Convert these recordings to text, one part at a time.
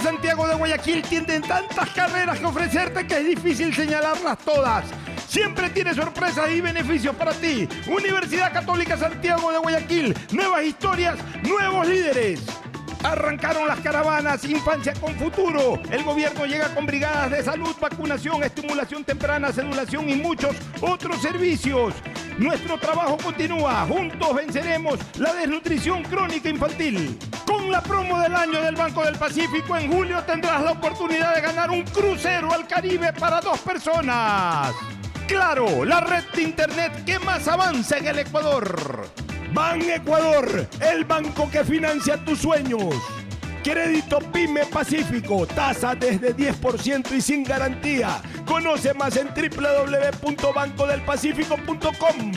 Santiago de Guayaquil tienen tantas carreras que ofrecerte que es difícil señalarlas todas. Siempre tiene sorpresas y beneficios para ti. Universidad Católica Santiago de Guayaquil. Nuevas historias, nuevos líderes. Arrancaron las caravanas Infancia con Futuro. El gobierno llega con brigadas de salud, vacunación, estimulación temprana, celulación y muchos otros servicios. Nuestro trabajo continúa. Juntos venceremos la desnutrición crónica infantil. Con la promo del año del Banco del Pacífico, en julio tendrás la oportunidad de ganar un crucero al Caribe para dos personas. Claro, la red de internet que más avanza en el Ecuador. Ban Ecuador, el banco que financia tus sueños. Crédito Pyme Pacífico, tasa desde 10% y sin garantía. Conoce más en www.bancodelpacifico.com.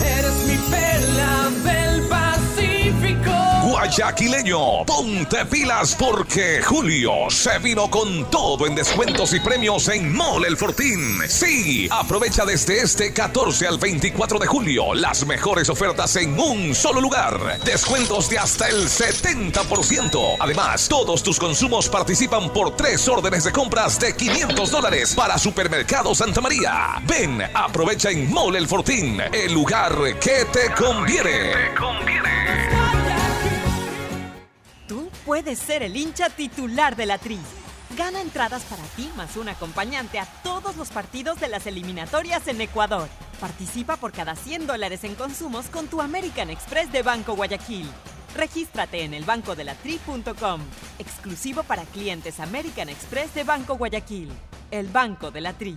Eres mi perla del Pacífico. Guayaquileño, ponte pilas porque Julio se vino con todo en descuentos y premios en Mole El Fortín. Sí, aprovecha desde este 14 al 24 de julio las mejores ofertas en un solo lugar. Descuentos de hasta el 70%. Además, todos tus consumos participan por tres órdenes de compras de 500 dólares para Supermercado Santa María. Ven, aprovecha en Mole El Fortín, el lugar que te conviene. Tú puedes ser el hincha titular de la Tri. Gana entradas para ti más un acompañante a todos los partidos de las eliminatorias en Ecuador. Participa por cada 100 dólares en consumos con tu American Express de Banco Guayaquil. Regístrate en elbancodelatri.com. Exclusivo para clientes American Express de Banco Guayaquil. El Banco de la Tri.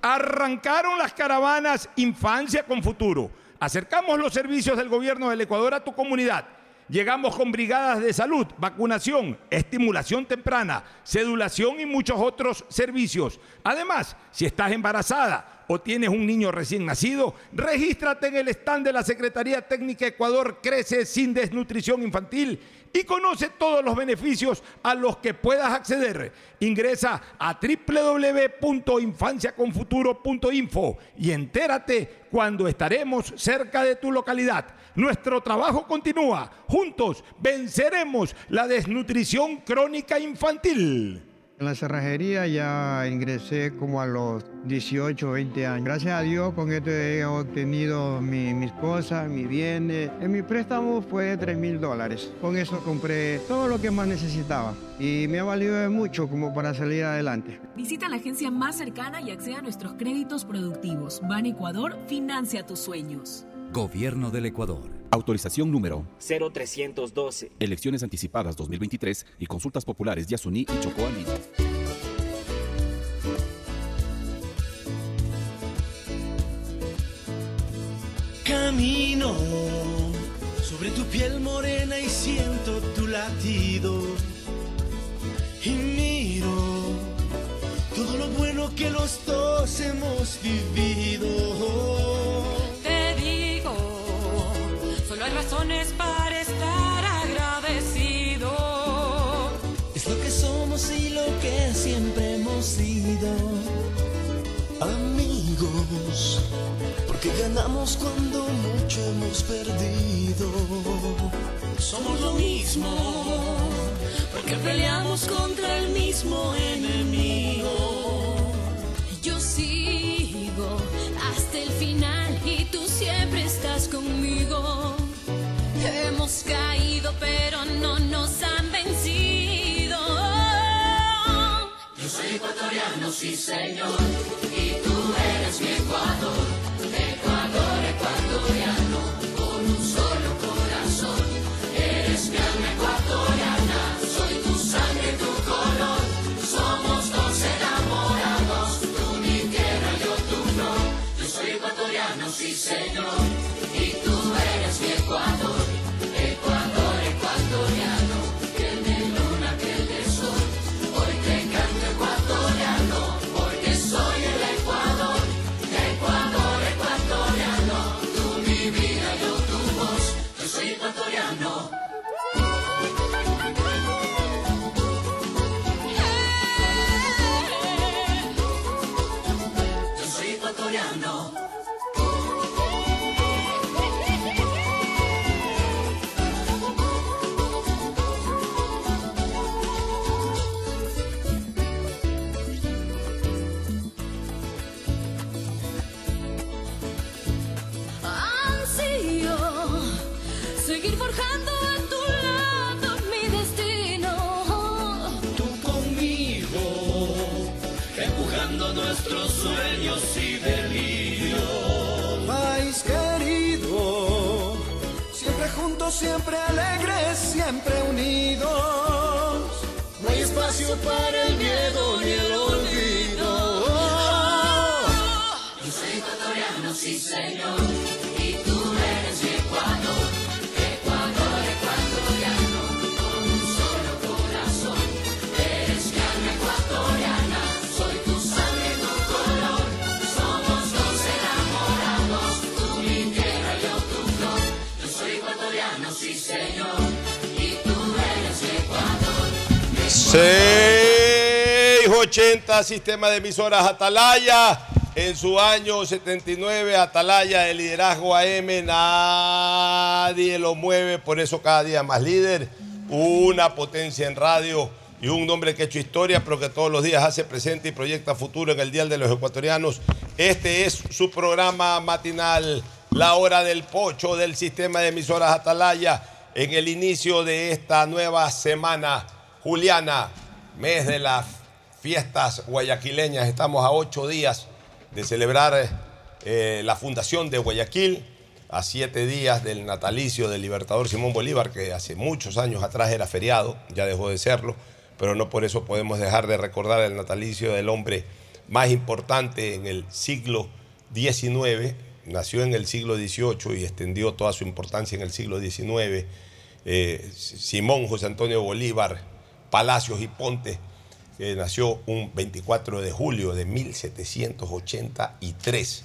Arrancaron las caravanas Infancia con Futuro. Acercamos los servicios del gobierno del Ecuador a tu comunidad. Llegamos con brigadas de salud, vacunación, estimulación temprana, sedulación y muchos otros servicios. Además, si estás embarazada o tienes un niño recién nacido, regístrate en el stand de la Secretaría Técnica Ecuador Crece sin Desnutrición Infantil y conoce todos los beneficios a los que puedas acceder. Ingresa a www.infanciaconfuturo.info y entérate cuando estaremos cerca de tu localidad. Nuestro trabajo continúa. Juntos venceremos la desnutrición crónica infantil. En la cerrajería ya ingresé como a los 18, 20 años. Gracias a Dios con esto he obtenido mi- mis cosas, mis bienes. En mi préstamo fue de 3 mil dólares. Con eso compré todo lo que más necesitaba y me ha valido mucho como para salir adelante. Visita la agencia más cercana y acceda a nuestros créditos productivos. Ban Ecuador financia tus sueños. Gobierno del Ecuador. Autorización número 0312. Elecciones anticipadas 2023 y consultas populares Yasuní y Chocó. Camino sobre tu piel morena y siento tu latido. Y miro todo lo bueno que los dos hemos vivido. Hay razones para estar agradecido. Es lo que somos y lo que siempre hemos sido. Amigos, porque ganamos cuando mucho hemos perdido. Somos lo mismo, porque peleamos contra el mismo enemigo. Yo sigo hasta el final y tú siempre estás conmigo. Hemos caído, pero no nos han vencido. Yo soy ecuatoriano, sí señor, y tú eres mi Ecuador, siempre alegres, siempre unidos. No hay espacio para el miedo ni el olvido. Yo soy ecuatoriano, señor, 680 Sistema de Emisoras Atalaya. En su año 79, Atalaya, el liderazgo AM, nadie lo mueve, por eso cada día más líder. Una potencia en radio y un nombre que ha hecho historia, pero que todos los días hace presente y proyecta futuro en el Dial de los Ecuatorianos. Este es su programa matinal, La Hora del Pocho del Sistema de Emisoras Atalaya, en el inicio de esta nueva semana juliana, mes de las fiestas guayaquileñas. Estamos a ocho días de celebrar eh, la fundación de Guayaquil, a siete días del natalicio del libertador Simón Bolívar, que hace muchos años atrás era feriado, ya dejó de serlo, pero no por eso podemos dejar de recordar el natalicio del hombre más importante en el siglo XIX, nació en el siglo XVIII y extendió toda su importancia en el siglo XIX. Eh, Simón José Antonio Bolívar, Palacios y Ponte, que nació un 24 de julio de 1783.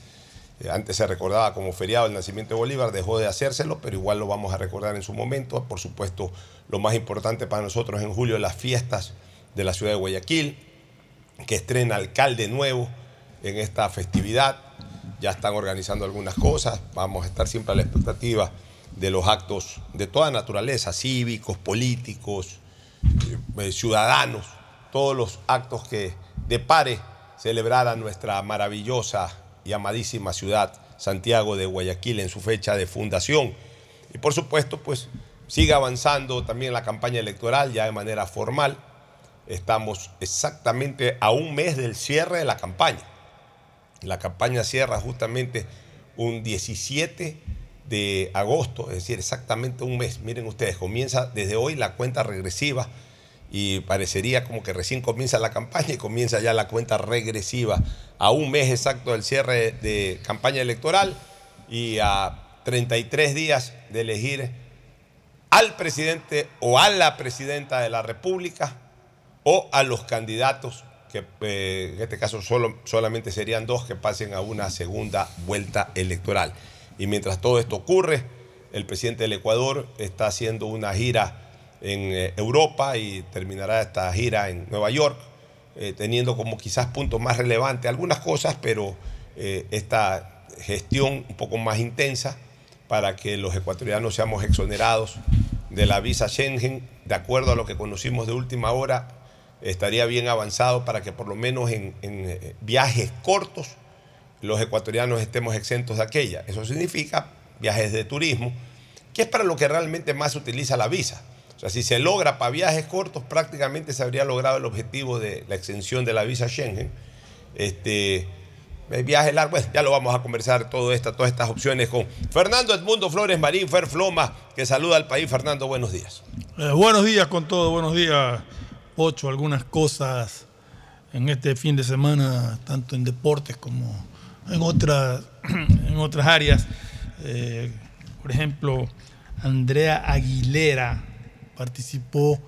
Eh, Antes se recordaba como feriado el nacimiento de Bolívar, dejó de hacérselo, pero igual lo vamos a recordar en su momento. Por supuesto, lo más importante para nosotros en julio, las fiestas de la ciudad de Guayaquil, que estrena alcalde nuevo en esta festividad. Ya están organizando algunas cosas, vamos a estar siempre a la expectativa de los actos de toda naturaleza, cívicos, políticos, eh, ciudadanos, todos los actos que depare celebrar a nuestra maravillosa y amadísima ciudad, Santiago de Guayaquil, en su fecha de fundación. Y por supuesto, pues sigue avanzando también la campaña electoral ya de manera formal. Estamos exactamente a un mes del cierre de la campaña. La campaña cierra justamente un 17 de agosto, es decir, exactamente un mes. Miren ustedes, comienza desde hoy la cuenta regresiva y parecería como que recién comienza la campaña y comienza ya la cuenta regresiva a un mes exacto del cierre de campaña electoral y a 33 días de elegir al presidente o a la presidenta de la República o a los candidatos que eh, en este caso solo, solamente serían dos que pasen a una segunda vuelta electoral. Y mientras todo esto ocurre, el presidente del Ecuador está haciendo una gira en eh, Europa y terminará esta gira en Nueva York, eh, teniendo como quizás punto más relevante algunas cosas, pero eh, esta gestión un poco más intensa para que los ecuatorianos seamos exonerados de la visa Schengen, de acuerdo a lo que conocimos de última hora, estaría bien avanzado para que por lo menos en, en viajes cortos los ecuatorianos estemos exentos de aquella. Eso significa viajes de turismo, que es para lo que realmente más se utiliza la visa. O sea, si se logra para viajes cortos, prácticamente se habría logrado el objetivo de la extensión de la visa Schengen. Este, el viaje largo, pues ya lo vamos a conversar todo esta, todas estas opciones con Fernando Edmundo Flores Marín, Fer Floma, que saluda al país. Fernando, buenos días. Eh, buenos días con todo, buenos días. Ocho, algunas cosas en este fin de semana, tanto en deportes como en otras, en otras áreas. Eh, por ejemplo, Andrea Aguilera participó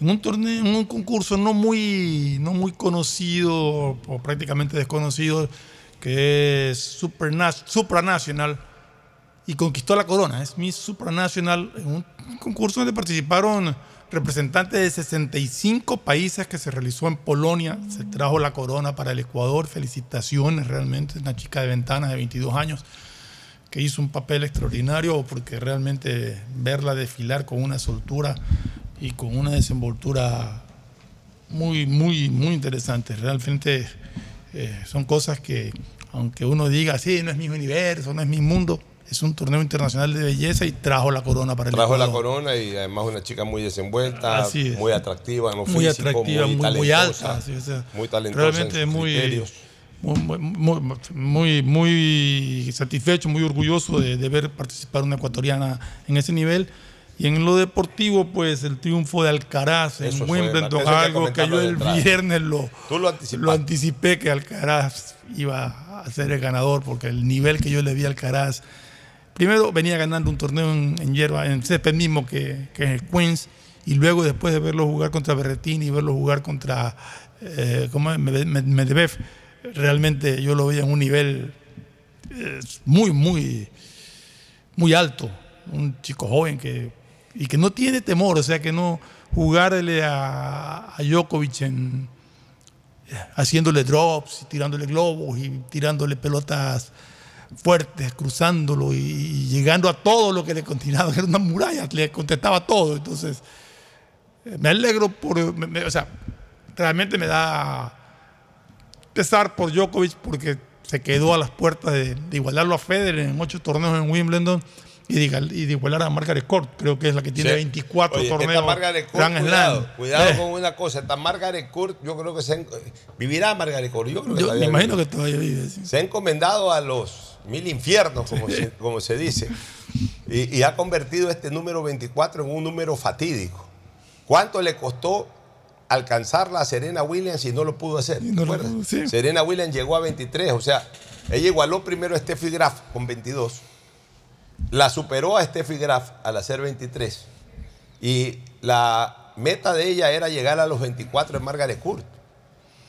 en un torneo, en un concurso no muy, no muy conocido o prácticamente desconocido, que es Supranacional, y conquistó la corona. Es Miss Supranacional, en un concurso donde participaron representantes de 65 países que se realizó en Polonia. Se trajo la corona para el Ecuador. Felicitaciones, realmente. Una chica de ventanas de 22 años que hizo un papel extraordinario porque realmente verla desfilar con una soltura y con una desenvoltura muy, muy, muy interesante. Realmente eh, son cosas que, aunque uno diga, sí, no es mi universo, no es mi mundo, es un torneo internacional de belleza y trajo la corona para el Trajo la Ecuador. corona y además una chica muy desenvuelta, Así es. muy atractiva en lo muy físico, atractiva, muy, muy talentosa, alta. sí, o sea, muy talentosa en Realmente sus muy, muy, muy, muy, muy satisfecho, muy orgulloso de, de ver participar una ecuatoriana en ese nivel. Y en lo deportivo, pues el triunfo de Alcaraz en Eso Wimbledon, que algo que comentarlo yo el viernes lo, lo lo anticipé que Alcaraz iba a ser el ganador, porque el nivel que yo le vi a Alcaraz, primero venía ganando un torneo en, en hierba, en césped mismo que, que es el Queens, y luego después de verlo jugar contra Berretini y verlo jugar contra eh, Medvedev, realmente yo lo veía en un nivel eh, muy, muy, muy alto. Un chico joven que, y que no tiene temor, o sea, que no jugarle a, a Djokovic en, haciéndole drops, y tirándole globos y tirándole pelotas fuertes, cruzándolo y, y llegando a todo lo que le continuaba, era una muralla, le contestaba todo. Entonces, eh, me alegro por, me- me- o sea, realmente me da pesar por Djokovic porque se quedó a las puertas de, de igualarlo a Federer en ocho torneos en Wimbledon y de, y de igualar a Margaret Court, creo que es la que tiene Sí. 24 Oye, torneos. Esta Margaret Court, Grand cuidado, Slam. cuidado Eh, con una cosa. Esta Margaret Court, yo creo que se vivirá Margaret Court. Yo, creo que yo todavía me imagino que todavía vive. sí. Se ha encomendado a los mil infiernos, como, se, como se dice, y, y ha convertido este número 24 en un número fatídico. ¿Cuánto le costó alcanzarla a Serena Williams y no lo pudo hacer? ¿te no lo acuerdas? pudo, sí. Serena Williams llegó a 23, o sea, ella igualó primero a Steffi Graf con 22, la superó a Steffi Graf al hacer 23, y la meta de ella era llegar a los 24 en Margaret Court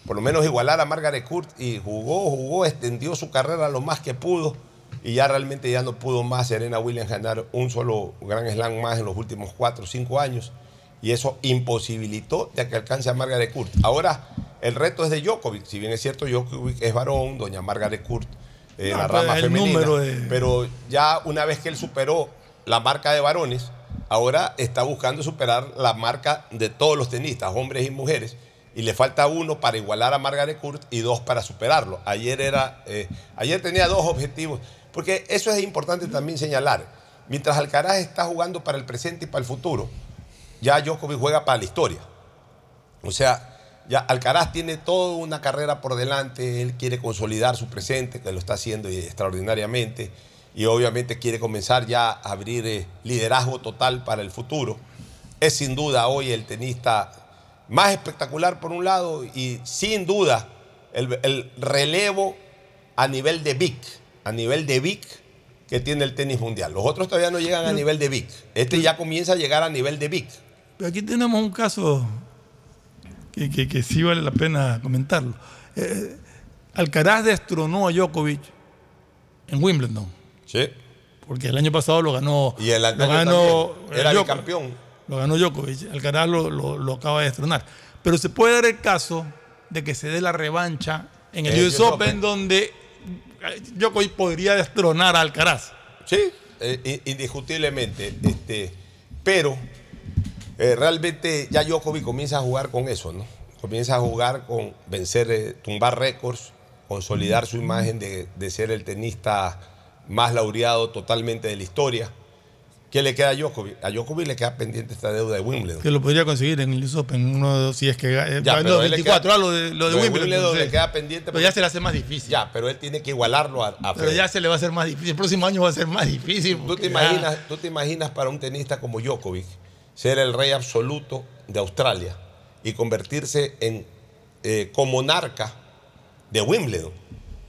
por lo menos igualar a Margaret Court y jugó, jugó, extendió su carrera lo más que pudo y ya realmente ya no pudo más Serena Williams ganar un solo Grand Slam más en los últimos cuatro o cinco años y eso imposibilitó de que alcance a Margaret Court. Ahora el reto es de Djokovic, si bien es cierto Djokovic es varón, doña Margaret Court eh, No, la rama femenina, de- pero ya una vez que él superó la marca de varones, ahora está buscando superar la marca de todos los tenistas, hombres y mujeres, y le falta uno para igualar a Margaret Court y dos para superarlo. Ayer, era, eh, ayer tenía dos objetivos, porque eso es importante también señalar. Mientras Alcaraz está jugando para el presente y para el futuro, ya Djokovic juega para la historia. O sea, ya Alcaraz tiene toda una carrera por delante, él quiere consolidar su presente, que lo está haciendo extraordinariamente, y obviamente quiere comenzar ya a abrir eh, liderazgo total para el futuro. Es sin duda hoy el tenista más espectacular por un lado y sin duda el, el relevo a nivel de VIC, a nivel de VIC que tiene el tenis mundial. Los otros todavía no llegan a nivel de VIC. Este ya comienza a llegar a nivel de VIC. Pero aquí tenemos un caso que, que- que sí vale la pena comentarlo. Eh, Alcaraz destronó a Djokovic en Wimbledon. Sí. Porque el año pasado lo ganó. Y el lo anterior ganó también. Era bicampeón. Lo ganó Djokovic. Alcaraz lo, lo- lo acaba de destronar. Pero se puede dar el caso de que se dé la revancha en el el US US Open, Open. donde Djokovic podría destronar a Alcaraz. Sí, eh, indiscutiblemente. Este, pero eh, realmente ya Djokovic comienza a jugar con eso, ¿no? Comienza a jugar con vencer, eh, tumbar récords, consolidar su imagen de, de ser el tenista más laureado totalmente de la historia. ¿Qué le queda a Djokovic? A Djokovic le queda pendiente esta deuda de Wimbledon. Que lo podría conseguir en el US Open, uno de dos, si es que eh, Ya, pero él le 24, queda- ah, lo de, lo de Wimbledon. le queda pendiente. Pero ya se le hace más difícil. Ya, pero él tiene que igualarlo a, a Pero Federer. ya se le va a hacer más difícil. El próximo año va a ser más difícil. ¿Tú te, ya- imaginas, ¿Tú te imaginas para un tenista como Djokovic ser el rey absoluto de Australia y convertirse en eh, comonarca de Wimbledon?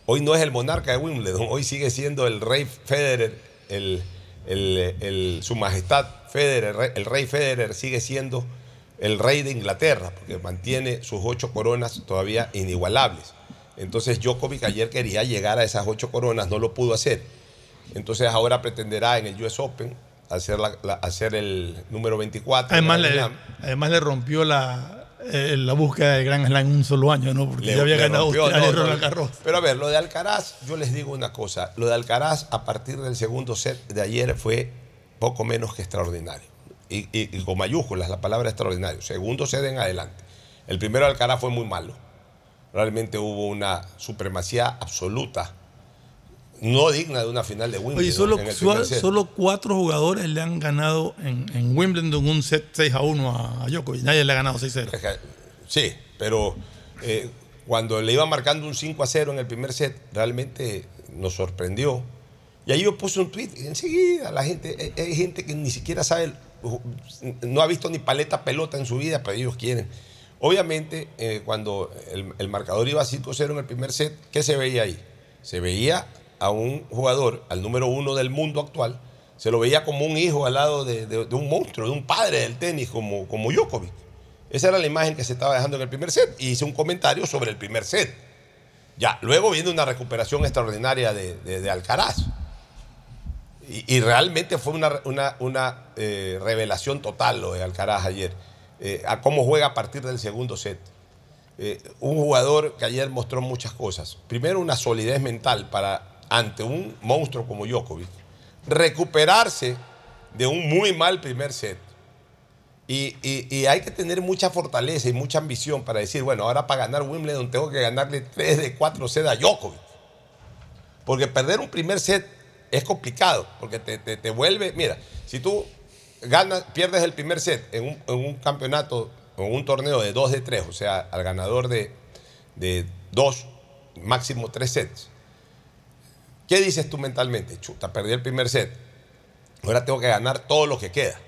Hoy no es el monarca de Wimbledon, hoy sigue siendo el rey Federer, el, el- el- su majestad Federer, el rey- Federer sigue siendo el rey de Inglaterra, porque mantiene sus ocho coronas todavía inigualables. Entonces Djokovic ayer quería llegar a esas ocho coronas, no lo pudo hacer. Entonces ahora pretenderá en el US Open hacer, la- la- hacer el número 24. Además le, además le rompió la, eh, la búsqueda del Grand Slam en un solo año, ¿no? Porque Le- ya había ganado rompió, y no. Pero a ver, lo de Alcaraz, yo les digo una cosa. Lo de Alcaraz a partir del segundo set de ayer fue poco menos que extraordinario. Y, y- y con mayúsculas la palabra extraordinario. Segundo set en adelante. El primero de Alcaraz fue muy malo. Realmente hubo una supremacía absoluta, no digna de una final de Wimbledon. Oye, solo, en el solo, cuatro jugadores le han ganado en, en Wimbledon un set 6 a 1 a, a Djokovic. Nadie le ha ganado 6 a 0. Sí, pero eh, cuando le iba marcando un 5 a 0 en el primer set, realmente nos sorprendió. Y ahí yo puse un tweet, enseguida la gente, hay- hay gente que ni siquiera sabe, no ha visto ni paleta pelota en su vida, pero ellos quieren. Obviamente, eh, cuando el, el marcador iba 5-0 en el primer set, ¿qué se veía ahí? Se veía a un jugador, al número uno del mundo actual, se lo veía como un hijo al lado de, un monstruo, de un padre del tenis como, como. Esa era la imagen que se estaba dejando en el primer set. Y hice un comentario sobre el primer set. Ya, luego viene una recuperación extraordinaria de, de- Alcaraz. Y, y realmente fue una, una- una, eh, revelación total lo de Alcaraz ayer. eh, a cómo juega a partir del segundo set. Eh, un jugador que ayer mostró muchas cosas. Primero, una solidez mental para, ante un monstruo como Djokovic, recuperarse de un muy mal primer set. Y, y- hay que tener mucha fortaleza y mucha ambición para decir, bueno, ahora para ganar Wimbledon tengo que ganarle 3 de 4 sets a Djokovic. Porque perder un primer set es complicado, porque te, te- te vuelve, mira, si tú ganas, pierdes el primer set en un, en un campeonato, en un torneo de 2 de 3, o sea, al ganador de, de 2, máximo 3 sets, ¿qué dices tú mentalmente? Chuta, perdí el primer set, ahora tengo que ganar todo lo que queda.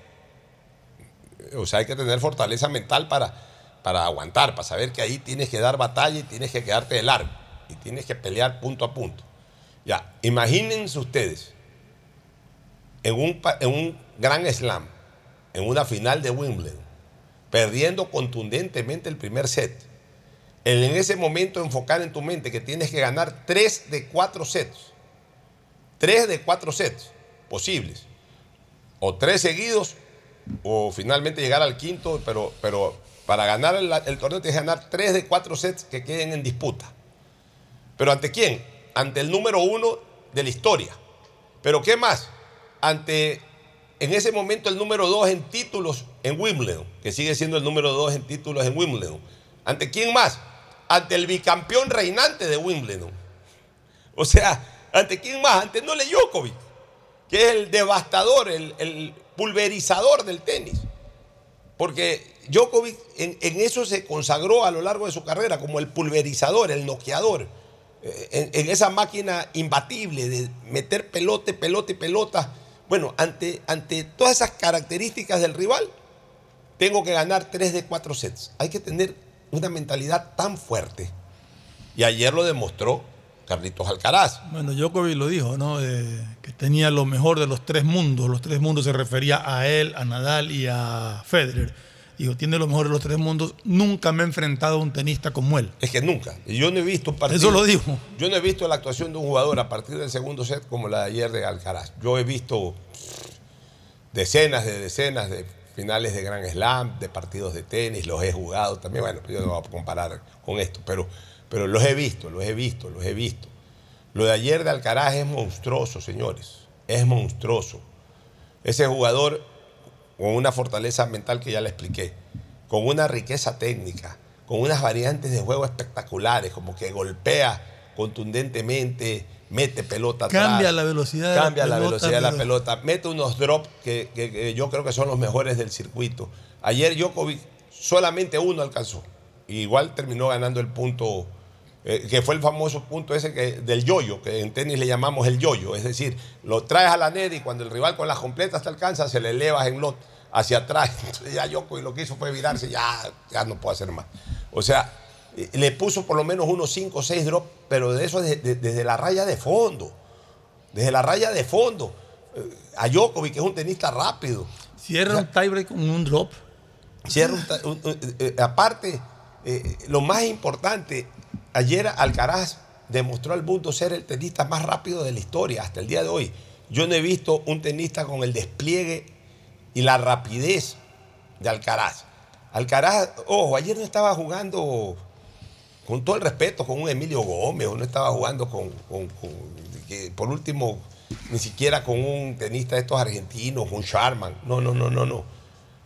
O sea, hay que tener fortaleza mental para, para aguantar, para saber que ahí tienes que dar batalla y tienes que quedarte de largo. Y tienes que pelear punto a punto. Ya, imagínense ustedes en un, en un gran slam, en una final de Wimbledon, perdiendo contundentemente el primer set. En ese momento enfocar en tu mente que tienes que ganar tres de cuatro sets. Tres de cuatro sets posibles. O tres seguidos o finalmente llegar al quinto, pero, pero para ganar el, el torneo tienes que ganar tres de cuatro sets que queden en disputa. ¿Pero ante quién? Ante el número uno de la historia. ¿Pero qué más? Ante, en ese momento, el número dos en títulos en Wimbledon, que sigue siendo el número dos en títulos en Wimbledon. ¿Ante quién más? Ante el bicampeón reinante de Wimbledon. O sea, ¿ante quién más? Ante Nole Djokovic, que es el devastador, el, el pulverizador del tenis. Porque Djokovic en, en eso se consagró a lo largo de su carrera como el pulverizador, el noqueador. Eh, En, esa máquina imbatible de meter pelote, pelota y pelota. Bueno, ante, ante todas esas características del rival, tengo que ganar 3 de 4 sets. Hay que tener una mentalidad tan fuerte. Y ayer lo demostró Carlitos Alcaraz. Bueno, Djokovic lo dijo, ¿no? Eh, que tenía lo mejor de los tres mundos. Los tres mundos se refería a él, a Nadal y a Federer. Dijo, tiene lo mejor de los tres mundos. Nunca me he enfrentado a un tenista como él. Es que nunca. Yo no he visto partido. Eso lo dijo. Yo no he visto la actuación de un jugador a partir del segundo set como la de ayer de Alcaraz. Yo he visto decenas de decenas de finales de Grand Slam, de partidos de tenis, los he jugado también. Bueno, yo no voy a comparar con esto, pero, pero los he visto, los he visto, los he visto. Lo de ayer de Alcaraz es monstruoso, señores. Es monstruoso. Ese jugador con una fortaleza mental que ya le expliqué, con una riqueza técnica, con unas variantes de juego espectaculares, como que golpea contundentemente, mete pelota atrás. Cambia la velocidad de la Cambia la pelota, velocidad de la pelota, mete unos drops que, que- que yo creo que son los mejores del circuito. Ayer Djokovic solamente uno alcanzó. Igual terminó ganando el punto, eh, que fue el famoso punto ese que, del yoyo, que en tenis le llamamos el yoyo. Es decir, lo traes a la net y cuando el rival con las completas te alcanza, se le elevas en lot hacia atrás. Entonces ya Djokovic lo que hizo fue virarse, ya, ya no puedo hacer más. O sea, eh, le puso por lo menos unos 5 o 6 drops, pero de eso de- de- desde la raya de fondo. Desde la raya de fondo. Eh, A Djokovic, que es un tenista rápido. Cierra un tiebreak con un drop. Cierra un un- un- aparte, eh, lo más importante, ayer Alcaraz demostró al mundo ser el tenista más rápido de la historia hasta el día de hoy. Yo no he visto un tenista con el despliegue y la rapidez de Alcaraz. Alcaraz, ojo, ayer no estaba jugando, con todo el respeto, con un Emilio Gómez, o no estaba jugando con, con- con- por último, ni siquiera con un tenista de estos argentinos, un Sharman. No, no, no, no, no.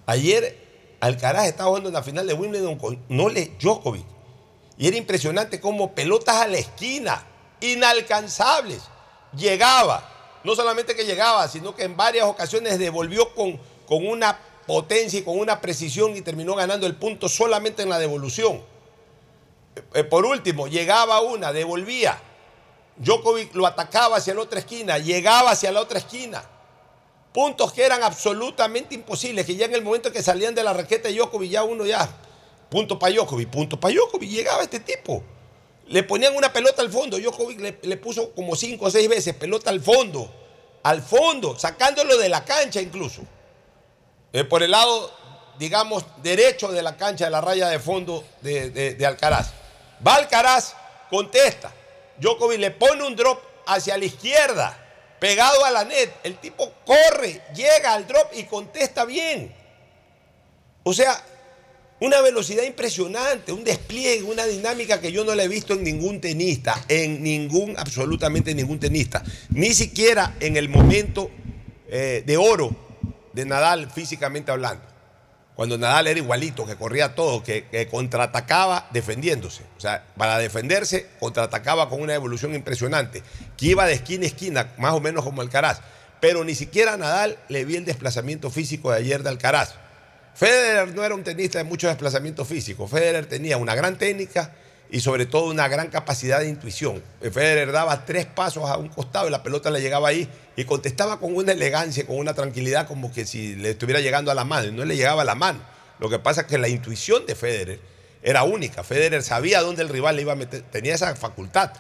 Ayer Alcaraz estaba jugando en la final de Wimbledon con Nole Djokovic. Y era impresionante cómo pelotas a la esquina, inalcanzables, llegaba. No solamente que llegaba, sino que en varias ocasiones devolvió con, con una potencia y con una precisión y terminó ganando el punto solamente en la devolución. Eh, por último, llegaba una, devolvía. Djokovic lo atacaba hacia la otra esquina, llegaba hacia la otra esquina. Puntos que eran absolutamente imposibles, que ya en el momento que salían de la raqueta de Djokovic, ya uno ya, punto para Djokovic, punto para Djokovic, llegaba este tipo. Le ponían una pelota al fondo, Djokovic le, le puso como cinco o seis veces pelota al fondo, al fondo, sacándolo de la cancha incluso. Eh, por el lado, digamos, derecho de la cancha, de la raya de fondo de, de- Alcaraz. Va Alcaraz, contesta. Djokovic le pone un drop hacia la izquierda, pegado a la net. El tipo corre, llega al drop y contesta bien. O sea, una velocidad impresionante, un despliegue, una dinámica que yo no la he visto en ningún tenista, en ningún, absolutamente ningún tenista. Ni siquiera en el momento eh, de oro de Nadal físicamente hablando. Cuando Nadal era igualito, que corría todo, que, que contraatacaba defendiéndose. O sea, para defenderse, contraatacaba con una evolución impresionante, que iba de esquina a esquina, más o menos como Alcaraz. Pero ni siquiera a Nadal le vi el desplazamiento físico de ayer de Alcaraz. Federer no era un tenista de mucho desplazamiento físico. Federer tenía una gran técnica y sobre todo una gran capacidad de intuición. Federer daba tres pasos a un costado y la pelota le llegaba ahí y contestaba con una elegancia, con una tranquilidad, como que si le estuviera llegando a la mano y no le llegaba a la mano. Lo que pasa es que la intuición de Federer era única. Federer sabía dónde el rival le iba a meter, tenía esa facultad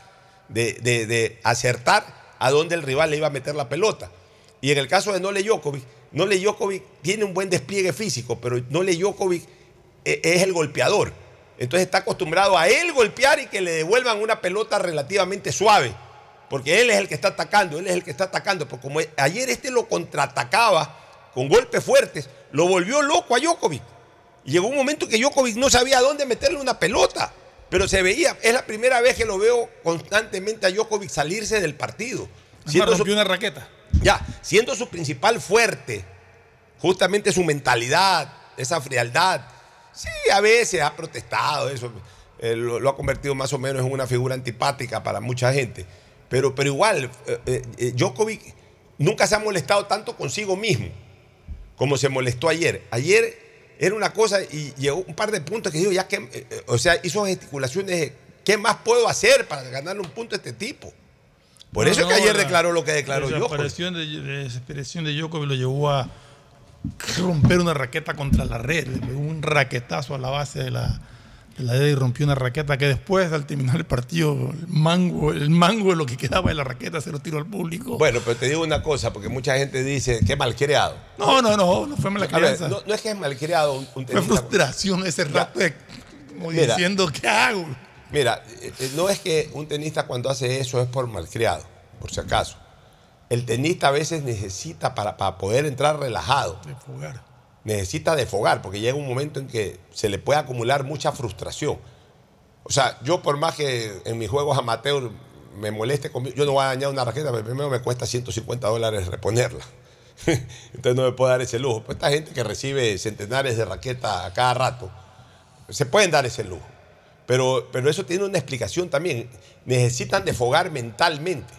de acertar a dónde el rival le iba a meter la pelota. Y en el caso de Nole Djokovic, Nole Djokovic tiene un buen despliegue físico, pero Nole Djokovic e- es el golpeador. Entonces está acostumbrado a él golpear y que le devuelvan una pelota relativamente suave. Porque él es el que está atacando, él es el que está atacando. Porque como ayer este lo contraatacaba con golpes fuertes, lo volvió loco a Djokovic. Y llegó un momento que Djokovic no sabía dónde meterle una pelota. Pero se veía, es la primera vez que lo veo constantemente a Djokovic salirse del partido. Su- una raqueta. Ya, siendo su principal fuerte, justamente su mentalidad, esa frialdad, Sí, a veces ha protestado, eso eh, lo, ha convertido más o menos en una figura antipática para mucha gente. Pero, pero igual, eh, eh, eh, Djokovic nunca se ha molestado tanto consigo mismo como se molestó ayer. Ayer era una cosa y llegó un par de puntos que dijo, ya que, o sea, hizo gesticulaciones, ¿qué más puedo hacer para ganarle un punto a este tipo? Por eso es que ayer la- declaró lo que declaró La desesperación de, la desesperación de Djokovic lo llevó a romper una raqueta contra la red. Le pegó un raquetazo a la base de la, de la red y rompió una raqueta que después, al terminar el partido, el mango, el mango de lo que quedaba de la raqueta se lo tiró al público. Bueno, pero te digo una cosa, porque mucha gente dice que malcriado. No, no, no, no fue crianza. no, no es que es malcriado un, un fue frustración ese rato de, como Mira. diciendo, ¿qué hago? Mira, eh, eh, no es que un tenista cuando hace eso es por malcriado, por si acaso. El tenista a veces necesita para, para poder entrar relajado. Necesita defogar, porque llega un momento en que se le puede acumular mucha frustración. O sea, yo por más que en mis juegos amateur me moleste conmigo, yo no voy a dañar una raqueta, pero primero me cuesta 150 dólares reponerla. Entonces no me puedo dar ese lujo. Pues esta gente que recibe centenares de raquetas a cada rato, se pueden dar ese lujo. Pero, pero eso tiene una explicación también. Necesitan defogar mentalmente.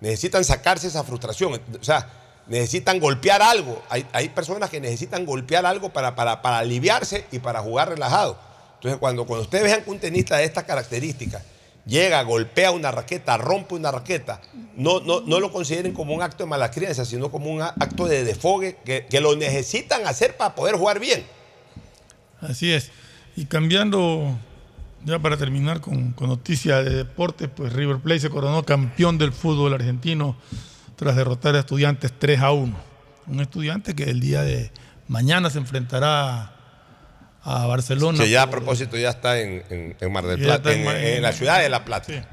Necesitan sacarse esa frustración. O sea, necesitan golpear algo. Hay, hay personas que necesitan golpear algo para, para, para aliviarse y para jugar relajado. Entonces, cuando, cuando ustedes vean que un tenista de estas características llega, golpea una raqueta, rompe una raqueta, no, no, no lo consideren como un acto de mala crianza, sino como un acto de defogue que, que lo necesitan hacer para poder jugar bien. Así es. Y cambiando, ya para terminar con, con noticias de deporte, pues River Plate se coronó campeón del fútbol argentino tras derrotar a estudiantes 3 a 1. Un estudiante que el día de mañana se enfrentará a Barcelona. Que ya a propósito ya está en, en- en Mar del Plata, en la ciudad de La Plata.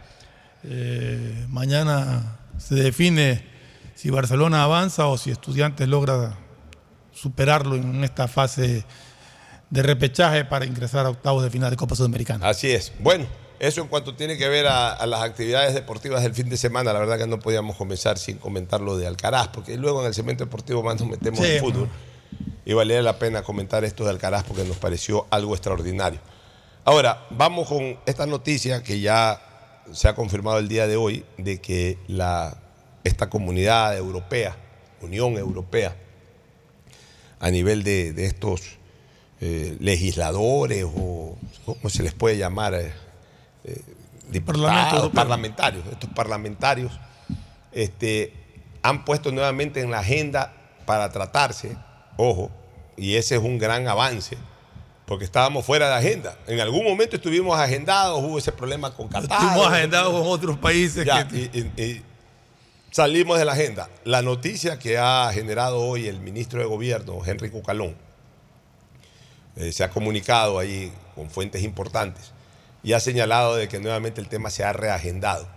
Eh, mañana se define si Barcelona avanza o si Estudiantes logra superarlo en esta fase de repechaje para ingresar a octavos de final de Copa Sudamericana. Así es. Bueno, eso en cuanto tiene que ver a, a las actividades deportivas del fin de semana, la verdad que no podíamos comenzar sin comentar lo de Alcaraz, porque luego en el segmento deportivo más nos metemos Sí, en fútbol. Y valía la pena comentar esto de Alcaraz porque nos pareció algo extraordinario. Ahora, vamos con esta noticia que ya se ha confirmado el día de hoy, de que la, esta comunidad europea, Unión Europea, a nivel de, de estos eh, legisladores o cómo se les puede llamar, eh, eh, diputados, parlamentarios, estos parlamentarios, este, han puesto nuevamente en la agenda para tratarse, ojo, y ese es un gran avance, porque estábamos fuera de agenda. En algún momento estuvimos agendados, hubo ese problema con Qatar. Estuvimos agendados con otros países Ya, que- y- y- y salimos de la agenda. La noticia que ha generado hoy el ministro de Gobierno, Henry Cucalón, eh, se ha comunicado ahí con fuentes importantes y ha señalado de que nuevamente el tema se ha reagendado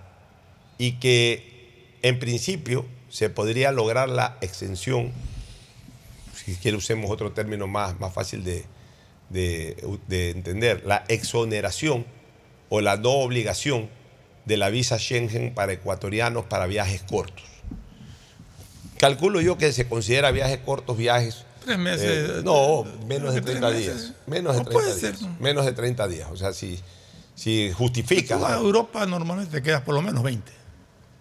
y que en principio se podría lograr la exención, si quiere usemos otro término más, más fácil de, de- de entender, la exoneración o la no obligación de la visa Schengen para ecuatorianos para viajes cortos. Calculo yo que se considera viajes cortos, viajes... Tres meses. eh, no, menos de Tres 30 meses. días. Menos de No 30 puede días. ser. Menos de 30 días. O sea, si, si justifica. Tú vas a Europa normalmente te quedas por lo menos 20.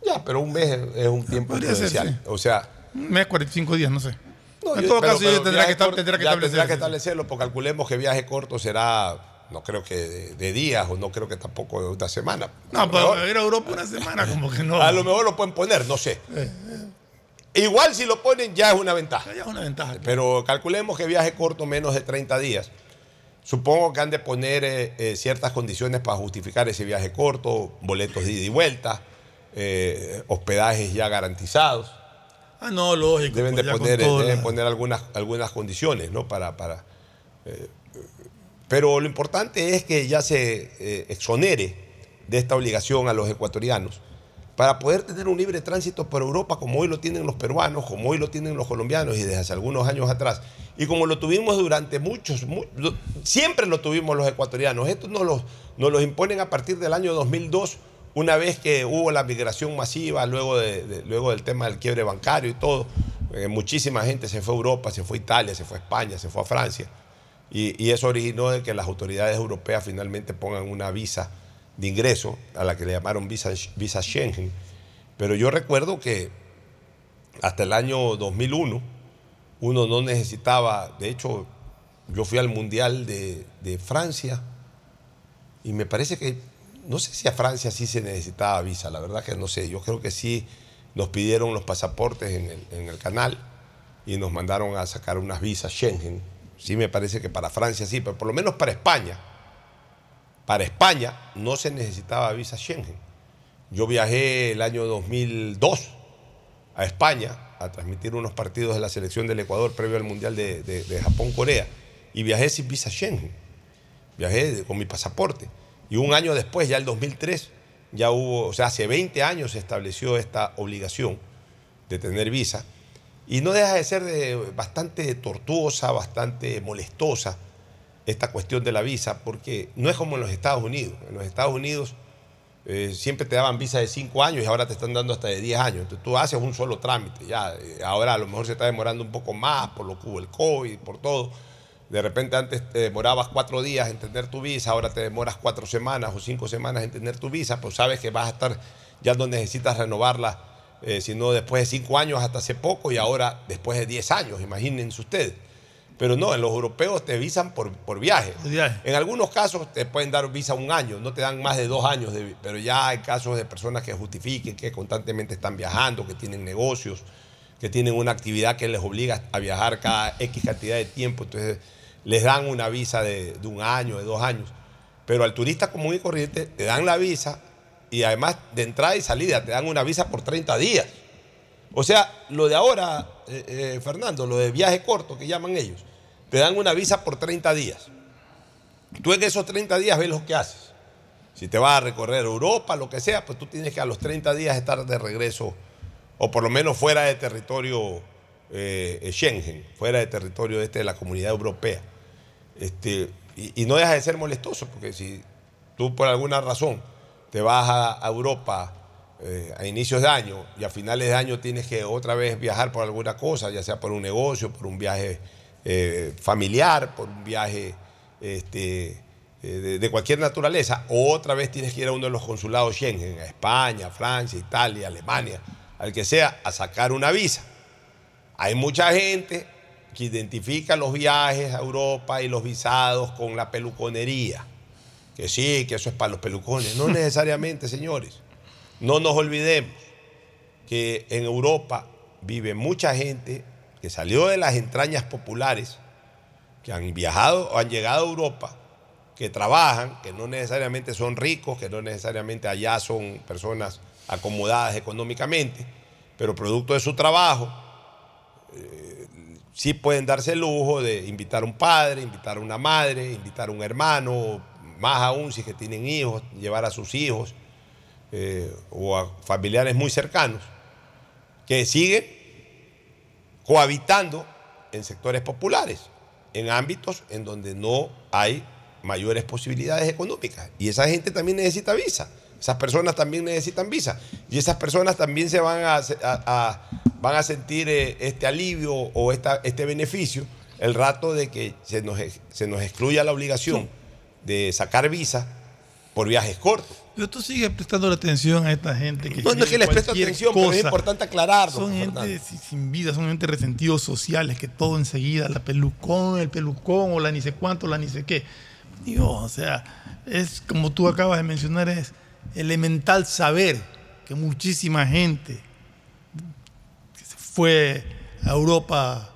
Ya, pero un mes es un tiempo prudencial. sí. O sea, Un mes, 45 días, no sé. no, en yo- todo pero- caso, pero yo tendrá viaje que, corto- tendrá que tendrá establecerse. que establecerlo, porque calculemos que viaje corto será, no creo que de, de días o no creo que tampoco de una semana. No, pero ir a Europa una semana, como que no. A lo mejor lo pueden poner, no sé. Igual si lo ponen ya es una ventaja. Ya es una ventaja. Pero calculemos que viaje corto menos de 30 días. Supongo que han de poner eh, eh, ciertas condiciones para justificar ese viaje corto, boletos de ida y vuelta, eh, hospedajes ya garantizados. Ah, no, lógico. Deben de pues poner, deben la- poner algunas, algunas condiciones, ¿no? Para, para, pero lo importante es que ya se exonere de esta obligación a los ecuatorianos para poder tener un libre tránsito por Europa como hoy lo tienen los peruanos, como hoy lo tienen los colombianos y desde hace algunos años atrás. Y como lo tuvimos durante muchos, siempre lo tuvimos los ecuatorianos. Esto nos los, imponen a partir del año 2002, una vez que hubo la migración masiva, luego, de- luego del tema del quiebre bancario y todo. Eh, muchísima gente se fue a Europa, se fue a Italia, se fue a España, se fue a Francia. Y, y eso originó de que las autoridades europeas finalmente pongan una visa de ingreso, a la que le llamaron visa, visa Schengen. Pero yo recuerdo que hasta el año 2001 uno no necesitaba, de hecho, yo fui al Mundial de, de Francia y me parece que, no sé si a Francia sí se necesitaba visa, la verdad que no sé, yo creo que sí nos pidieron los pasaportes en el, en el canal y nos mandaron a sacar unas visas Schengen. Sí me parece que para Francia sí, pero por lo menos para España. Para España no se necesitaba visa Schengen. Yo viajé el año 2002 a España a transmitir unos partidos de la selección del Ecuador previo al Mundial de, Japón-Corea y viajé sin visa Schengen. Viajé con mi pasaporte. Y un año después, ya el 2003, ya hubo, o sea, hace 20 años se estableció esta obligación de tener visa. Y no deja de ser bastante tortuosa, bastante molestosa esta cuestión de la visa, porque no es como en los Estados Unidos. En los Estados Unidos eh, siempre te daban visa de 5 años y ahora te están dando hasta de 10 años. Entonces tú haces un solo trámite. Ya, eh, ahora a lo mejor se está demorando un poco más por lo que hubo el COVID, por todo. De repente antes te demorabas cuatro días en tener tu visa, ahora te demoras cuatro semanas o cinco semanas en tener tu visa, pues sabes que vas a estar, ya no necesitas renovarla, eh, sino después de cinco años hasta hace poco y ahora después de 10 años, imagínense ustedes. Pero no, en los europeos te visan por, por viaje. En algunos casos te pueden dar visa un año, no te dan más de dos años, de- pero ya hay casos de personas que justifiquen que constantemente están viajando, que tienen negocios, que tienen una actividad que les obliga a viajar cada X cantidad de tiempo, entonces les dan una visa de, de un año, de dos años. Pero al turista común y corriente te dan la visa y además de entrada y salida te dan una visa por 30 días. O sea, lo de ahora, eh, eh, Fernando, lo de viaje corto que llaman ellos, te dan una visa por 30 días. Tú en esos 30 días ves lo que haces. Si te vas a recorrer Europa, lo que sea, pues tú tienes que a los 30 días estar de regreso, o por lo menos fuera de territorio eh, Schengen, fuera de territorio este de la comunidad europea. Este, y, no deja de ser molestoso, porque si tú por alguna razón te vas a, a Europa eh, a inicios de año y a finales de año tienes que otra vez viajar por alguna cosa, ya sea por un negocio, por un viaje eh, familiar, por un viaje este, eh, de, de cualquier naturaleza, o otra vez tienes que ir a uno de los consulados Schengen, a España, Francia, Italia, Alemania, al que sea, a sacar una visa. Hay mucha gente que identifica los viajes a Europa y los visados con la peluconería. Que sí, que eso es para los pelucones. No necesariamente, señores. No nos olvidemos que en Europa vive mucha gente que salió de las entrañas populares, que han viajado o han llegado a Europa, que trabajan, que no necesariamente son ricos, que no necesariamente allá son personas acomodadas económicamente, pero producto de su trabajo, eh, sí pueden darse el lujo de invitar a un padre, invitar a una madre, invitar a un hermano, más aún si que tienen hijos, llevar a sus hijos eh, o a familiares muy cercanos, que siguen cohabitando en sectores populares, en ámbitos en donde no hay mayores posibilidades económicas. Y esa gente también necesita visa. Esas personas también necesitan visa. Y esas personas también se van a, a- a- van a sentir eh, este alivio o esta- este beneficio el rato de que se nos, se nos excluya la obligación de sacar visa por viajes cortos. Pero tú sigues prestando la atención a esta gente que. No, no es que les presto atención, pero es cosa. importante aclararlo. Son gente si- sin vida, son gente resentidos sociales que todo enseguida, la pelucón, el pelucón o la ni sé cuánto, la ni sé qué. Dios, o sea, es como tú acabas de mencionar, es elemental saber que muchísima gente que se fue a Europa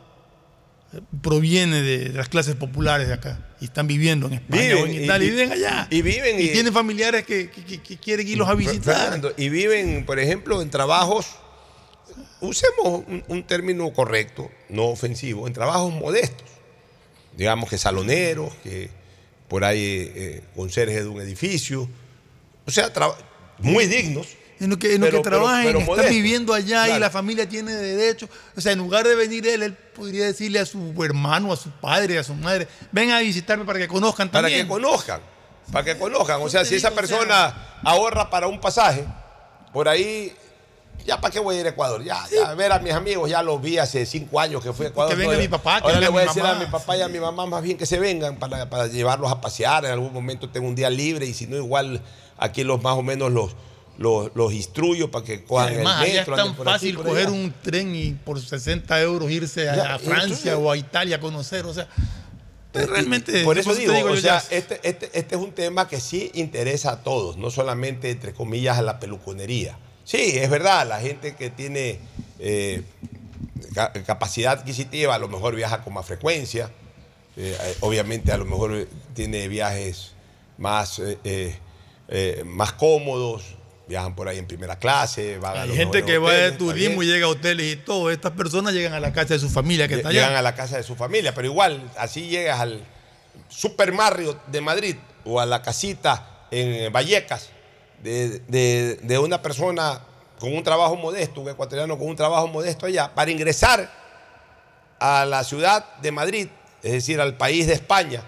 eh, proviene de las clases populares de acá y están viviendo en España Viven o en y- Italia y, y- viven allá. y viven y, y- tienen familiares que, que- que- que quieren irlos a visitar. Fernando, y viven, por ejemplo, en trabajos, usemos un, un término correcto, no ofensivo, en trabajos modestos. Digamos que saloneros, que por ahí eh, conserjes de un edificio. O sea, muy dignos. En lo que, en lo pero- que pero- trabajan, pero están modestos. viviendo allá y Claro. la familia tiene derecho. O sea, en lugar de venir él, él podría decirle a su hermano, a su padre, a su madre, ven a visitarme para que conozcan Para también. que conozcan, para que conozcan. O sea, si esa persona ahorra para un pasaje, por ahí ya para qué voy a ir a Ecuador, ya, ya, a ver a mis amigos, ya los vi hace cinco años que fui a Ecuador. Que venga mi papá, que Ahora venga le voy a decir mamá. a mi papá y a mi mamá más bien que se vengan para, para llevarlos a pasear, en algún momento tengo un día libre y si no igual aquí los más o menos los, los, los instruyo para que cojan Además, el allá metro. es tan aquí, fácil por coger allá. un tren y por 60 euros irse a, Ya, a Francia o a Italia a conocer. O sea, pues, realmente. Por eso te digo, o sea, este, este, este es un tema que sí interesa a todos, no solamente, entre comillas, a la peluconería. Sí, es verdad, la gente que tiene eh, ca- capacidad adquisitiva a lo mejor viaja con más frecuencia, eh, eh, obviamente a lo mejor tiene viajes más, eh, más cómodos, viajan por ahí en primera clase, van a Hay los gente que va de turismo y llega a hoteles y todo. Estas personas llegan a la casa de su familia que está Llegan allá. a la casa de su familia, pero igual, así llegas al Super Mario de Madrid o a la casita en Vallecas de, de- de una persona con un trabajo modesto, un ecuatoriano con un trabajo modesto allá, para ingresar a la ciudad de Madrid, es decir, al país de España,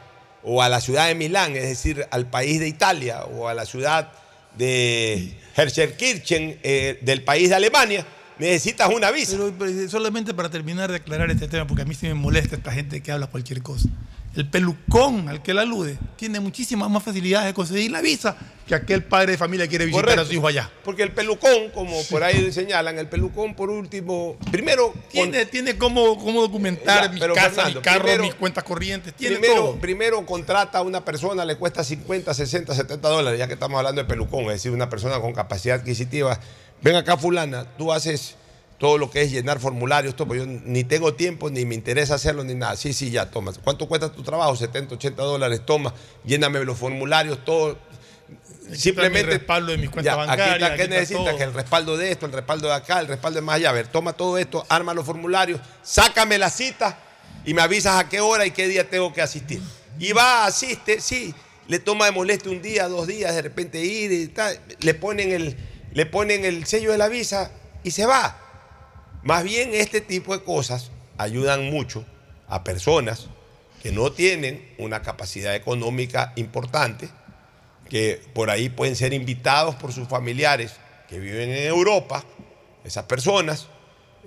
o a la ciudad de Milán, es decir, al país de Italia, o a la ciudad de Herzenkirchen, eh, del país de Alemania, necesitas una visa. Pero, pero solamente para terminar de aclarar este tema, porque a mí sí me molesta esta gente que habla cualquier cosa. El pelucón al que él alude tiene muchísimas más facilidades de conseguir la visa que aquel padre de familia que quiere visitar Correcto. a su hijo allá. Porque el pelucón, como por ahí señalan, el pelucón por último, primero... Tiene, tiene cómo, cómo documentar Ya, mi casa, Fernando, mi carro, primero- mis cuentas corrientes, tiene Primero, todo. primero contrata a una persona, le cuesta 50, 60, 70 dólares, ya que estamos hablando de pelucón, es decir, una persona con capacidad adquisitiva. Ven acá, fulana, tú haces todo lo que es llenar formularios, todo, pero yo ni tengo tiempo, ni me interesa hacerlo, ni nada. Sí, sí, ya, toma. ¿Cuánto cuesta tu trabajo? 70, 80 dólares, toma, lléname los formularios, todo. Simplemente. mi respaldo de mis cuentas Ya, aquí bancarias, está, ¿Qué necesitas? todo. Que el respaldo de esto, el respaldo de acá, el respaldo de más allá. A ver, toma todo esto, arma los formularios, sácame la cita y me avisas a qué hora y qué día tengo que asistir. Y va, asiste, sí, le toma de molestia un día, dos días, de repente ir y tal, le ponen el, le ponen el sello de la visa y se va. Más bien este tipo de cosas ayudan mucho a personas que no tienen una capacidad económica importante, que por ahí pueden ser invitados por sus familiares que viven en Europa, esas personas,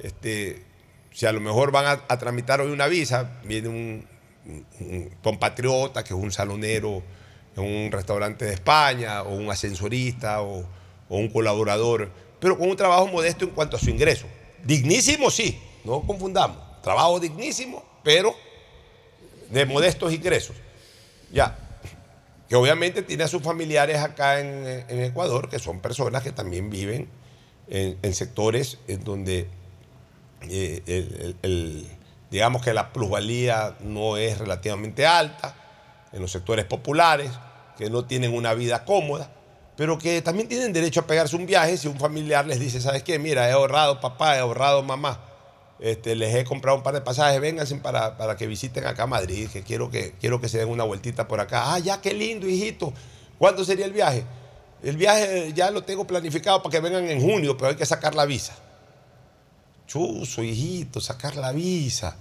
este, si a lo mejor van a, tramitar hoy una visa, viene un, un- un compatriota que es un salonero en un restaurante de España, o un ascensorista, o, o un colaborador, pero con un trabajo modesto en cuanto a su ingreso. Dignísimo, sí, no confundamos. Trabajo dignísimo, pero de modestos ingresos. Ya, que obviamente tiene a sus familiares acá en, Ecuador, que son personas que también viven en, sectores en donde eh, digamos que la plusvalía no es relativamente alta, en los sectores populares, que no tienen una vida cómoda, pero que también tienen derecho a pegarse un viaje si un familiar les dice, ¿sabes qué? Mira, he ahorrado papá, he ahorrado mamá, este, les he comprado un par de pasajes, vénganse para, para que visiten acá Madrid, que quiero, que quiero que se den una vueltita por acá. Ah, ya, qué lindo, hijito. ¿Cuándo sería el viaje? El viaje ya lo tengo planificado para que vengan en junio, pero hay que sacar la visa. Chuzo, hijito, sacar la visa.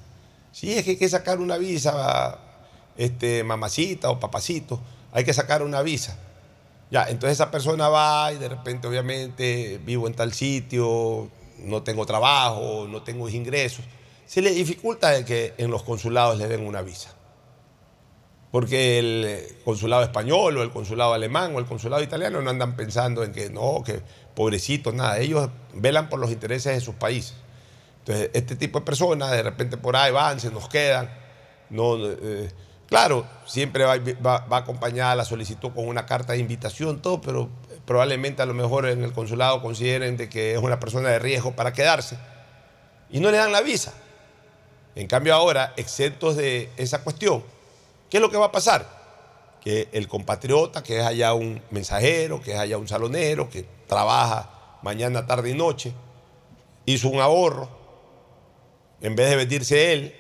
Sí, es que hay que sacar una visa, este, mamacita o papacito, hay que sacar una visa. Ya, entonces esa persona va y de repente, obviamente, vivo en tal sitio, no tengo trabajo, no tengo ingresos. Se le dificulta que en los consulados le den una visa. Porque el consulado español o el consulado alemán o el consulado italiano no andan pensando en que no, que pobrecitos, nada. Ellos velan por los intereses de sus países. Entonces, este tipo de personas de repente por ahí van, se nos quedan. No, eh, claro, siempre va, acompañada la solicitud con una carta de invitación, todo, pero probablemente a lo mejor en el consulado consideren de que es una persona de riesgo para quedarse y no le dan la visa. En cambio ahora, exentos de esa cuestión, ¿qué es lo que va a pasar? Que el compatriota, que es allá un mensajero, que es allá un salonero, que trabaja mañana, tarde y noche, hizo un ahorro, en vez de vestirse él,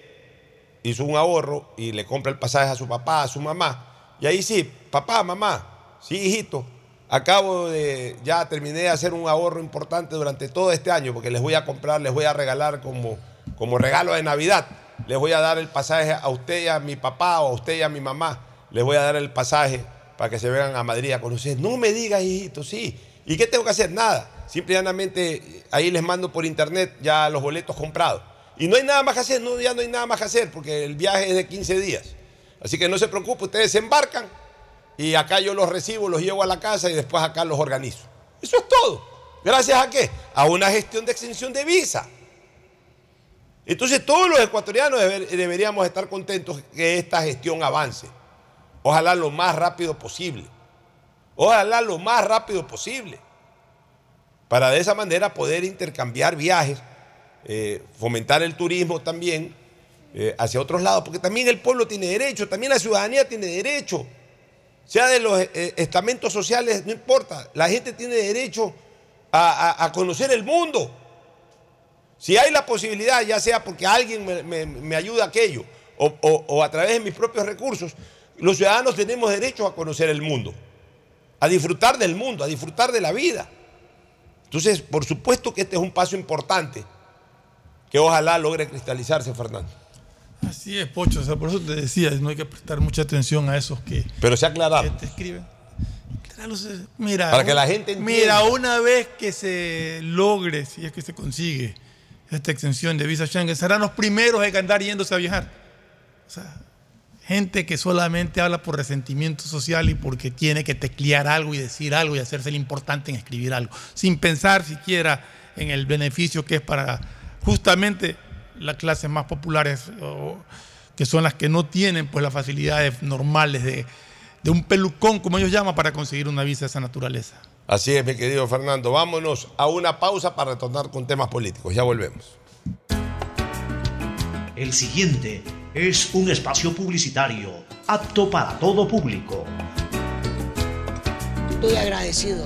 hizo un ahorro y le compra el pasaje a su papá, a su mamá. Y ahí sí, papá, mamá, sí, hijito, acabo de, ya terminé de hacer un ahorro importante durante todo este año porque les voy a comprar, les voy a regalar como, como regalo de Navidad. Les voy a dar el pasaje a usted y a mi papá o a usted y a mi mamá. Les voy a dar el pasaje para que se vengan a Madrid a conocer. No me digas, hijito, sí. ¿Y qué tengo que hacer? Nada. simplemente ahí les mando por internet ya los boletos comprados. Y no hay nada más que hacer, no, ya no hay nada más que hacer porque el viaje es de 15 días. Así que no se preocupe, ustedes se embarcan y acá yo los recibo, los llevo a la casa y después acá los organizo. Eso es todo. ¿Gracias a qué? A una gestión de exención de visa. Entonces todos los ecuatorianos deber- deberíamos estar contentos que esta gestión avance. Ojalá lo más rápido posible. Ojalá lo más rápido posible. Para de esa manera poder intercambiar viajes, eh, fomentar el turismo también eh, hacia otros lados, porque también el pueblo tiene derecho, también la ciudadanía tiene derecho. Sea de los eh, estamentos sociales, no importa, la gente tiene derecho a, conocer el mundo. Si hay la posibilidad, ya sea porque alguien me, ayuda a aquello o- o a través de mis propios recursos, los ciudadanos tenemos derecho a conocer el mundo, a disfrutar del mundo, a disfrutar de la vida. Entonces, por supuesto que este es un paso importante que ojalá logre cristalizarse, Fernando. Así es, Pocho. O sea, por eso te decía, no hay que prestar mucha atención a esos que, Pero se ha aclarado. que te escriben. Claro, Mira, Para que la gente entienda. Mira, una vez que se logre, si es que se consigue esta extensión de visa Schengen, serán los primeros en andar yéndose a viajar. O sea, gente que solamente habla por resentimiento social y porque tiene que teclear algo y decir algo y hacerse el importante en escribir algo, sin pensar siquiera en el beneficio que es para justamente las clases más populares, o- que son las que no tienen pues las facilidades normales de, de un pelucón, como ellos llaman, para conseguir una visa de esa naturaleza. Así es, mi querido Fernando. Vámonos a una pausa para retornar con temas políticos. Ya volvemos. El siguiente es un espacio publicitario apto para todo público. Estoy agradecido.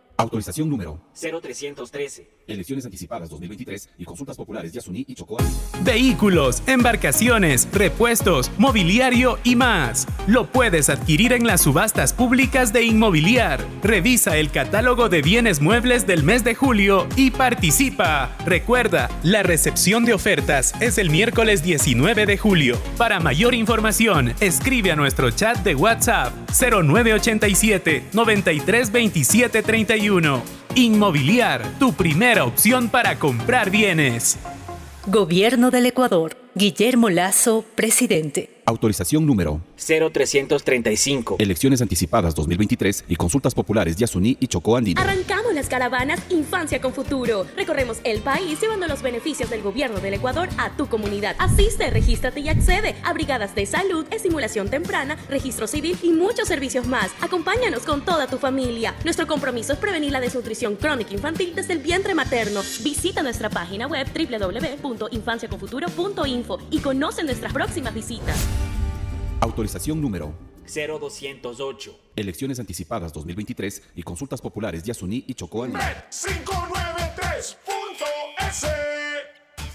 Autorización número 0313. Elecciones anticipadas 2023 y consultas populares Yasuní y Chocó. Vehículos, embarcaciones, repuestos, mobiliario y más. Lo puedes adquirir en las subastas públicas de Inmobiliar. Revisa el catálogo de bienes muebles del mes de julio y participa. Recuerda, la recepción de ofertas es el miércoles 19 de julio. Para mayor información, escribe a nuestro chat de WhatsApp 0987 93 27 31. Inmobiliar, tu primera opción para comprar bienes. Gobierno del Ecuador. Guillermo Lazo, presidente. Autorización número 0335. Elecciones anticipadas 2023 y consultas populares Yasuní y Chocó Andino. Arrancamos las caravanas Infancia con Futuro. Recorremos el país llevando los beneficios del gobierno del Ecuador a tu comunidad. Asiste, regístrate y accede a brigadas de salud, estimulación temprana, registro civil y muchos servicios más. Acompáñanos con toda tu familia. Nuestro compromiso es prevenir la desnutrición crónica infantil desde el vientre materno. Visita nuestra página web y conoce nuestras próximas visitas. Autorización número 0208. Elecciones anticipadas 2023 y consultas populares Yasuní y Chocó Andino. 593.es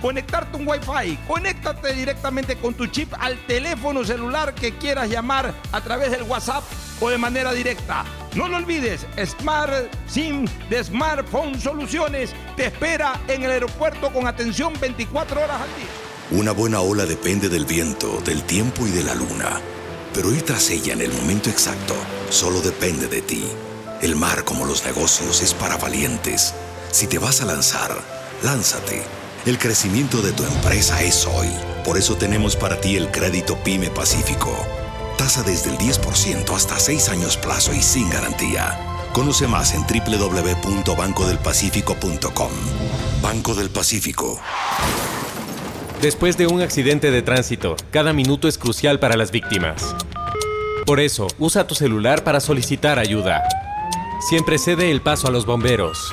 conectarte un Wi-Fi. Conéctate directamente con tu chip al teléfono celular que quieras llamar a través del WhatsApp o de manera directa. No lo olvides, Smart SIM de Smartphone Soluciones te espera en el aeropuerto con atención 24 horas al día. Una buena ola depende del viento, del tiempo y de la luna. Pero ir tras ella en el momento exacto solo depende de ti. El mar, como los negocios, es para valientes. Si te vas a lanzar, lánzate. El crecimiento de tu empresa es hoy. Por eso tenemos para ti el crédito PYME Pacífico. Tasa desde el 10% hasta 6 años plazo y sin garantía. Conoce más en www.bancodelpacifico.com. Banco del Pacífico. Después de un accidente de tránsito, cada minuto es crucial para las víctimas. Por eso, usa tu celular para solicitar ayuda. Siempre cede el paso a los bomberos.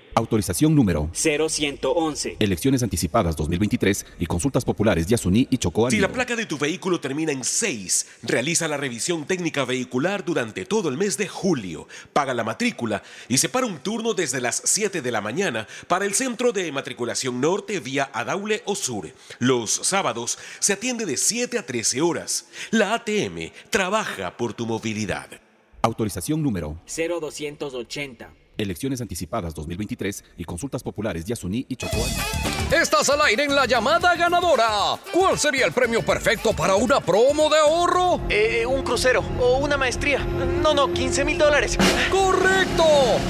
Autorización número 0111. Elecciones anticipadas 2023 y consultas populares Yasuní y Chocó Si la placa de tu vehículo termina en 6, realiza la revisión técnica vehicular durante todo el mes de julio. Paga la matrícula y separa un turno desde las 7 de la mañana para el centro de matriculación norte vía Adaule o Sur. Los sábados se atiende de 7 a 13 horas. La ATM trabaja por tu movilidad. Autorización número 0280. Elecciones anticipadas 2023 y consultas populares Yasuní y Chocó Andino. Estás al aire en la llamada ganadora. ¿Cuál sería el premio perfecto para una promo de ahorro? Eh, un crucero o una maestría. No, no, 15 mil dólares. ¡Correcto!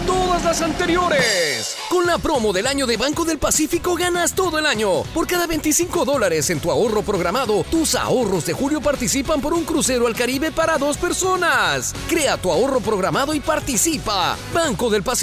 Todas las anteriores. Con la promo del año de Banco del Pacífico ganas todo el año. Por cada 25 dólares en tu ahorro programado, tus ahorros de julio participan por un crucero al Caribe para dos personas. Crea tu ahorro programado y participa. Banco del Pacífico.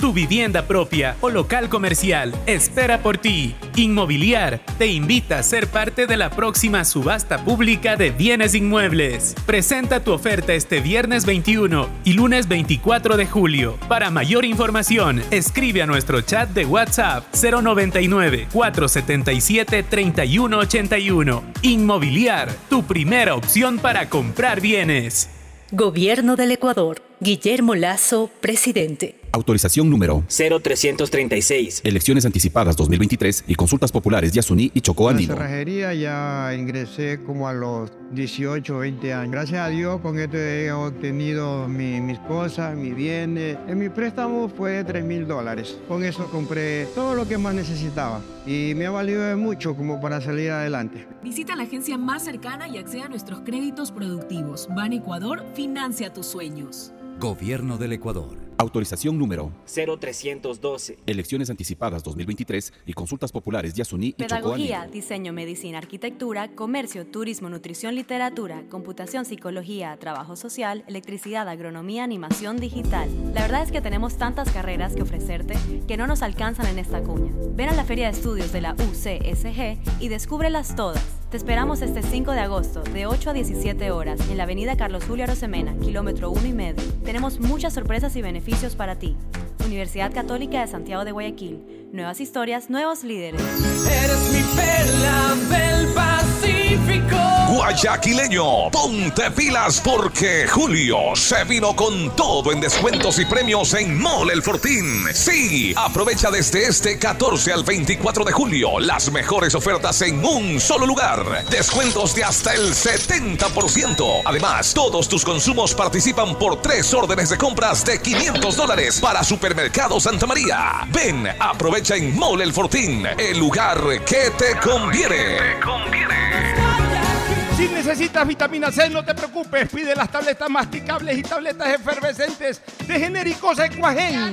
Tu vivienda propia o local comercial espera por ti. Inmobiliar te invita a ser parte de la próxima subasta pública de bienes inmuebles. Presenta tu oferta este viernes 21 y lunes 24 de julio. Para mayor información, escribe a nuestro chat de WhatsApp 099 477 3181. Inmobiliar, tu primera opción para comprar bienes. Gobierno del Ecuador. Guillermo Lazo, presidente. Autorización número 0336. Elecciones anticipadas 2023 y consultas populares Yasuní y Chocó La Andino. cerrajería ya ingresé como a los 18, 20 años. Gracias a Dios con esto he obtenido mi- mis cosas, mis bienes. En mi préstamo fue de 3 mil dólares. Con eso compré todo lo que más necesitaba y me ha valido de mucho como para salir adelante. Visita la agencia más cercana y acceda a nuestros créditos productivos. Ban Ecuador financia tus sueños. Gobierno del Ecuador. Autorización número 0312. Elecciones anticipadas 2023 y consultas populares Yasuní y Pedagogía, diseño, medicina, arquitectura, comercio, turismo, nutrición, literatura, computación, psicología, trabajo social, electricidad, agronomía, animación digital. La verdad es que tenemos tantas carreras que ofrecerte que no nos alcanzan en esta cuña. Ven a la Feria de Estudios de la UCSG y descúbrelas todas. Te esperamos este 5 de agosto de 8 a 17 horas en la avenida Carlos Julio Arosemena, kilómetro 1 y medio. Tenemos muchas sorpresas y beneficios para ti. Universidad Católica de Santiago de Guayaquil. Nuevas historias, nuevos líderes. Guayaquileño, ponte pilas porque Julio se vino con todo en descuentos y premios en Mole El Fortín. Sí, aprovecha desde este 14 al 24 de julio las mejores ofertas en un solo lugar. Descuentos de hasta el 70%. Además, todos tus consumos participan por tres órdenes de compras de 500 dólares para Supermercado Santa María. Ven, aprovecha en Mole El Fortín, el lugar que te conviene. Si necesitas vitamina C, no te preocupes. Pide las tabletas masticables y tabletas efervescentes de genéricos Equagen.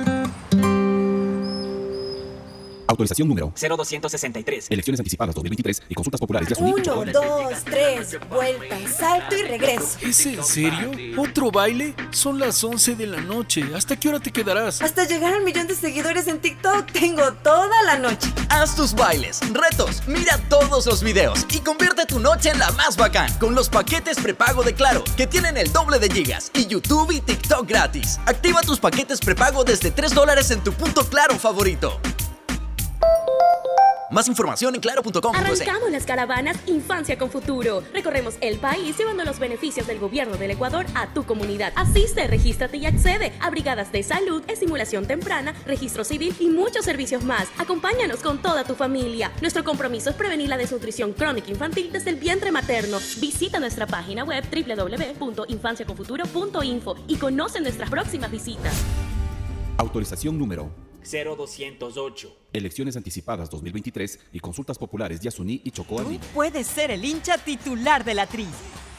Autorización número 0263. Elecciones anticipadas 2023 y consultas populares de Uno, dos, tres, vuelta, salto y regreso. ¿Es en serio? ¿Otro baile? Son las 11 de la noche. ¿Hasta qué hora te quedarás? Hasta llegar al millón de seguidores en TikTok tengo toda la noche. Haz tus bailes, retos, mira todos los videos y convierte tu noche en la más bacán con los paquetes prepago de Claro, que tienen el doble de gigas y YouTube y TikTok gratis. Activa tus paquetes prepago desde 3 dólares en tu punto Claro favorito. Más información en claro.com.es. Arrancamos las caravanas Infancia con Futuro. Recorremos el país llevando los beneficios del gobierno del Ecuador a tu comunidad. Asiste, regístrate y accede a brigadas de salud, estimulación temprana, registro civil y muchos servicios más. Acompáñanos con toda tu familia. Nuestro compromiso es prevenir la desnutrición crónica infantil desde el vientre materno. Visita nuestra página web www.infanciaconfuturo.info y conoce nuestras próximas visitas. Autorización número 0208. Elecciones anticipadas 2023 y consultas populares de Yasuní y Chocó Tú puedes ser el hincha titular de la Tri.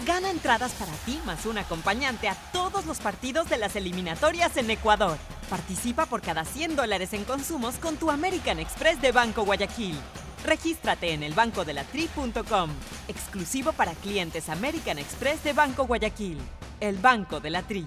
Gana entradas para ti más un acompañante a todos los partidos de las eliminatorias en Ecuador. Participa por cada 100 dólares en consumos con tu American Express de Banco Guayaquil. Regístrate en elbancodelatri.com. Exclusivo para clientes American Express de Banco Guayaquil. El Banco de la Tri.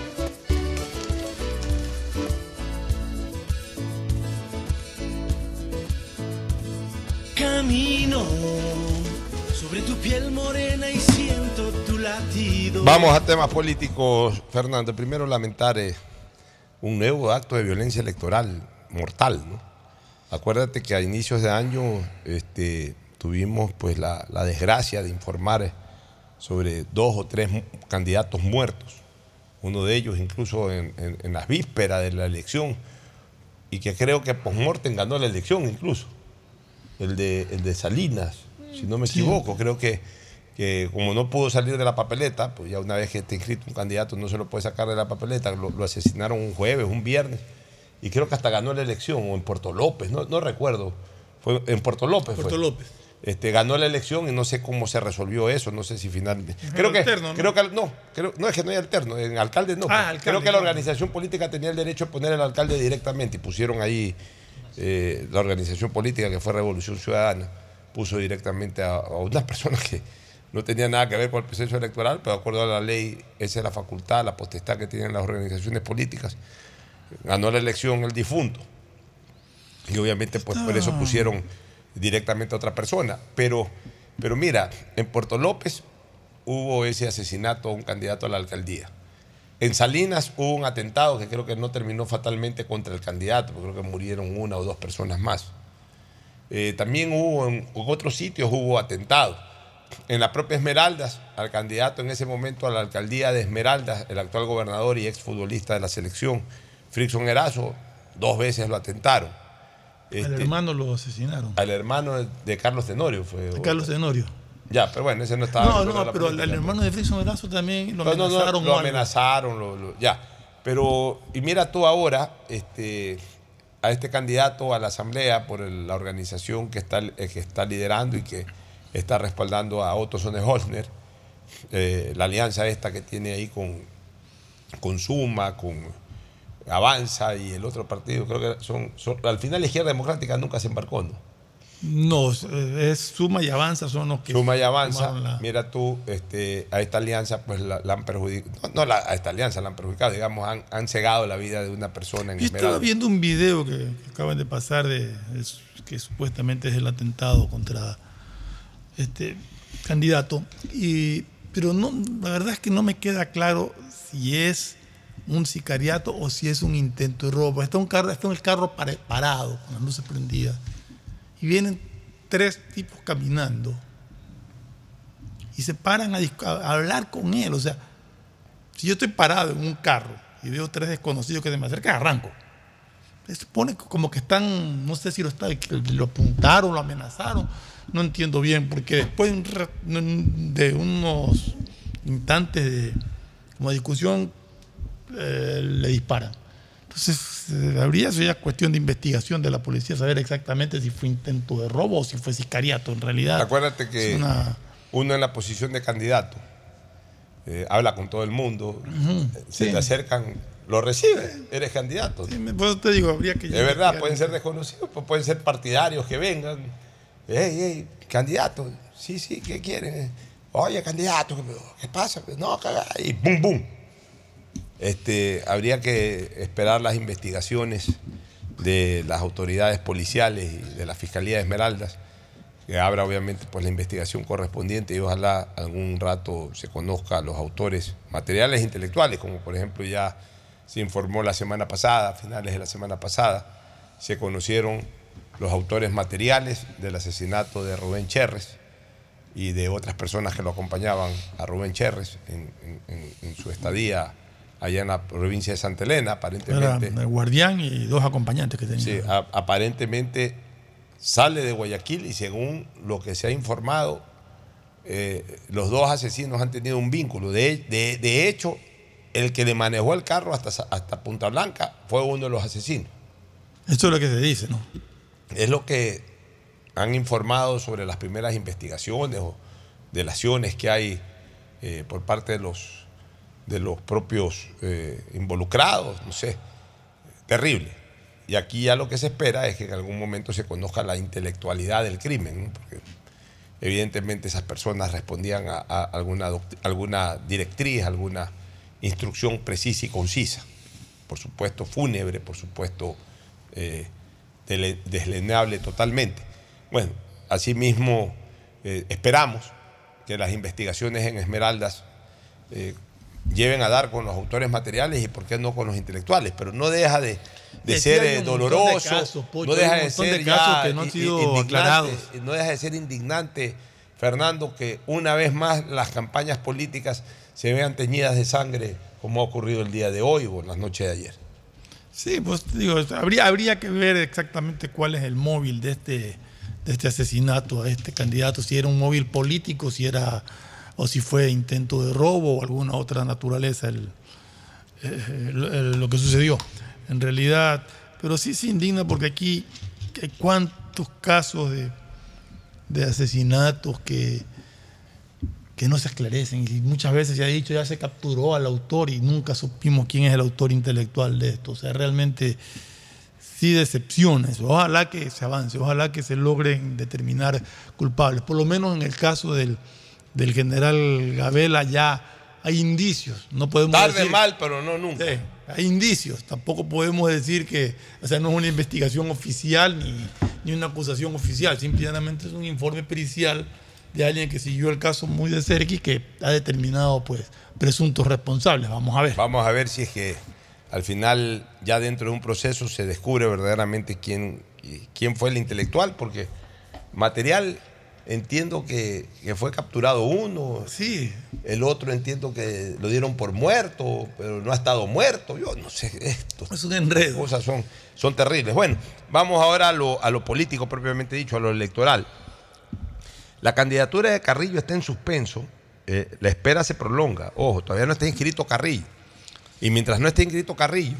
Vamos a temas políticos, Fernando. Primero lamentar eh, un nuevo acto de violencia electoral mortal. ¿no? Acuérdate que a inicios de año este, tuvimos pues, la, la desgracia de informar eh, sobre dos o tres candidatos muertos. Uno de ellos incluso en, en- en las vísperas de la elección y que creo que Postmortem ganó la elección incluso. El de, el de Salinas, si no me equivoco. Creo que, que como no pudo salir de la papeleta, pues ya una vez que está inscrito un candidato no se lo puede sacar de la papeleta, lo, lo asesinaron un jueves, un viernes, y creo que hasta ganó la elección, o en Puerto López, no, no recuerdo. Fue en Puerto López. Puerto fue. López. Este, ganó la elección y no sé cómo se resolvió eso, no sé si finalmente. Creo que, alterno, ¿no? creo que no, creo, no es que no hay alterno, en alcalde no. Ah, pues. alcalde, creo que la organización política tenía el derecho de poner al alcalde directamente y pusieron ahí eh, la organización política que fue Revolución Ciudadana, puso directamente a, a unas personas que no tenían nada que ver con el proceso electoral, pero de acuerdo a la ley, esa es la facultad, la potestad que tienen las organizaciones políticas. Ganó la elección el difunto. Y obviamente pues por eso pusieron directamente a otra persona. Pero, pero mira, en Puerto López hubo ese asesinato a un candidato a la alcaldía. En Salinas hubo un atentado que creo que no terminó fatalmente contra el candidato, porque creo que murieron una o dos personas más. Eh, también hubo en, en otros sitios hubo atentados. En la propia Esmeraldas, al candidato en ese momento a la alcaldía de Esmeraldas, el actual gobernador y exfutbolista de la selección, Frickson Erazo, dos veces lo atentaron. Al Este, hermano lo asesinaron. al hermano de Carlos Tenorio fue. A Carlos Tenorio. Ya, pero bueno, ese no estaba. No, de no, pero al, política. al hermano de Frickson Erazo también lo No, no, no, amenazaron. lo amenazaron, lo- lo- ya. Pero, y mira tú ahora, este, a este candidato a la asamblea por el- la organización que está, que está liderando y que está respaldando a Otto Sonnenholzner, eh, la alianza esta que tiene ahí con, con Suma, con Avanza y el otro partido, creo que son, son- al final la izquierda democrática nunca se embarcó, ¿no? No, es suma y avanza son los que Suma y avanza. la- Mira tú, este, a esta alianza, pues la, la han perjudicado. No, no la- a esta alianza la han perjudicado, digamos, han, han cegado la vida de una persona en Yo estaba viendo un video que, que acaban de pasar de que supuestamente es el atentado contra este candidato y pero no la verdad es que no me queda claro si es un sicariato o si es un intento de robo. Está un carro, está el carro parado con las luces prendidas y vienen tres tipos caminando y se paran a, hablar con él, o sea, si yo estoy parado en un carro y veo tres desconocidos que se me acercan, arranco. Se supone como que están, no sé si lo, está, lo apuntaron, lo amenazaron, no entiendo bien, porque después de de unos instantes de como discusión eh, le disparan. Entonces, eh, habría eso ya cuestión de investigación de la policía, saber exactamente si fue intento de robo o si fue sicariato en realidad. Acuérdate que una- uno en la posición de candidato eh, habla con todo el mundo, se sí. te acercan, lo recibes, eres candidato. Eso te digo, habría que... Es verdad, pueden ser desconocidos, pues pueden ser partidarios que vengan. Ey, ey, candidato, sí, sí, ¿qué quieren? Oye, candidato, ¿qué- ¿qué pasa? No, caga, y pum, pum. Este, habría que esperar las investigaciones de las autoridades policiales y de la Fiscalía de Esmeraldas, que abra obviamente pues la investigación correspondiente y ojalá algún rato se conozca a los autores materiales e intelectuales, como por ejemplo ya se informó la semana pasada, finales de la semana pasada, se conocieron los autores materiales del asesinato de Rubén Cherres y de otras personas que lo acompañaban a Rubén Cherres en, en- en- en su estadía allá en la provincia de Santa Elena, Era aparentemente. el guardián y dos acompañantes que tenía. Sí, a- aparentemente sale de Guayaquil y según lo que se ha informado, eh, los dos asesinos han tenido un vínculo. De, de- de hecho, el que le manejó el carro hasta, hasta Punta Blanca fue uno de los asesinos. Eso es lo que se dice, ¿no? Es lo que han informado sobre las primeras investigaciones o delaciones que hay eh, por parte de los, de los propios eh, involucrados, no sé, terrible. Y aquí ya lo que se espera es que en algún momento se conozca la intelectualidad del crimen, porque evidentemente esas personas respondían a, alguna, alguna directriz, alguna instrucción precisa y concisa. Por supuesto, fúnebre, por supuesto, eh, desleñable totalmente. Bueno, asimismo, eh, esperamos que las investigaciones en Esmeraldas eh, lleven a dar con los autores materiales y por qué no con los intelectuales, pero no deja de, ser eh, de doloroso, casos, no deja de ser de casos ya que no han i- sido indignante, aclarados. no deja de ser indignante, Fernando, que una vez más las campañas políticas se vean teñidas de sangre como ha ocurrido el día de hoy o en las noches de ayer. Sí, pues digo, habría, habría que ver exactamente cuál es el móvil de este, de este asesinato a este candidato, si era un móvil político, si era o si fue intento de robo o alguna otra naturaleza el, eh, lo que sucedió. En realidad, pero sí se indigna porque aquí hay cuántos casos de, de asesinatos que, que no se esclarecen. Y muchas veces se ha dicho, ya se capturó al autor y nunca supimos quién es el autor intelectual de esto. O sea, realmente sí decepciones. Ojalá que se avance, ojalá que se logren determinar culpables. Por lo menos en el caso del, del general Gabela ya hay indicios. No podemos Tarde decir- mal, pero no nunca. Sí, hay indicios. Tampoco podemos decir que, o sea, no es una investigación oficial ni, ni una acusación oficial. Simplemente es un informe pericial de alguien que siguió el caso muy de cerca y que ha determinado, pues, presuntos responsables. Vamos a ver. Vamos a ver si es que al final, ya dentro de un proceso, se descubre verdaderamente quién, quién fue el intelectual, porque material entiendo que, que fue capturado uno. Sí. El otro entiendo que lo dieron por muerto, pero no ha estado muerto. Yo no sé esto. Es un enredo. Cosas son, son terribles. Bueno, vamos ahora a lo, a lo político propiamente dicho, a lo electoral. La candidatura de Carrillo está en suspenso. eh, la espera se prolonga. Ojo, todavía no está inscrito Carrillo. Y mientras no esté inscrito Carrillo,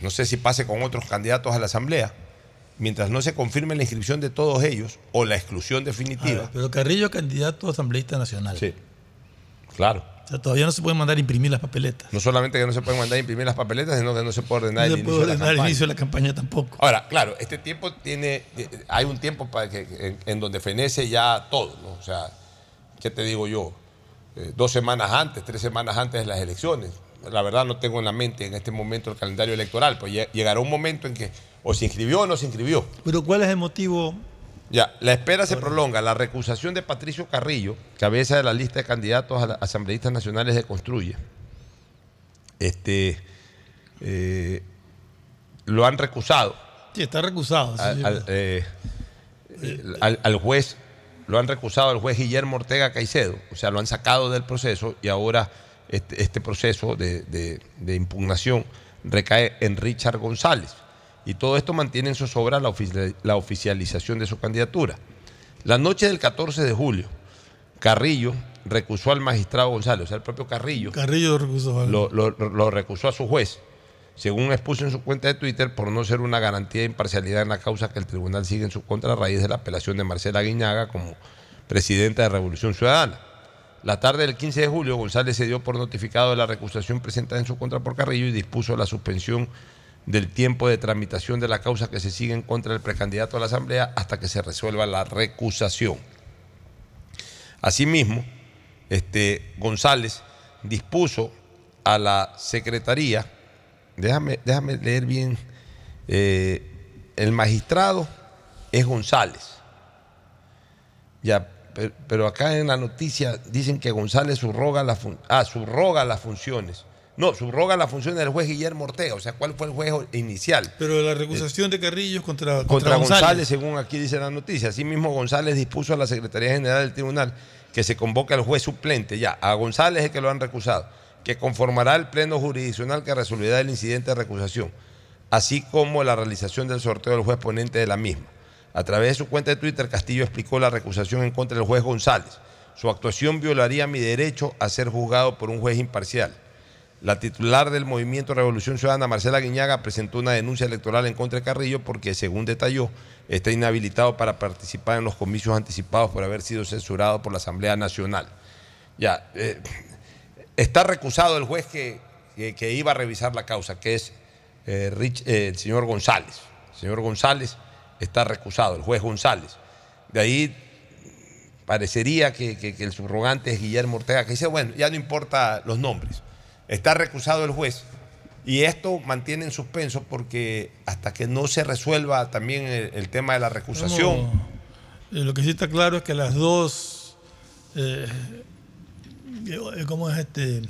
no sé si pase con otros candidatos a la Asamblea, mientras no se confirme la inscripción de todos ellos o la exclusión definitiva. ver, pero Carrillo es candidato a asambleísta nacional. Sí. Claro. Sea, todavía no se pueden mandar a imprimir las papeletas. No solamente que no se pueden mandar a imprimir las papeletas, sino que no se puede ordenar No el se inicio puede de la ordenar el campaña. inicio de la campaña tampoco. Ahora, claro, este tiempo tiene, eh, hay un tiempo para que, en, en donde fenece ya todo, ¿no? O sea, ¿qué te digo yo? Eh, dos semanas antes, tres semanas antes de las elecciones. La verdad no tengo en la mente en este momento el calendario electoral, pues lle- llegará un momento en que o se inscribió o no se inscribió. Pero ¿cuál es el motivo? Ya, la espera se prolonga. La recusación de Patricio Carrillo, cabeza de la lista de candidatos a asambleístas nacionales de Construye, este, eh, lo han recusado. Sí, está recusado. sí, al, sí. al, eh, al- al juez, lo han recusado al juez Guillermo Ortega Caicedo, o sea, lo han sacado del proceso y ahora este, este proceso de, de- de impugnación recae en Richard González. Y todo esto mantiene en zozobra la, ofici- la oficialización de su candidatura. La noche del 14 de julio, Carrillo recusó al magistrado González, o sea, el propio Carrillo Carrillo lo recusó. lo, lo- lo recusó a su juez, según expuso en su cuenta de Twitter, por no ser una garantía de imparcialidad en la causa que el tribunal sigue en su contra a raíz de la apelación de Marcela Guiñaga como presidenta de Revolución Ciudadana. La tarde del 15 de julio, González se dio por notificado de la recusación presentada en su contra por Carrillo y dispuso la suspensión del tiempo de tramitación de la causa que se sigue en contra del precandidato a la Asamblea hasta que se resuelva la recusación. Asimismo, este, González dispuso a la Secretaría, déjame, déjame leer bien, eh, el magistrado es González. Ya, pe- pero acá en la noticia dicen que González subroga, fun- ah, subroga las funciones. No, subroga las funciones del juez Guillermo Ortega. O sea, ¿cuál fue el juez inicial? Pero la recusación de Carrillo es contra, contra, contra González. González. según aquí dice la noticia. Asimismo, González dispuso a la Secretaría General del Tribunal que se convoque al juez suplente, ya, a González es que lo han recusado, que conformará el pleno jurisdiccional que resolverá el incidente de recusación, así como la realización del sorteo del juez ponente de la misma. A través de su cuenta de Twitter, Castillo explicó la recusación en contra del juez González. Su actuación violaría mi derecho a ser juzgado por un juez imparcial. La titular del Movimiento Revolución Ciudadana, Marcela Guiñaga, presentó una denuncia electoral en contra de Carrillo porque, según detalló, está inhabilitado para participar en los comicios anticipados por haber sido censurado por la Asamblea Nacional. Ya, eh, está recusado el juez que, que- iba a revisar la causa, que es eh, eh, el señor González. El señor González está recusado, el juez González. De ahí parecería que, que- que el subrogante es Guillermo Ortega, que dice, bueno, ya no importa los nombres. Está recusado el juez. Y esto mantiene en suspenso porque hasta que no se resuelva también el, el tema de la recusación. No, eh, lo que sí está claro es que las dos. eh, eh, ¿Cómo es este?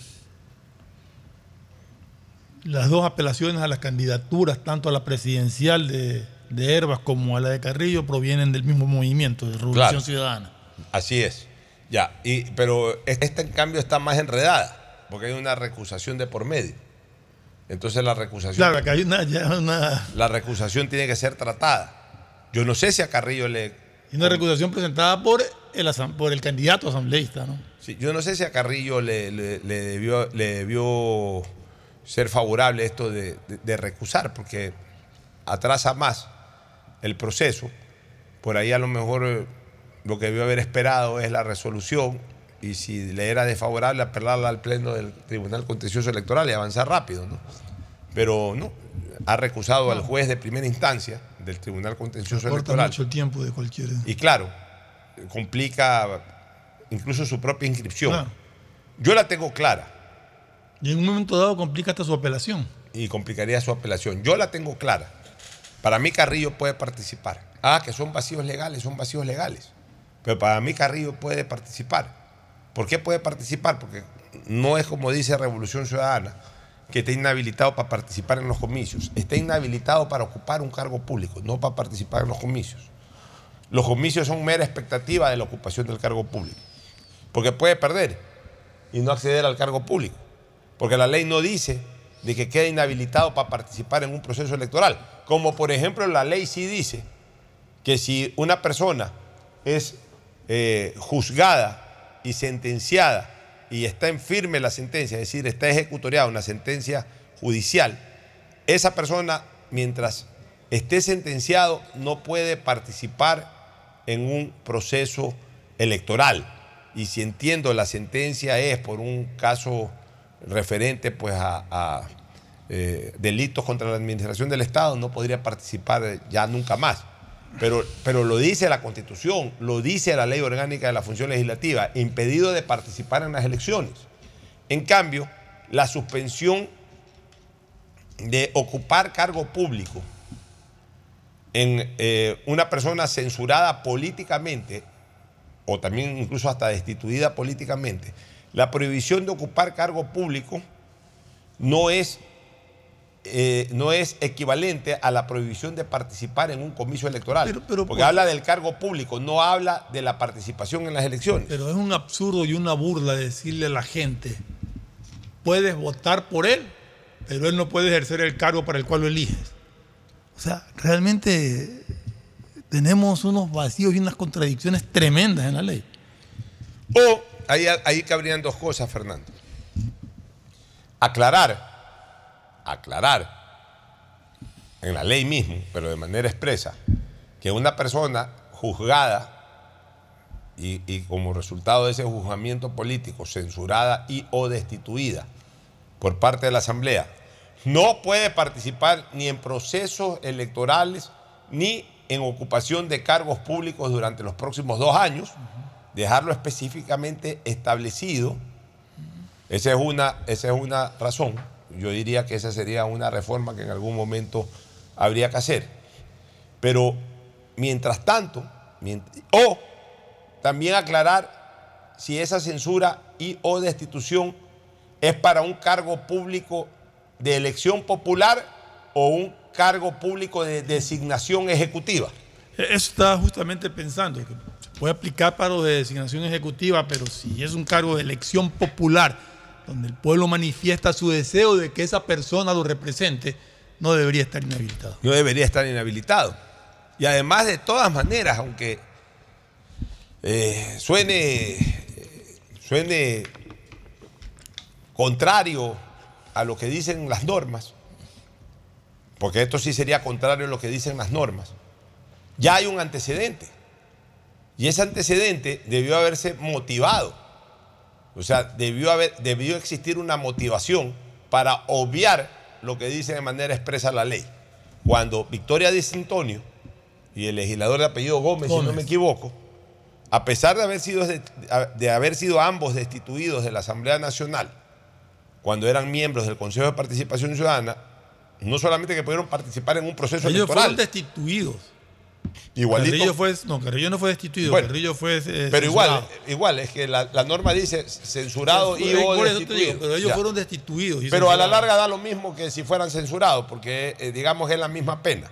Las dos apelaciones a las candidaturas, tanto a la presidencial de, de Herbas como a la de Carrillo, provienen del mismo movimiento, de Revolución Claro. Ciudadana. Así es. Ya, y, pero esta en cambio está más enredada, porque hay una recusación de por medio. Entonces la recusación, Claro, que hay una, ya una, la recusación tiene que ser tratada. Yo no sé si a Carrillo le... una recusación presentada por el, por el candidato asambleísta, ¿no? sí, yo no sé si a Carrillo le, le- le debió, le debió ser favorable esto de, de- de recusar, porque atrasa más el proceso. Por ahí a lo mejor eh, lo que debió haber esperado es la resolución y si le era desfavorable apelarla al pleno del Tribunal Contencioso Electoral y avanzar rápido, ¿no? Pero no, ha recusado al juez de primera instancia del Tribunal Contencioso Corta Electoral. mucho el tiempo de cualquier. Y claro, complica incluso su propia inscripción. Claro. Yo la tengo clara Y en un momento dado complica hasta su apelación. y complicaría su apelación. Yo la tengo clara. Para mí Carrillo puede participar. Ah, que son vacíos legales, son vacíos legales. Pero para mí Carrillo puede participar. ¿Por qué puede participar? Porque no es como dice Revolución Ciudadana, que está inhabilitado para participar en los comicios. Está inhabilitado para ocupar un cargo público, no para participar en los comicios. Los comicios son mera expectativa de la ocupación del cargo público. Porque puede perder y no acceder al cargo público. Porque la ley no dice de que quede inhabilitado para participar en un proceso electoral. Como por ejemplo la ley sí dice que si una persona es eh, juzgada y sentenciada y está en firme la sentencia, es decir, está ejecutoriada una sentencia judicial, esa persona, mientras esté sentenciado, no puede participar en un proceso electoral. y si entiendo la sentencia es por un caso referente pues a, eh, delitos contra la administración del Estado, no podría participar ya nunca más. Pero, pero lo dice la Constitución, lo dice la Ley Orgánica de la Función Legislativa, impedido de participar en las elecciones. En cambio, la suspensión de ocupar cargo público en eh, una persona censurada políticamente, o también incluso hasta destituida políticamente, la prohibición de ocupar cargo público no es, eh, no es equivalente a la prohibición de participar en un comicio electoral. porque ¿por habla del cargo público, no habla de la participación en las elecciones. Pero es un absurdo y una burla decirle a la gente, puedes votar por él, pero él no puede ejercer el cargo para el cual lo eliges. O sea, realmente tenemos unos vacíos y unas contradicciones tremendas en la ley. O ahí, ahí cabrían dos cosas, Fernando. Aclarar, aclarar en la ley mismo, pero de manera expresa, que una persona juzgada y, como resultado de ese juzgamiento político, censurada y o destituida por parte de la Asamblea, no puede participar ni en procesos electorales ni en ocupación de cargos públicos durante los próximos dos años, dejarlo específicamente establecido. Esa es, una, esa es una razón. Yo diría que esa sería una reforma que en algún momento habría que hacer. Pero mientras tanto, o también aclarar si esa censura y o destitución es para un cargo público de elección popular o un cargo público de designación ejecutiva. Eso estaba justamente pensando, que puede aplicar para lo de designación ejecutiva, pero si es un cargo de elección popular, donde el pueblo manifiesta su deseo de que esa persona lo represente, no debería estar inhabilitado. No debería estar inhabilitado. Y además, de todas maneras, aunque eh, suene, suene contrario a lo que dicen las normas, porque esto sí sería contrario a lo que dicen las normas, ya hay un antecedente. Y ese antecedente debió haberse motivado. O sea, debió, haber, debió existir una motivación para obviar lo que dice de manera expresa la ley. Cuando Victoria Di Antonio y el legislador de apellido Gómez, si no me equivoco, a pesar de haber, sido, de haber sido ambos destituidos de la Asamblea Nacional, cuando eran miembros del Consejo de Participación Ciudadana, no solamente que pudieron participar en un proceso Ellos fueron electoral, destituidos. Igualito. Carrillo fue, no, Carrillo no fue destituido, Bueno, Carrillo fue eh, pero igual, igual, es que la, la norma dice censurado y Por o digo, pero ellos Ya. fueron destituidos. y Pero a la larga da lo mismo que si fueran censurados, porque eh, digamos es la misma pena.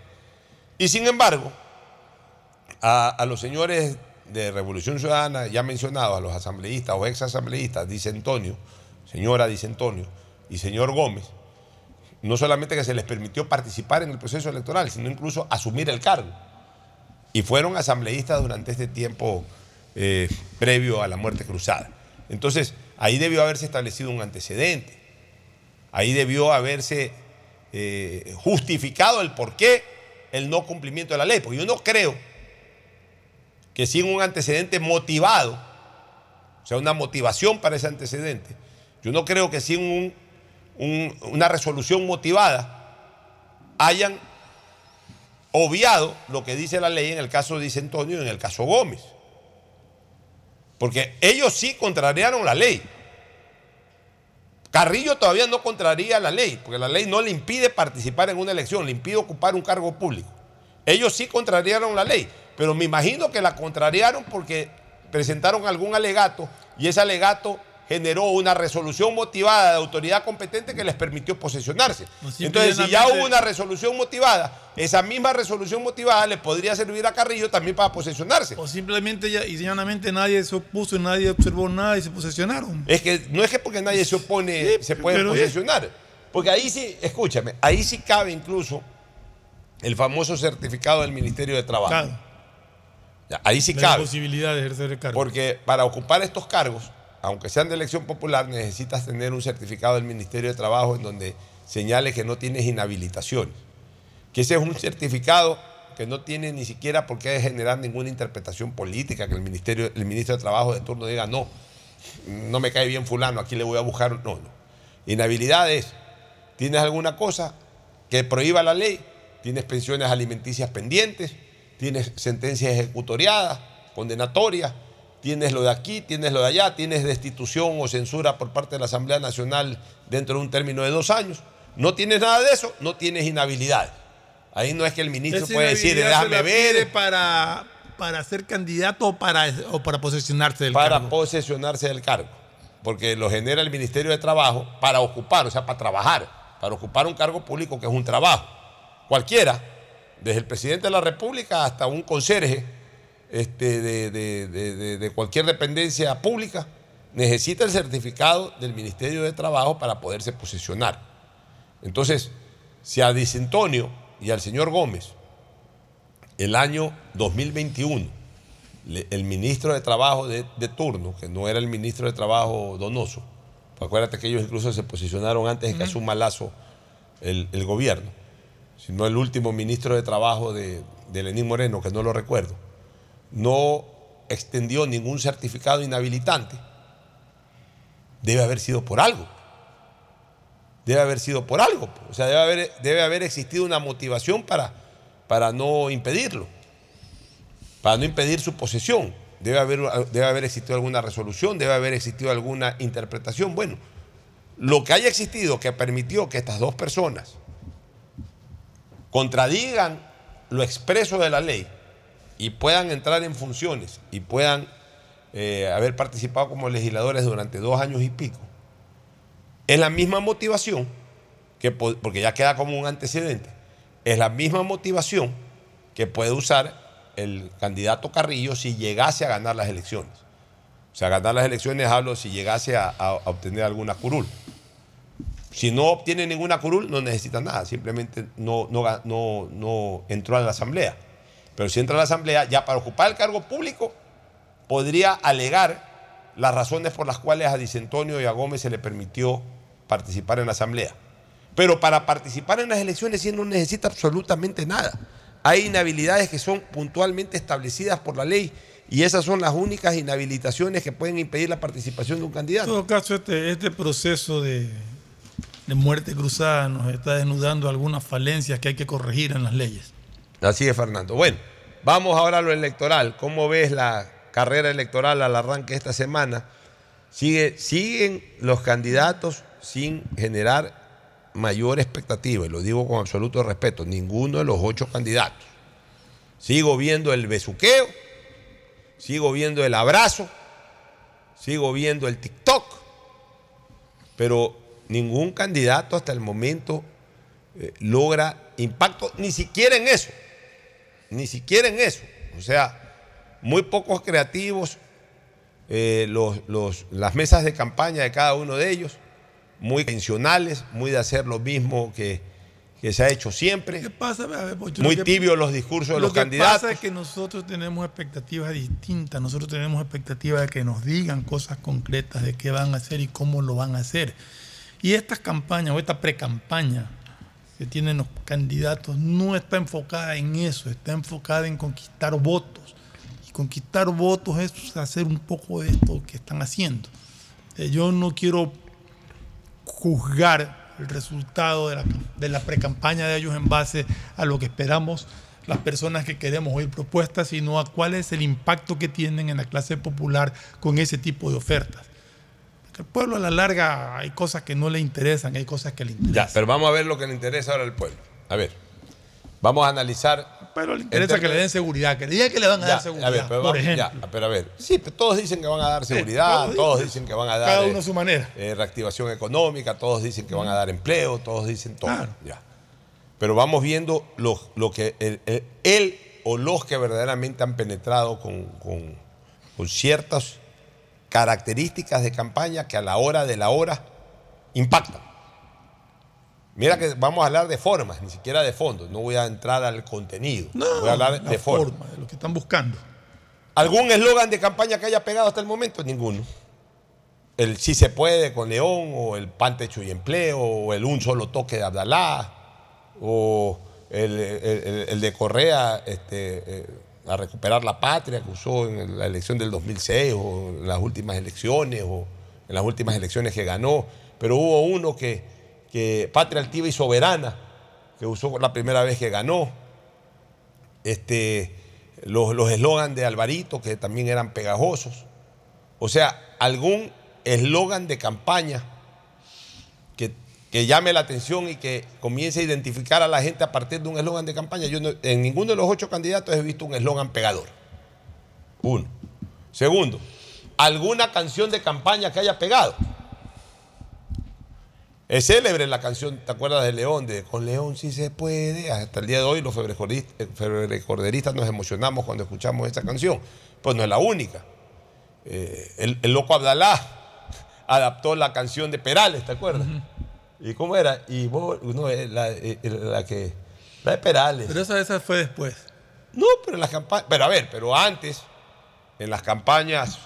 Y sin embargo, a, a los señores de Revolución Ciudadana, ya mencionados, a los asambleístas o ex asambleístas, dice Antonio, señora dice Antonio y señor Gómez, no solamente que se les permitió participar en el proceso electoral, sino incluso asumir el cargo. Y fueron asambleístas durante este tiempo eh, previo a la muerte cruzada. Entonces, ahí debió haberse establecido un antecedente. Ahí debió haberse eh, justificado el por qué el no cumplimiento de la ley. Porque yo no creo que sin un antecedente motivado, o sea, una motivación para ese antecedente, yo no creo que sin un- un- una resolución motivada hayan obviado lo que dice la ley en el caso de Dice Antonio y en el caso Gómez. Porque ellos sí contrariaron la ley. Carrillo todavía no contraría la ley, porque la ley no le impide participar en una elección, le impide ocupar un cargo público. Ellos sí contrariaron la ley, pero me imagino que la contrariaron porque presentaron algún alegato y ese alegato generó una resolución motivada de autoridad competente que les permitió posesionarse. Entonces, si ya hubo una resolución motivada, esa misma resolución motivada le podría servir a Carrillo también para posesionarse. O simplemente ya- y llanamente nadie se opuso, nadie observó nada y se posesionaron. Es que no es que porque nadie se opone se puede es- posesionar. Porque ahí sí, escúchame, ahí sí cabe incluso el famoso certificado del Ministerio de Trabajo. Claro. Ya, ahí sí la cabe. posibilidad de ejercer el cargo. Porque para ocupar estos cargos, aunque sean de elección popular, necesitas tener un certificado del Ministerio de Trabajo en donde señale que no tienes inhabilitaciones. Que ese es un certificado que no tiene ni siquiera por qué generar ninguna interpretación política, que el, ministerio, el ministro de Trabajo de turno diga, no, no me cae bien fulano, aquí le voy a buscar. No, no. Inhabilidad es, tienes alguna cosa que prohíba la ley, tienes pensiones alimenticias pendientes, tienes sentencias ejecutoriadas, condenatorias, tienes lo de aquí, tienes lo de allá, tienes destitución o censura por parte de la Asamblea Nacional dentro de un término de dos años. No tienes nada de eso, no tienes inhabilidad. Ahí no es que el ministro Esa puede decir, déjame ver. para, para ser candidato o para, o para posesionarse del para cargo. posesionarse del cargo. Porque lo genera el Ministerio de Trabajo para ocupar, o sea, para trabajar, para ocupar un cargo público que es un trabajo. Cualquiera, desde el presidente de la República hasta un conserje este, de, de- de- de- de cualquier dependencia pública, necesita el certificado del Ministerio de Trabajo para poderse posesionar. Entonces, si a Dicentonio y al señor Gómez, el año 2021, le- el ministro de Trabajo de, turno, que no era el ministro de Trabajo Donoso, pues acuérdate que ellos incluso se posicionaron antes de que asuma Lazo el, el gobierno, sino el último ministro de Trabajo de, de Lenín Moreno, que no lo recuerdo, no extendió ningún certificado inhabilitante, debe haber sido por algo. Debe haber sido por algo. O sea, debe haber, existido una motivación para, para no impedirlo para no impedir su posesión. Debe haber, debe haber existido alguna resolución, debe haber existido alguna interpretación. Bueno, lo que haya existido que permitió que estas dos personas contradigan lo expreso de la ley y puedan entrar en funciones y puedan eh, haber participado como legisladores durante dos años y pico, es la misma motivación, que, po- porque ya queda como un antecedente, es la misma motivación que puede usar el candidato Carrillo si llegase a ganar las elecciones. O sea, ganar las elecciones hablo si llegase a, a- obtener alguna curul. Si no obtiene ninguna curul, no necesita nada, simplemente no, no, no, no entró a la asamblea. Pero si entra a la asamblea, ya para ocupar el cargo público, podría alegar las razones por las cuales a Dicentonio y a Gómez se le permitió participar en la asamblea. Pero para participar en las elecciones sí no necesita absolutamente nada. Hay inhabilidades que son puntualmente establecidas por la ley y esas son las únicas inhabilitaciones que pueden impedir la participación de un En candidato. todo caso, este, este proceso de, de muerte cruzada nos está desnudando algunas falencias que hay que corregir en las leyes. Así es, Fernando. Bueno, vamos ahora a lo electoral. ¿Cómo ves la carrera electoral al arranque esta semana? Sigue, siguen los candidatos sin generar mayor expectativa, y lo digo con absoluto respeto, ninguno de los ocho candidatos. Sigo viendo el besuqueo, sigo viendo el abrazo, sigo viendo el TikTok, pero ningún candidato hasta el momento eh, logra impacto, ni siquiera en eso, ni siquiera en eso. O sea, muy pocos creativos, eh, los- los- las mesas de campaña de cada uno de ellos, muy convencionales, muy de hacer lo mismo que, que se ha hecho siempre. ¿Qué pasa? Ver, Pocho, Muy lo que- tibios los discursos de Lo los que candidatos. pasa es que nosotros tenemos expectativas distintas. Nosotros tenemos expectativas de que nos digan cosas concretas de qué van a hacer y cómo lo van a hacer. Y estas campañas o esta pre-campaña que tienen los candidatos no está enfocada en eso, está enfocada en conquistar votos. Y conquistar votos es hacer un poco de esto que están haciendo. Eh, Yo no quiero juzgar el resultado de la, de la pre-campaña de ellos en base a lo que esperamos las personas que queremos oír propuestas, sino a cuál es el impacto que tienen en la clase popular con ese tipo de ofertas. Al pueblo a la larga hay cosas que no le interesan, hay cosas que le interesan. Ya, pero vamos a ver lo que le interesa ahora al pueblo. A ver, vamos a analizar. Pero le interesa que le den seguridad, que le digan que le van a Ya, dar seguridad, A ver, pero por vamos- ejemplo. ya, pero a ver, sí, pero todos dicen que van a dar seguridad, todos todos dicen- que van a dar cada uno eh, a su manera. eh, reactivación económica, todos dicen que van a dar empleo, todos dicen todo. Ya. Pero vamos viendo lo, lo que el- el- él o los que verdaderamente han penetrado con, con- con ciertas características de campaña que a la hora de la hora impactan. Mira que vamos a hablar de formas, ni siquiera de fondo. No voy a entrar al contenido. voy a hablar la de forma. forma, de lo que están buscando. ¿Algún eslogan de campaña que haya pegado hasta el momento? Ninguno. El sí se puede con León, o el pan, techo y empleo, o el un solo toque de Abdalá, o el, el- el de Correa este, eh, a recuperar la patria, que usó en la elección del 2006 o en las últimas elecciones o en las últimas elecciones que ganó. Pero hubo uno que, que patria altiva y soberana, que usó la primera vez que ganó. Este, los los eslogan de Alvarito, que también eran pegajosos. O sea, algún eslogan de campaña que, llame la atención y que comience a identificar a la gente a partir de un eslogan de campaña. Yo no- en ninguno de los ocho candidatos he visto un eslogan pegador. Uno. Segundo, alguna canción de campaña que haya pegado. Es célebre la canción, ¿te acuerdas de León? De Con León sí se puede. Hasta el día de hoy los febrecorderistas eh, nos emocionamos cuando escuchamos esa canción. Pues no es la única. Eh, el, el loco Abdalá adaptó la canción de Perales, ¿te acuerdas? ¿Y cómo era? Y vos, no, eh, la, eh, la que, la de Perales. Pero esa, esa fue después. No, pero en las campañas. Pero a ver, pero antes, en las campañas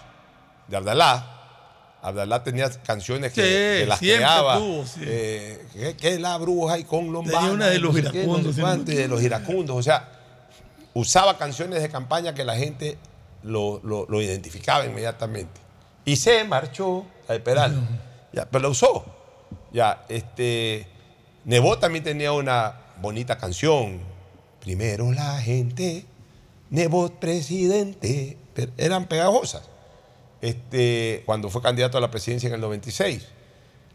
de Abdalá, Abdalá tenía canciones que, Sí, que las creaba. tuvo, sí. eh, que, que la bruja y con lombana. Tenía una de los no no iracundos, sí. y de los iracundos. O sea, usaba canciones de campaña que la gente lo, lo- lo identificaba inmediatamente. Y se marchó a Peral. Ya, pero lo usó. Ya, este. Nebot también tenía una bonita canción. Primero la gente, Nebot presidente. Eran pegajosas. Este, cuando fue candidato a la presidencia en el 96.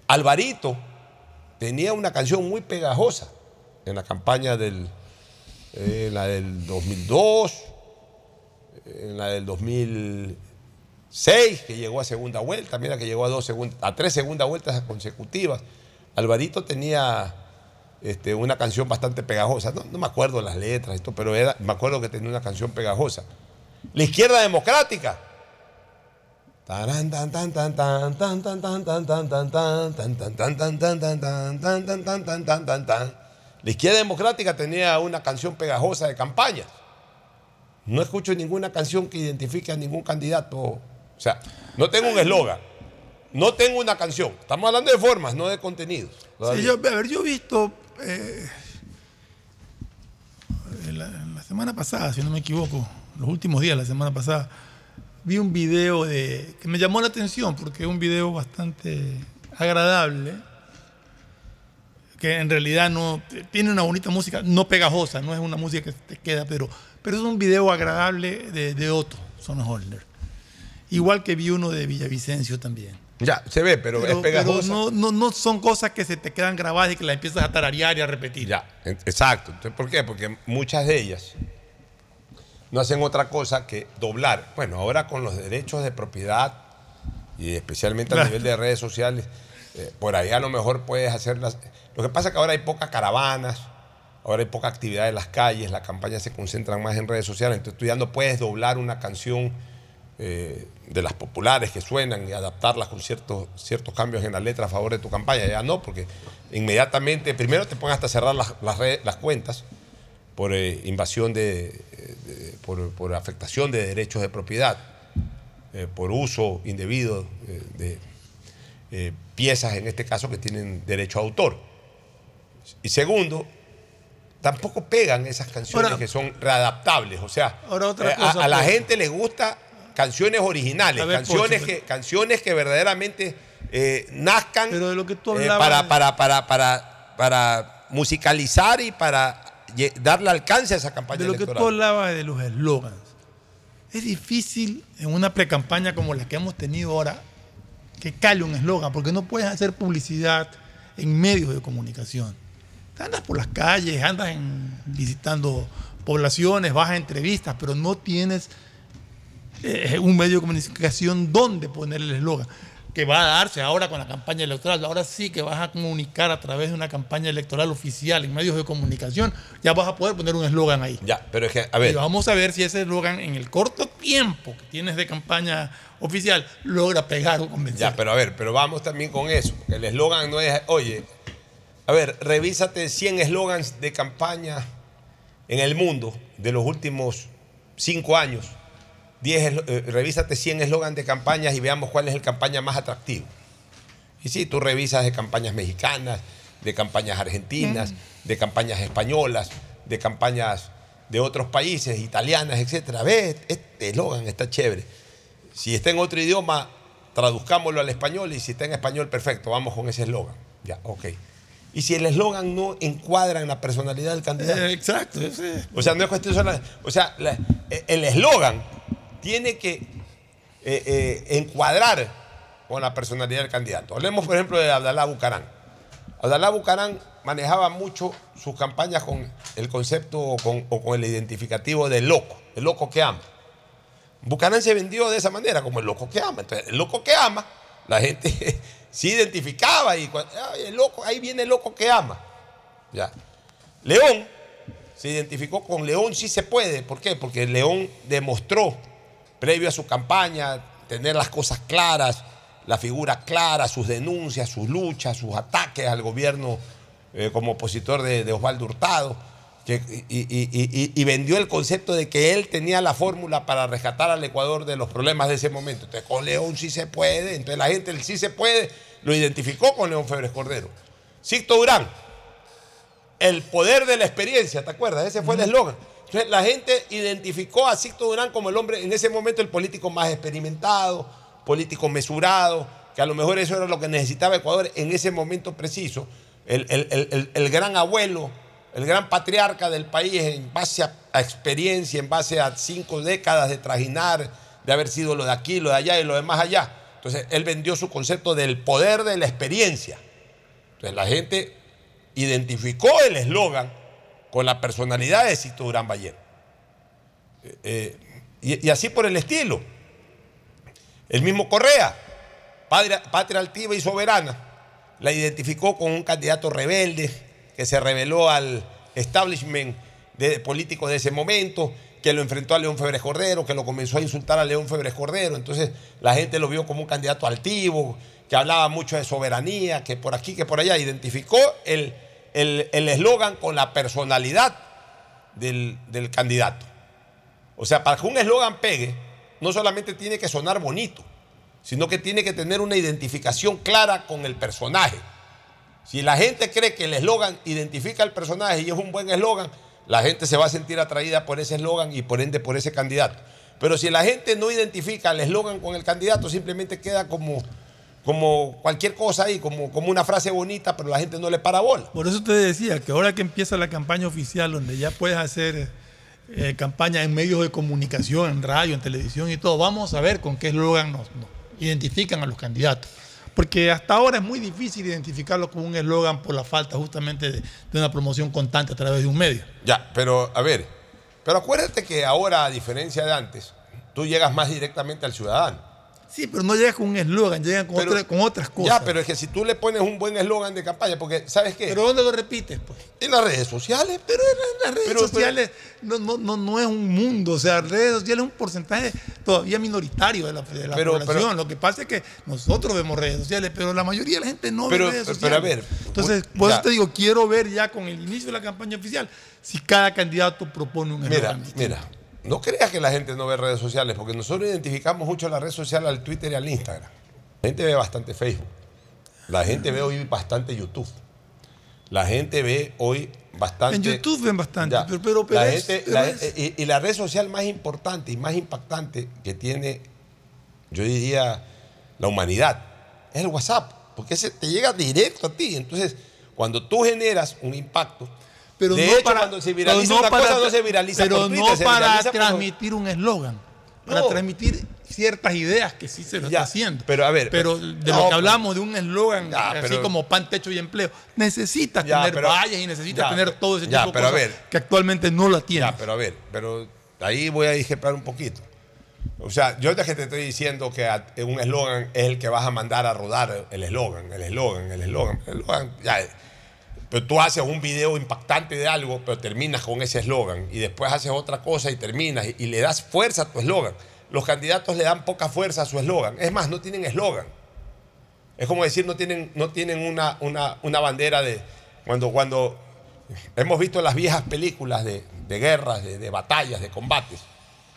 Alvarito tenía una canción muy pegajosa en la campaña del, eh, la del 2002, en la del Seis que llegó a segunda vuelta, mira que llegó a, dos a tres segundas vueltas consecutivas. Alvarito tenía una canción bastante pegajosa, no, me acuerdo las letras, esto, pero me acuerdo que tenía una canción pegajosa. La izquierda democrática. La izquierda democrática tenía una canción pegajosa de campaña. No escucho ninguna canción que identifique a ningún candidato o sea, no tengo un eslogan. No tengo una canción. Estamos hablando de formas, no de contenidos. Sí, yo, a ver, yo he visto eh, en la, en la semana pasada, si no me equivoco, los últimos días de la semana pasada, vi un video de, que me llamó la atención porque es un video bastante agradable, que en realidad no tiene una bonita música, no pegajosa, no es una música que te queda, pero, pero es un video agradable de, de Otto Sonnenholder. Igual que vi uno de Villavicencio también. Ya, se ve, pero, es pegajosa. no, no, no son cosas que se te quedan grabadas y que las empiezas a tararear y a repetir. Ya, exacto. Entonces, ¿Por qué? Porque muchas de ellas no hacen otra cosa que doblar. Bueno, ahora con los derechos de propiedad y especialmente a Claro. nivel de redes sociales, eh, por ahí a lo mejor puedes hacerlas. Lo que pasa es que ahora hay pocas caravanas, ahora hay poca actividad en las calles, las campañas se concentran más en redes sociales, entonces tú ya no puedes doblar una canción eh, de las populares que suenan y adaptarlas con ciertos, ciertos cambios en la letra a favor de tu campaña. Ya no, porque inmediatamente, primero te ponen hasta cerrar las, las, cuentas por eh, invasión de, de- por, por afectación de derechos de propiedad, eh, por uso indebido de piezas, en este caso, que tienen derecho a autor. Y segundo, tampoco pegan esas canciones Ahora- que son readaptables. O sea, Ahora otra a- cosa, a, la pues. gente le gusta canciones originales, ver, canciones, Pocho, que, canciones que verdaderamente eh, nazcan Pero de lo que tú eh, hablabas para, para, para, para, para musicalizar y para darle alcance a esa campaña De lo que tú hablabas de los eslogans. Es difícil en una precampaña como la que hemos tenido ahora que cale un eslogan, porque no puedes hacer publicidad en medios de comunicación. Andas por las calles, andas en- visitando poblaciones, vas a entrevistas, pero no tienes eh, un medio de comunicación donde poner el eslogan. Que va a darse ahora con la campaña electoral. Ahora sí que vas a comunicar a través de una campaña electoral oficial en medios de comunicación. Ya vas a poder poner un eslogan ahí. Ya, pero es que, a ver. Y vamos a ver si ese eslogan en el corto tiempo que tienes de campaña oficial logra pegar o convencer. Ya, pero a ver, pero vamos también con eso. porque El eslogan no es, oye, a ver, revísate 100 eslogans de campaña en el mundo de los últimos 5 años. 10, eslo- eh, revísate 100 eslogans de campañas y veamos cuál es el campaña más atractivo. Y sí, tú revisas de campañas mexicanas, de campañas argentinas, de campañas españolas, de campañas de otros países, italianas, etcétera. Ve, este eslogan está chévere. Si está en otro idioma, traduzcámoslo al español y si está en español, perfecto, vamos con ese eslogan. Ya, ok. Y si el eslogan no encuadra en la personalidad del candidato. Eh, exacto. ese- O sea, no es cuestión solo. O sea, la- el eslogan tiene que eh, eh, encuadrar con la personalidad del candidato. Hablemos, por ejemplo, de Abdalá Bucarán. Abdalá Bucarán manejaba mucho sus campañas con el concepto o con, el identificativo del loco, el loco que ama. Bucarán se vendió de esa manera, como el loco que ama. Entonces, el loco que ama, la gente sí identificaba y cua- "Ay, el loco, ahí viene el loco que ama. Ya. León se identificó con León sí se puede. ¿Por qué? Porque León demostró, previo a su campaña, tener las cosas claras, la figura clara, sus denuncias, sus luchas, sus ataques al gobierno eh, como opositor de, de Osvaldo Hurtado. que- y, y- y- y vendió el concepto de que él tenía la fórmula para rescatar al Ecuador de los problemas de ese momento. Entonces, con León sí se puede. Entonces, la gente, el sí se puede, lo identificó con León Febres Cordero. Sixto Durán, el poder de la experiencia, ¿te acuerdas? Ese fue el eslogan. Entonces la gente identificó a Sixto Durán como el hombre, en ese momento el político más experimentado, político mesurado, que a lo mejor eso era lo que necesitaba Ecuador en ese momento preciso. El, el- el- el- gran abuelo, el gran patriarca del país en base a, a experiencia, en base a cinco décadas de trajinar, de haber sido lo de aquí, lo de allá y lo de más allá. Entonces él vendió su concepto del poder de la experiencia. Entonces la gente identificó el eslogan con la personalidad de Sixto Durán Ballén. Eh, eh, y, y así por el estilo. El mismo Correa, padre- patria altiva y soberana, la identificó con un candidato rebelde que se rebeló al establishment de, político de ese momento, que lo enfrentó a León Febres Cordero, que lo comenzó a insultar a León Febres Cordero. Entonces la gente lo vio como un candidato altivo, que hablaba mucho de soberanía, que por aquí, que por allá. Identificó el el eslogan con la personalidad del, del candidato. O sea, para que un eslogan pegue, no solamente tiene que sonar bonito, sino que tiene que tener una identificación clara con el personaje. Si la gente cree que el eslogan identifica al personaje y es un buen eslogan, la gente se va a sentir atraída por ese eslogan y por ende por ese candidato. Pero si la gente no identifica el eslogan con el candidato, simplemente queda como, como cualquier cosa ahí, como, como una frase bonita, pero la gente no le para bola. Por eso te decía que ahora que empieza la campaña oficial, donde ya puedes hacer eh, campaña en medios de comunicación, en radio, en televisión y todo, vamos a ver con qué eslogan nos, nos identifican a los candidatos. Porque hasta ahora es muy difícil identificarlo como un eslogan por la falta justamente de, de una promoción constante a través de un medio. Ya, pero a ver, pero acuérdate que ahora, a diferencia de antes, tú llegas más directamente al ciudadano. Sí, pero no llegas con un eslogan, llegan con, Pero- otra- con otras cosas. Ya, pero es que si tú le pones un buen eslogan de campaña, porque ¿sabes qué? ¿Pero dónde lo repites? Pues? En las redes sociales. Pero en las redes Pero- pero- sociales no, no, no, no es un mundo, o sea, redes sociales es un porcentaje todavía minoritario de la, de la Pero- población. pero- Lo que pasa es que nosotros vemos redes sociales, pero la mayoría de la gente no Pero- ve redes pero sociales. a ver, Entonces, por eso te digo, quiero ver ya con el inicio de la campaña oficial si cada candidato propone un Mira, eslogan distinto. mira, no creas que la gente no ve redes sociales, porque nosotros identificamos mucho la red social al Twitter y al Instagram. La gente ve bastante Facebook. La gente ve hoy bastante YouTube. La gente ve hoy bastante. En YouTube ven bastante, Ya. pero, pero, pero La es- gente- la- y, y la red social más importante y más impactante que tiene, yo diría, la humanidad, es el WhatsApp, porque ese te llega directo a ti. Entonces, cuando tú generas un impacto, pero de no hecho, para, cuando se viraliza no una para- cosa, no se viraliza pero por no Twitter, para por- transmitir un eslogan, para No. transmitir ciertas ideas que sí se lo Ya, está haciendo. pero a ver, pero pero- de no, lo que pero- hablamos de un eslogan así pero- como pan, techo y empleo, necesitas Ya, tener pero- vallas y necesitas ya, tener todo ese tipo de cosas ver. que actualmente no la tiene. Ya, pero a ver, pero ahí voy a discrepar un poquito. O sea, yo que te estoy diciendo que un eslogan es el que vas a mandar a rodar el eslogan, el eslogan, el eslogan, el eslogan, ya. Pero tú haces un video impactante de algo, pero terminas con ese eslogan y después haces otra cosa y terminas y, le das fuerza a tu eslogan. Los candidatos le dan poca fuerza a su eslogan. Es más, no tienen eslogan. Es como decir, no tienen, no tienen una, una, una bandera de. Cuando, cuando hemos visto las viejas películas de, de guerras, de, de batallas, de combates,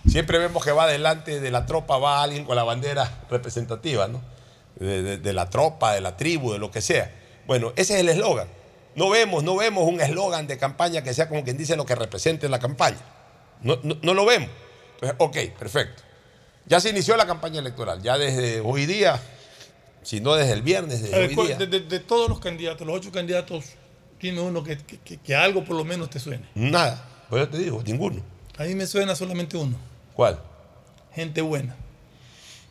siempre vemos que va delante de la tropa, va alguien con la bandera representativa, ¿no? De la tropa, de la tribu, de lo que sea. Bueno, ese es el eslogan. No vemos, no vemos un eslogan de campaña que sea como quien dice lo que represente la campaña. No, no- no lo vemos. Entonces, ok, perfecto. Ya se inició la campaña electoral. Ya desde hoy día, si no desde el viernes, desde ver, hoy ¿cuál- día. de, de- de todos los candidatos, los ocho candidatos, tiene uno que, que- que- que algo por lo menos te suene. Nada. Pues yo te digo, ninguno. A mí me suena solamente uno. ¿Cuál? Gente buena.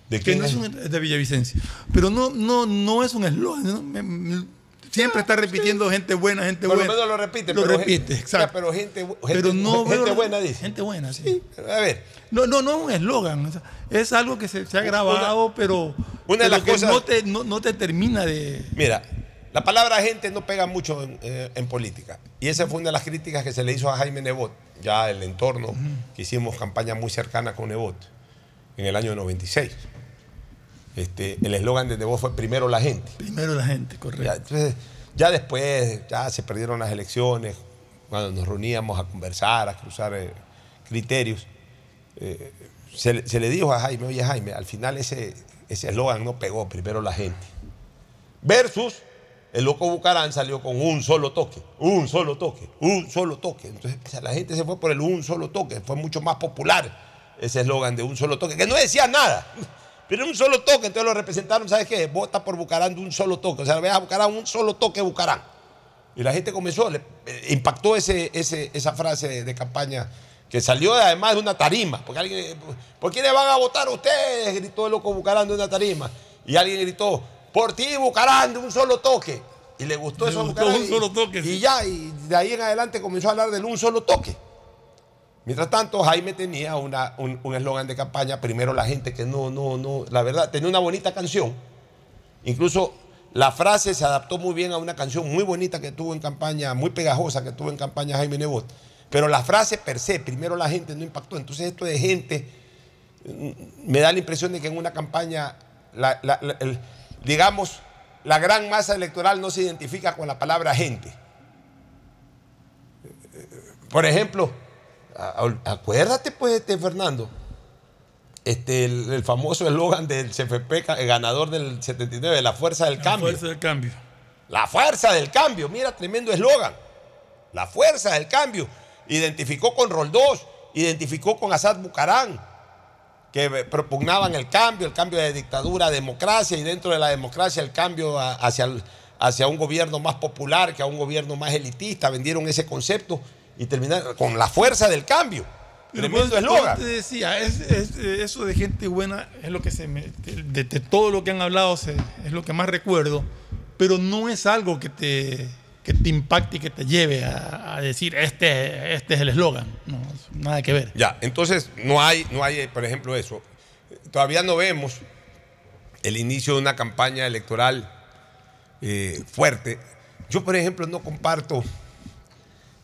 ¿De que quién no es es? un, es de Villavicencio. Pero no, no, no es un eslogan. ¿no? Siempre está repitiendo gente buena, gente Por lo buena. menos lo repite. Lo pero repite, gente- exacto. pero gente, Pero gente- no gente veo- buena dice. Gente buena, sí. A ver. No, no, no es un eslogan. es algo que se, se ha grabado, pero, una de las que cosas- no, te, no, no te termina de. Mira, la palabra gente no pega mucho en, eh, en política. Y esa fue una de las críticas que se le hizo a Jaime Nebot, ya el entorno, que hicimos campaña muy cercana con Nebot en el año 96. Este, el eslogan de Nebot fue primero la gente. Primero la gente, correcto. Ya, entonces, ya después, ya se perdieron las elecciones, cuando nos reuníamos a conversar, a cruzar eh, criterios, eh, se, le- se le dijo a Jaime, oye Jaime, al final ese ese eslogan no pegó, primero la gente. Versus el loco Bucarán salió con un solo toque, un solo toque, un solo toque. Entonces o sea, la gente se fue por el un solo toque, fue mucho más popular ese eslogan de un solo toque, que no decía nada. Pero un solo toque, entonces lo representaron, ¿sabes qué? Vota por Bucarán de un solo toque. O sea, veas a Bucarán, un solo toque Bucarán. Y la gente comenzó, le eh, impactó ese, ese- esa frase de, campaña que salió además de una tarima. Porque alguien, eh, ¿por quiénes van a votar ustedes? Gritó el loco Bucarán de una tarima. Y alguien gritó, por ti Bucarán de un solo toque. Y le gustó Le eso a gustó Bucarán. un y- solo toque, Y sí. ya, y de ahí en adelante comenzó a hablar del un solo toque. Mientras tanto, Jaime tenía una- un eslogan de campaña, primero la gente que no, no, no, la verdad, tenía una bonita canción. Incluso la frase se adaptó muy bien a una canción muy bonita que tuvo en campaña, muy pegajosa que tuvo en campaña Jaime Nebot. Pero la frase per se, primero la gente no impactó. Entonces esto de gente, mm, me da la impresión de que en una campaña, digamos, la gran masa electoral no se identifica con la palabra gente. Por ejemplo, a- a- acuérdate pues, este, Fernando, este, el, el famoso eslogan del CFP el ganador del 79, la fuerza del La cambio. fuerza del cambio. La fuerza del cambio, mira, tremendo eslogan. La fuerza del cambio. Identificó con Roldós, identificó con Assad Bucarán, que eh, propugnaban el cambio, el cambio de dictadura a democracia y dentro de la democracia el cambio a- hacia, hacia un gobierno más popular que a un gobierno más elitista. Vendieron ese concepto y terminaron con la fuerza del cambio. Tremendo por eslogan. te decía, es- es- eso de gente buena es lo que se me. De, de todo lo que han hablado se- es lo que más recuerdo, pero no es algo que te, que te impacte y que te lleve a, a decir este, este es el eslogan. No, nada que ver. Ya, entonces no hay, no hay, por ejemplo, eso. Todavía no vemos el inicio de una campaña electoral eh, fuerte. Yo, por ejemplo, no comparto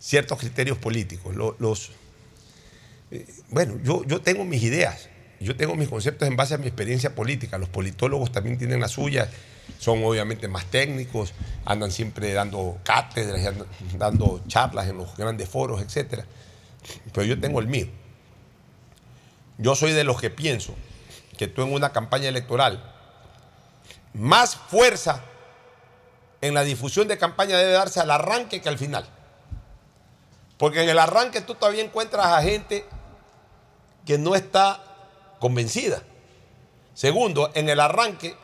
ciertos criterios políticos. Lo- Los, eh, bueno, yo, yo tengo mis ideas, yo tengo mis conceptos en base a mi experiencia política. Los politólogos también tienen las suyas, son obviamente más técnicos, andan siempre dando cátedras, y dando charlas en los grandes foros, etc. Pero yo tengo el mío. Yo soy de los que pienso que tú en una campaña electoral, más fuerza en la difusión de campaña debe darse al arranque que al final. Porque en el arranque tú todavía encuentras a gente que no está convencida. Segundo, en el arranque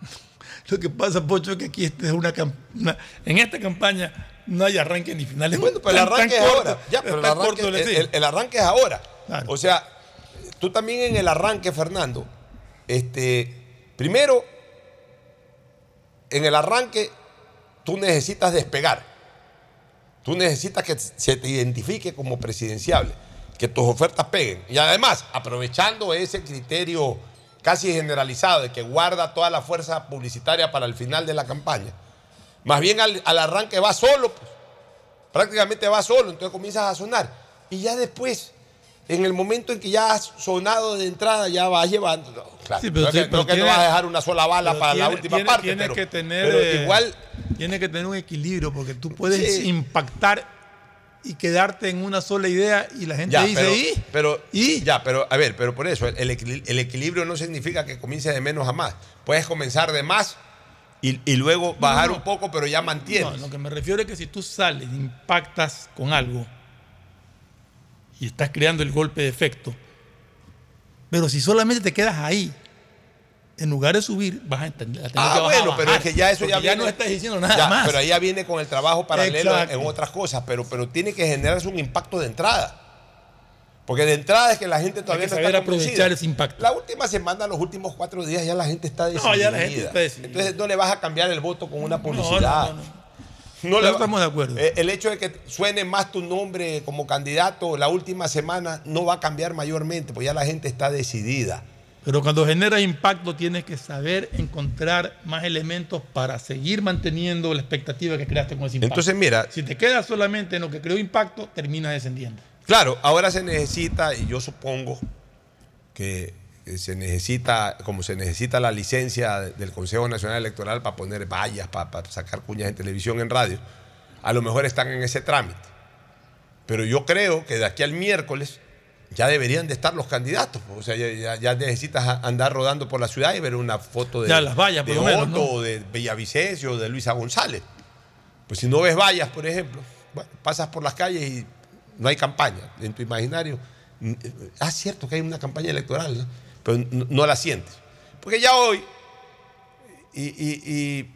Lo que pasa, Pocho, es que aquí esta es una, una- en esta campaña no hay arranque ni finales. Bueno, pero el Tan- arranque es corto, ahora. Ya, pero el arranque, corto, le el- digo. el- el arranque es ahora. O sea, tú también en el arranque, Fernando, este, primero, en el arranque tú necesitas despegar. Tú necesitas que se te identifique como presidenciable, que tus ofertas peguen. Y además, aprovechando ese criterio casi generalizado de que guarda toda la fuerza publicitaria para el final de la campaña, más bien al, al arranque va solo, pues. prácticamente va solo, entonces comienzas a sonar. Y ya después, en el momento en que ya has sonado de entrada, ya vas llevando. no, claro, Sí, pero no, sí, que, pero no que no tiene- vas a dejar una sola bala para la última tiene- parte. tiene pero, que tener, pero eh, igual Tiene que tener un equilibrio porque tú puedes Sí. impactar y quedarte en una sola idea y la gente Ya, dice, pero, "¿Y?". pero ya, pero a ver, pero por eso el, equili- el equilibrio no significa que comiences de menos a más. Puedes comenzar de más y, y luego bajar un poco, pero ya mantienes. No, lo que me refiero es que si tú sales, impactas con algo y estás creando el golpe de efecto, pero si solamente te quedas ahí, en lugar de subir, vas a entender. Ah, que bajar, bueno, pero es que ya eso ya viene- no estás diciendo nada Ya, más. Pero ahí ya viene con el trabajo paralelo Exacto. en otras cosas, pero, pero tiene que generarse un impacto de entrada. Porque de entrada es que la gente todavía Hay que no saber está aprovechar ese impacto. La última semana, los últimos cuatro días, ya la gente está decidida. No, ya la gente está decidida. Entonces no le vas a cambiar el voto con una publicidad. no, no, No estamos de acuerdo. Eh, El hecho de que suene más tu nombre como candidato la última semana no va a cambiar mayormente, porque ya la gente está decidida. Pero cuando generas impacto tienes que saber encontrar más elementos para seguir manteniendo la expectativa que creaste con ese impacto. Entonces, mira- si te quedas solamente en lo que creó impacto, terminas descendiendo. Claro, ahora se necesita, y yo supongo que se necesita, como se necesita la licencia de- del Consejo Nacional Electoral para poner vallas, para, para sacar cuñas en televisión, en radio, a lo mejor están en ese trámite. Pero yo creo que de aquí al miércoles ya deberían de estar los candidatos. O sea, ya, ya- necesitas andar rodando por la ciudad y ver una foto de, Ya, las vallas, de lo menos, Otto, ¿no? o de Villavicencio, o de Luisa González. Pues si no ves vallas, por ejemplo, bueno, pasas por las calles y no hay campaña. En tu imaginario, eh, ah, cierto que hay una campaña electoral, ¿no? Pero no, no la sientes. Porque ya hoy, y, y- y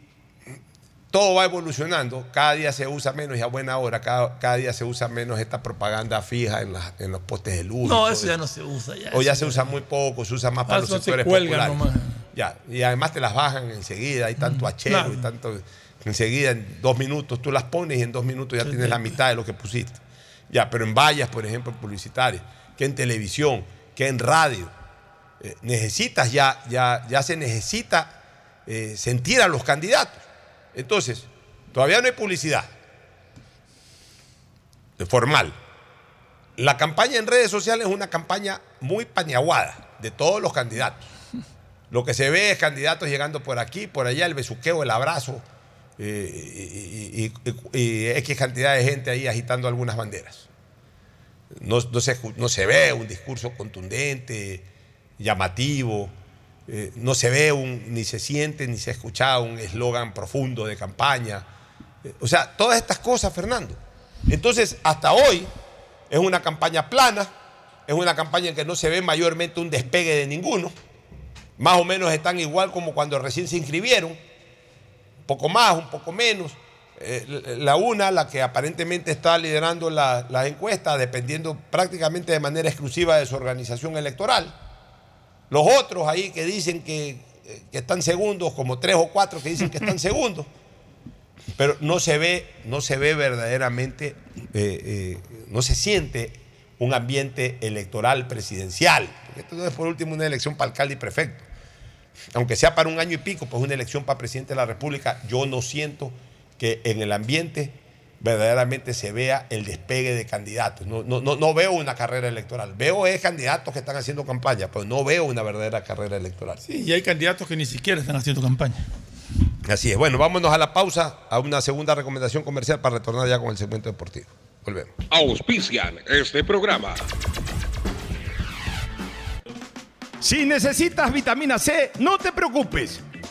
todo va evolucionando, cada día se usa menos y a buena hora, cada, cada día se usa menos esta propaganda fija en, los postes de luz. No, eso ya no se usa. Ya, o ya se usa muy poco, se usa más para Ah, los eso se sectores populares. nomás. Ya, y además te las bajan enseguida, hay tanto achero claro. y tanto. Enseguida, en dos minutos, tú las pones y en dos minutos ya tienes la mitad de lo que pusiste. Ya, pero en vallas, por ejemplo, publicitarias, que en televisión, que en radio, eh, necesitas ya, ya, ya se necesita eh, sentir a los candidatos. Entonces, todavía no hay publicidad formal. La campaña en redes sociales es una campaña muy pañaguada de todos los candidatos. Lo que se ve es candidatos llegando por aquí, por allá, el besuqueo, el abrazo, eh, y, y- X cantidad de gente ahí agitando algunas banderas. No, se, no se ve un discurso contundente, llamativo, eh, no se ve un, ni se siente ni se escucha un eslogan profundo de campaña. Eh, o sea, todas estas cosas, Fernando. Entonces, hasta hoy es una campaña plana, es una campaña en que no se ve mayormente un despegue de ninguno. Más o menos están igual como cuando recién se inscribieron, un poco más, un poco menos. Eh, la una, la que aparentemente está liderando la- las encuestas, dependiendo prácticamente de manera exclusiva de su organización electoral. Los otros ahí que dicen que, eh, que están segundos, como tres o cuatro que dicen que están segundos, pero no se ve, no se ve verdaderamente, eh, eh, no se siente un ambiente electoral presidencial. Porque esto no es por último una elección para alcalde y prefecto. Aunque sea para un año y pico, pues una elección para presidente de la República, yo no siento que en el ambiente verdaderamente se vea el despegue de candidatos. No, no, no, no veo una carrera electoral. Veo es candidatos que están haciendo campaña, pero no veo una verdadera carrera electoral. Sí, y hay candidatos que ni siquiera están haciendo campaña. Así es. Bueno, vámonos a la pausa, a una segunda recomendación comercial para retornar ya con el segmento deportivo. Volvemos. Auspician este programa. Si necesitas vitamina C, no te preocupes.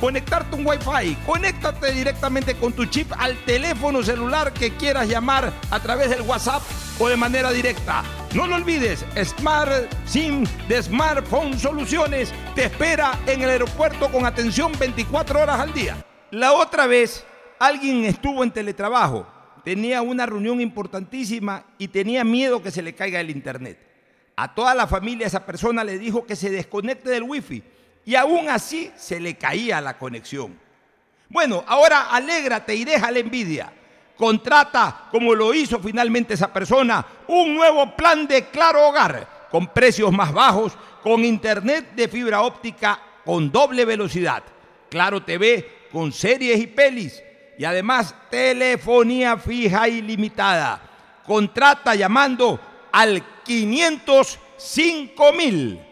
conectarte un Wi-Fi. Conéctate directamente con tu chip al teléfono celular que quieras llamar a través del WhatsApp o de manera directa. No lo olvides, Smart SIM de Smartphone Soluciones te espera en el aeropuerto con atención 24 horas al día. La otra vez, alguien estuvo en teletrabajo, tenía una reunión importantísima y tenía miedo que se le caiga el internet. A toda la familia esa persona le dijo que se desconecte del wifi y aún así se le caía la conexión. Bueno, ahora alégrate y deja la envidia. Contrata, como lo hizo finalmente esa persona, un nuevo plan de Claro Hogar con precios más bajos, con internet de fibra óptica con doble velocidad, Claro TV con series y pelis y además telefonía fija ilimitada. Contrata llamando al 505 mil.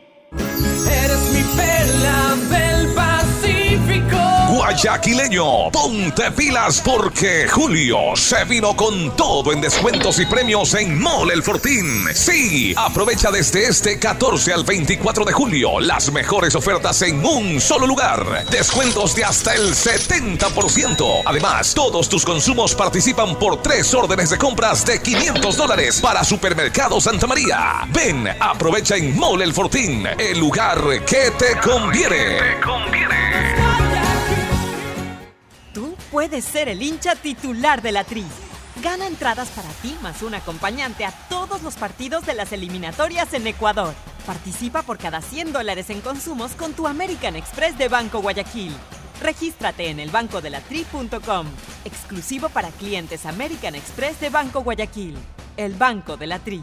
Guayaquileño, ponte pilas porque Julio se vino con todo en descuentos y premios en Mole El Fortín. Sí, aprovecha desde este 14 al 24 de julio las mejores ofertas en un solo lugar. Descuentos de hasta el 70%. Además, todos tus consumos participan por tres órdenes de compras de 500 dólares para Supermercado Santa María. Ven, aprovecha en Mole El Fortín, el lugar que te conviene. Tú puedes ser el hincha titular de la Tri. Gana entradas para ti más un acompañante a todos los partidos de las eliminatorias en Ecuador. Participa por cada 100 dólares en consumos con tu American Express de Banco Guayaquil. Regístrate en elbancodelatri.com. Exclusivo para clientes American Express de Banco Guayaquil. El Banco de la Tri.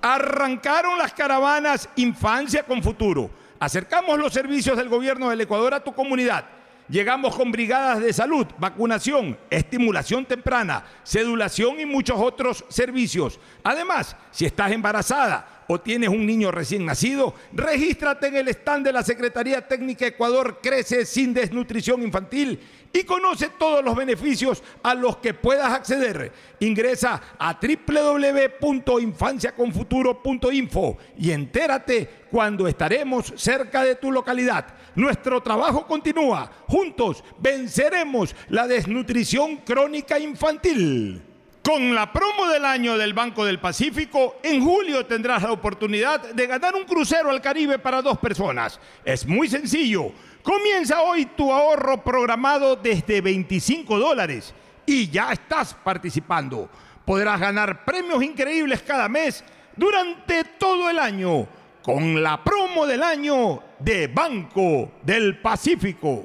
Arrancaron las caravanas Infancia con Futuro. Acercamos los servicios del gobierno del Ecuador a tu comunidad. Llegamos con brigadas de salud, vacunación, estimulación temprana, sedulación y muchos otros servicios. Además, si estás embarazada o tienes un niño recién nacido, regístrate en el stand de la Secretaría Técnica Ecuador Crece sin Desnutrición Infantil y conoce todos los beneficios a los que puedas acceder. Ingresa a www.infanciaconfuturo.info y entérate cuando estaremos cerca de tu localidad. Nuestro trabajo continúa. Juntos venceremos la desnutrición crónica infantil. Con la promo del año del Banco del Pacífico, en julio tendrás la oportunidad de ganar un crucero al Caribe para dos personas. Es muy sencillo. Comienza hoy tu ahorro programado desde 25 dólares y ya estás participando. Podrás ganar premios increíbles cada mes durante todo el año con la promo del año de Banco del Pacífico.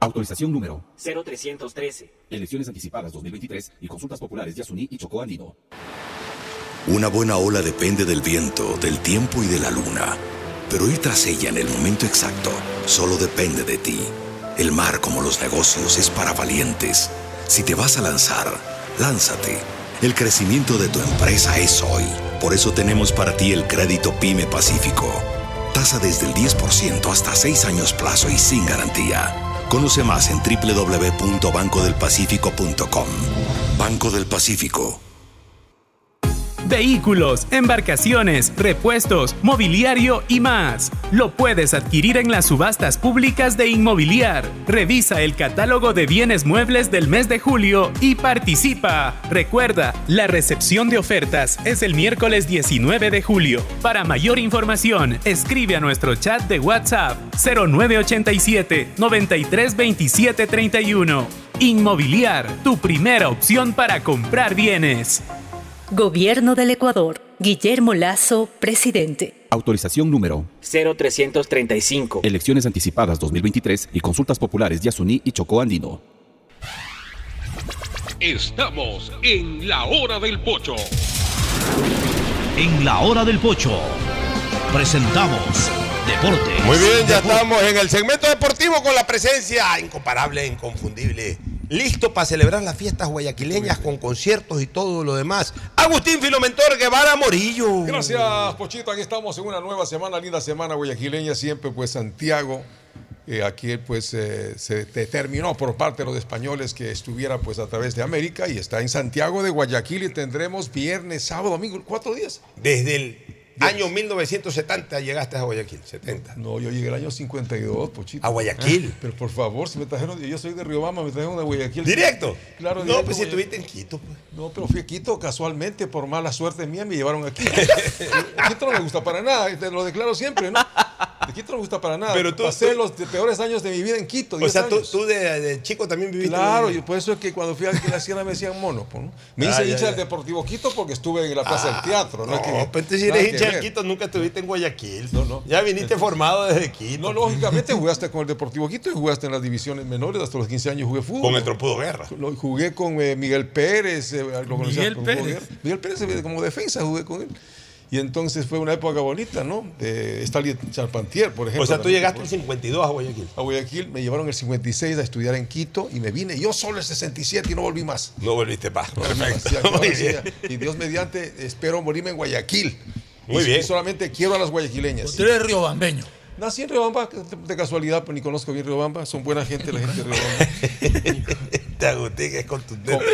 Autorización número 0313. Elecciones anticipadas 2023 y consultas populares de Asuní y Chocó Andino. Una buena ola depende del viento, del tiempo y de la luna. Pero ir tras ella en el momento exacto solo depende de ti. El mar, como los negocios, es para valientes. Si te vas a lanzar, lánzate. El crecimiento de tu empresa es hoy. Por eso tenemos para ti el crédito PYME Pacífico. Tasa desde el 10% hasta 6 años plazo y sin garantía. Conoce más en www.bancodelpacifico.com. Banco del Pacífico. Vehículos, embarcaciones, repuestos, mobiliario y más. Lo puedes adquirir en las subastas públicas de Inmobiliar. Revisa el catálogo de bienes muebles del mes de julio y participa. Recuerda, la recepción de ofertas es el miércoles 19 de julio. Para mayor información, escribe a nuestro chat de WhatsApp 0987 932731. Inmobiliar, tu primera opción para comprar bienes. Gobierno del Ecuador. Guillermo Lazo, presidente. Autorización número 0335. Elecciones anticipadas 2023 y consultas populares de Asuní y Chocó Andino. Estamos en la hora del pocho. En la hora del pocho presentamos Deportes. Muy bien, ya Deportes. estamos en el segmento deportivo con la presencia incomparable, e inconfundible. Listo para celebrar las fiestas guayaquileñas con conciertos y todo lo demás. Agustín Filomentor Guevara Morillo. Gracias, Pochito. Aquí estamos en una nueva semana, linda semana guayaquileña. Siempre, pues, Santiago. eh, aquí, pues, eh, se determinó por parte de los españoles que estuviera, pues, a través de América y está en Santiago de Guayaquil y tendremos viernes, sábado, domingo, cuatro días. Desde el año 1970 llegaste a Guayaquil, 70. No, yo llegué el año 52, Pochito. ¿A Guayaquil? Pero por favor, si me trajeron, yo soy de Riobamba, me trajeron de Guayaquil. ¿Directo? Claro, No, directo, pues si estuviste en Quito. Pues. No, pero fui a Quito casualmente, por mala suerte mía, me llevaron aquí. Quito no me gusta para nada, te lo declaro siempre, ¿no? De Quito no me gusta para nada. Pero tú- Pasé tú- los peores años de mi vida en Quito. O 10 sea, tú, años. tú de, de chico también viviste Claro, y por eso es que cuando fui a la sierra me decían mono. ¿no? Me Ah, hice ya, hincha ya. del Deportivo Quito porque estuve en la Plaza Ah, del Teatro. No, No, Es que- pero si eres hincha de ver. Quito, nunca estuviste en Guayaquil. No, no. Ya viniste formado desde Quito. No, lógicamente jugaste con el Deportivo Quito y jugaste en las divisiones menores. Hasta los 15 años jugué fútbol. Con el Trompudo Guerra. Lo- Jugué con eh, Miguel Pérez. eh, lo Miguel Pérez. Miguel Pérez como defensa jugué con él. Y entonces fue una época bonita, ¿no? De Stanley Charpentier, por ejemplo. O sea, tú llegaste en 52 a Guayaquil. A Guayaquil me llevaron el 56 a estudiar en Quito y me vine yo solo el 67 y no volví más. No volviste más. No. Y Dios mediante, espero morirme en Guayaquil. Muy Y- bien. Y solamente quiero a las guayaquileñas. Tú eres riobambeño. Nací en Riobamba de casualidad, pero ni conozco bien Riobamba. Son buena gente la gente de Riobamba. Te agusté que es contundente.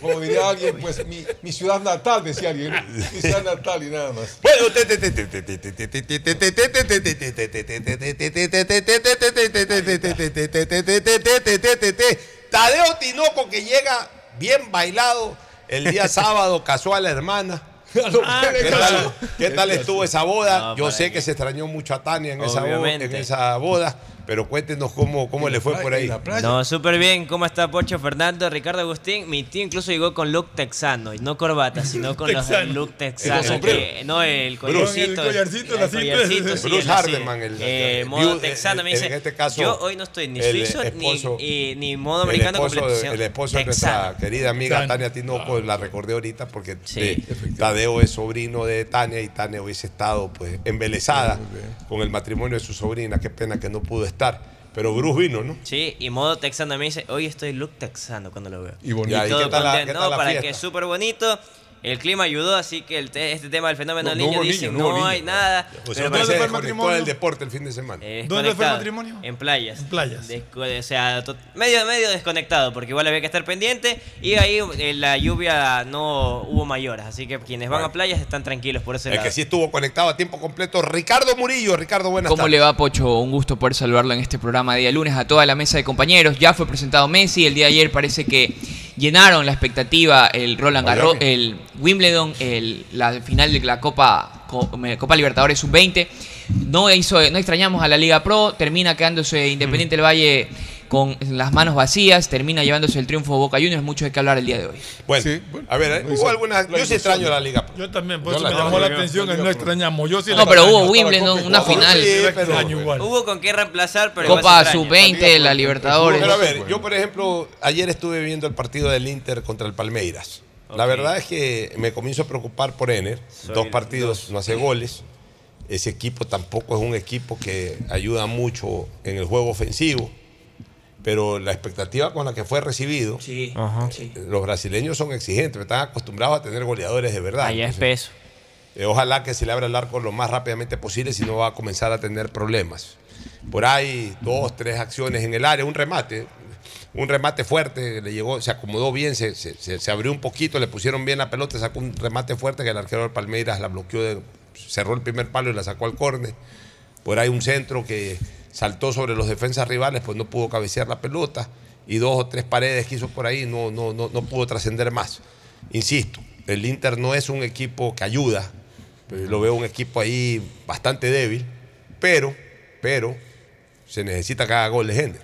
Como, diría alguien, pues mi, ciudad natal, decía alguien. Mi ciudad natal y nada más. Bueno, Tadeo Tinoco que llega bien bailado el día sábado, casó a la hermana. ¿Qué tal, qué tal estuvo esa boda? No, Yo sé que se extrañó mucho a Tania en esa, bo- Obviamente. en esa boda, pero cuéntenos cómo, cómo le fue por ahí. No, súper bien. ¿Cómo está Pocho, Fernando, Ricardo Agustín? Mi tío incluso llegó con look texano, y no corbata, sino con los Texano. look texano. que- no, el collarcito. Con el collarcito, el la cinta. collarcito, sí, Bruce el así. Hardeman, el- Eh, el- modo el- texano. Me dice, en este caso, yo hoy no estoy ni el suizo esposo- ni, y- ni modo El americano esposo, de- completo, el esposo de texano. nuestra querida amiga Texano. Tania Tinoco, la recordé ahorita porque Sí. eh, Tadeo es sobrino de Tania y Tania hubiese estado pues embelesada con el matrimonio de su sobrina. Qué pena que no pudo estar. Pero Bruce vino, ¿no? Sí, y modo texano me dice, hoy estoy look texano cuando lo veo. Y bonito. Y ¿Y todo qué tal la- qué tal no, la para fiesta? que es súper bonito. El clima ayudó, así que el te- este tema del fenómeno No, del no niño hubo dice, niño, no no, hubo niño. hay nada. O sea, pero usted parece- se desconectó del deporte el fin de semana. Eh, ¿Dónde fue el desconectado. matrimonio? En playas. En playas. Desco- o sea, to- medio, medio desconectado, porque igual había que estar pendiente. Y ahí eh, la lluvia no hubo mayores, así que quienes van a playas están tranquilos por ese El lado. que sí estuvo conectado a tiempo completo, Ricardo Murillo. Ricardo, buenas ¿Cómo tardes. le va, Pocho? Un gusto poder saludarlo en este programa de día lunes a toda la mesa de compañeros. Ya fue presentado Messi, el día de ayer parece que llenaron la expectativa el Roland Garros, el Wimbledon, el, la final de la Copa, Co- Copa Libertadores Sub-20. No, hizo, no extrañamos a la Liga Pro, termina quedándose Independiente del Valle con las manos vacías, termina llevándose el triunfo Boca Juniors, mucho de qué hablar el día de hoy. Bueno, a ver, hubo algunas. Yo sí extraño la Liga. Pro. Yo también, por Yo eso la me llamó extraño. la atención el no extrañamos. Yo sí No, la pero hubo Wimbledon, una final. Sí, pero- igual. Hubo con qué reemplazar, pero Copa se extraña. Sub-20, la Libertadores. Pero a ver, yo por ejemplo, ayer estuve viendo el partido del Inter contra el Palmeiras. La verdad es que me comienzo a preocupar por Ener. Dos partidos, no hace goles. Ese equipo tampoco es un equipo que ayuda mucho en el juego ofensivo. Pero la expectativa con la que fue recibido, Sí, sí. los brasileños son exigentes, están acostumbrados a tener goleadores de verdad. Allá es peso. eh, ojalá que se le abra el arco lo más rápidamente posible, si no va a comenzar a tener problemas. Por ahí, dos, tres acciones en el área, un remate, un remate fuerte, le llegó, se acomodó bien, se, se- se- se abrió un poquito, le pusieron bien la pelota, sacó un remate fuerte que el arquero del Palmeiras la bloqueó, de- cerró el primer palo y la sacó al córner. Por ahí un centro que saltó sobre los defensas rivales, pues no pudo cabecear la pelota. Y dos o tres paredes que hizo por ahí, no, no, no, no pudo trascender más. Insisto, el Inter no es un equipo que ayuda. eh, Lo veo un equipo ahí bastante débil. Pero, pero, se necesita que haga goles, Hender.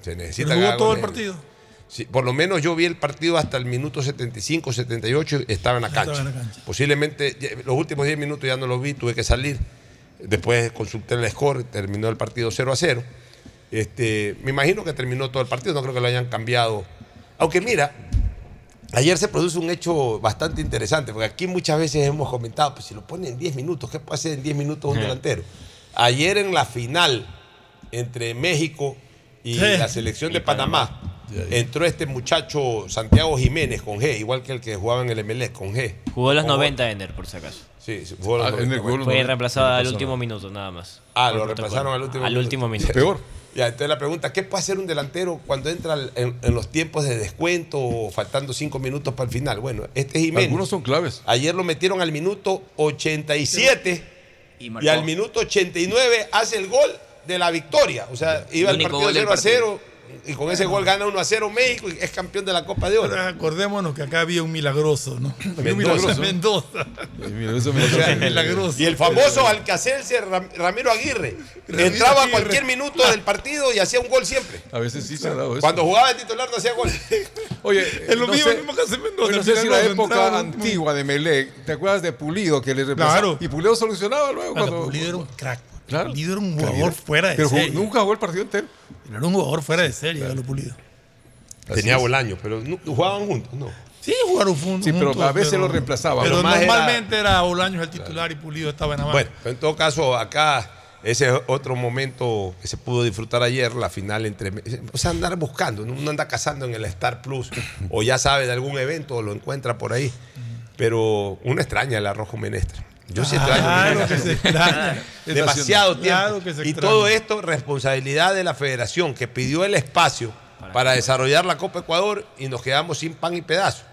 Se necesita todo el goles, partido. Sí, por lo menos yo vi el partido hasta el minuto 75, 78, estaba en la cancha. en la cancha. Posiblemente los últimos 10 minutos ya no lo vi, tuve que salir. Después consulté el score, terminó el partido 0 a 0. Este, me imagino que terminó todo el partido, no creo que lo hayan cambiado. Aunque mira, ayer se produce un hecho bastante interesante, porque aquí muchas veces hemos comentado, pues si lo ponen en 10 minutos, ¿qué puede hacer en 10 minutos un Sí. delantero? Ayer en la final entre México y Sí. la selección de Panamá, entró este muchacho Santiago Jiménez con G, igual que el que jugaba en el MLE con G. Jugó los Jugó- 90 Ender, por si acaso. Sí, sí, jugó los Ah, 90. Ender jugó los Fue 90. reemplazado No al último minuto, nada más. Ah, lo reemplazaron al último Al minuto. último minuto. Peor. Ya, entonces la pregunta, ¿qué puede hacer un delantero cuando entra al- en, en los tiempos de descuento o faltando cinco minutos para el final? Bueno, este es Jiménez. Algunos son claves. Ayer lo metieron al minuto 87 Y y, al minuto 89 hace el gol de la victoria. O sea, iba El el partido gol del 0 a partido. 0 y con ese gol gana 1 a 0 México y es campeón de la Copa de Oro. Pero acordémonos que acá había un milagroso, ¿no? Había un Mendoza. Mendoza. Mira, eso me- O sea, milagroso. Y el famoso Alcacelser Ram- Ramiro Aguirre. Ramiro entraba a Aguirre. cualquier minuto del partido y hacía un gol siempre. A veces sí se ha dado eso. Cuando jugaba de titular no hacía gol. Oye, Es lo no mismo, sé- mismo que hace Mendoza. no sé si la milagroso, época entraba- antigua de Melec, ¿te acuerdas de Pulido que le reemplazaba? Claro. Y Pulido solucionaba luego Bueno, cuando. Pulido era un crack. Claro. Pulido era un Claro. jugador fuera de Pero jugó- serie. nunca jugó el partido entero. Era un jugador fuera de serie, Galo Pulido. Tenía. Bolaño, pero no- jugaban juntos, ¿no. Sí, jugaron juntos. Sí, pero juntos, a veces lo reemplazaba. Pero Lo más era- normalmente era Bolaños el titular y Pulido estaba en la Bueno, en todo caso, acá ese es otro momento que se pudo disfrutar ayer, la final entre... O sea, andar buscando, ¿no? uno anda cazando en el Star Plus o ya sabe de algún evento o lo encuentra por ahí, pero uno extraña el arrojo menestra. Yo sí extraño. Claro que se extraña. Demasiado tiempo. Claro que se y todo esto, responsabilidad de la federación que pidió el espacio para desarrollar la Copa Ecuador y nos quedamos sin pan y pedazo.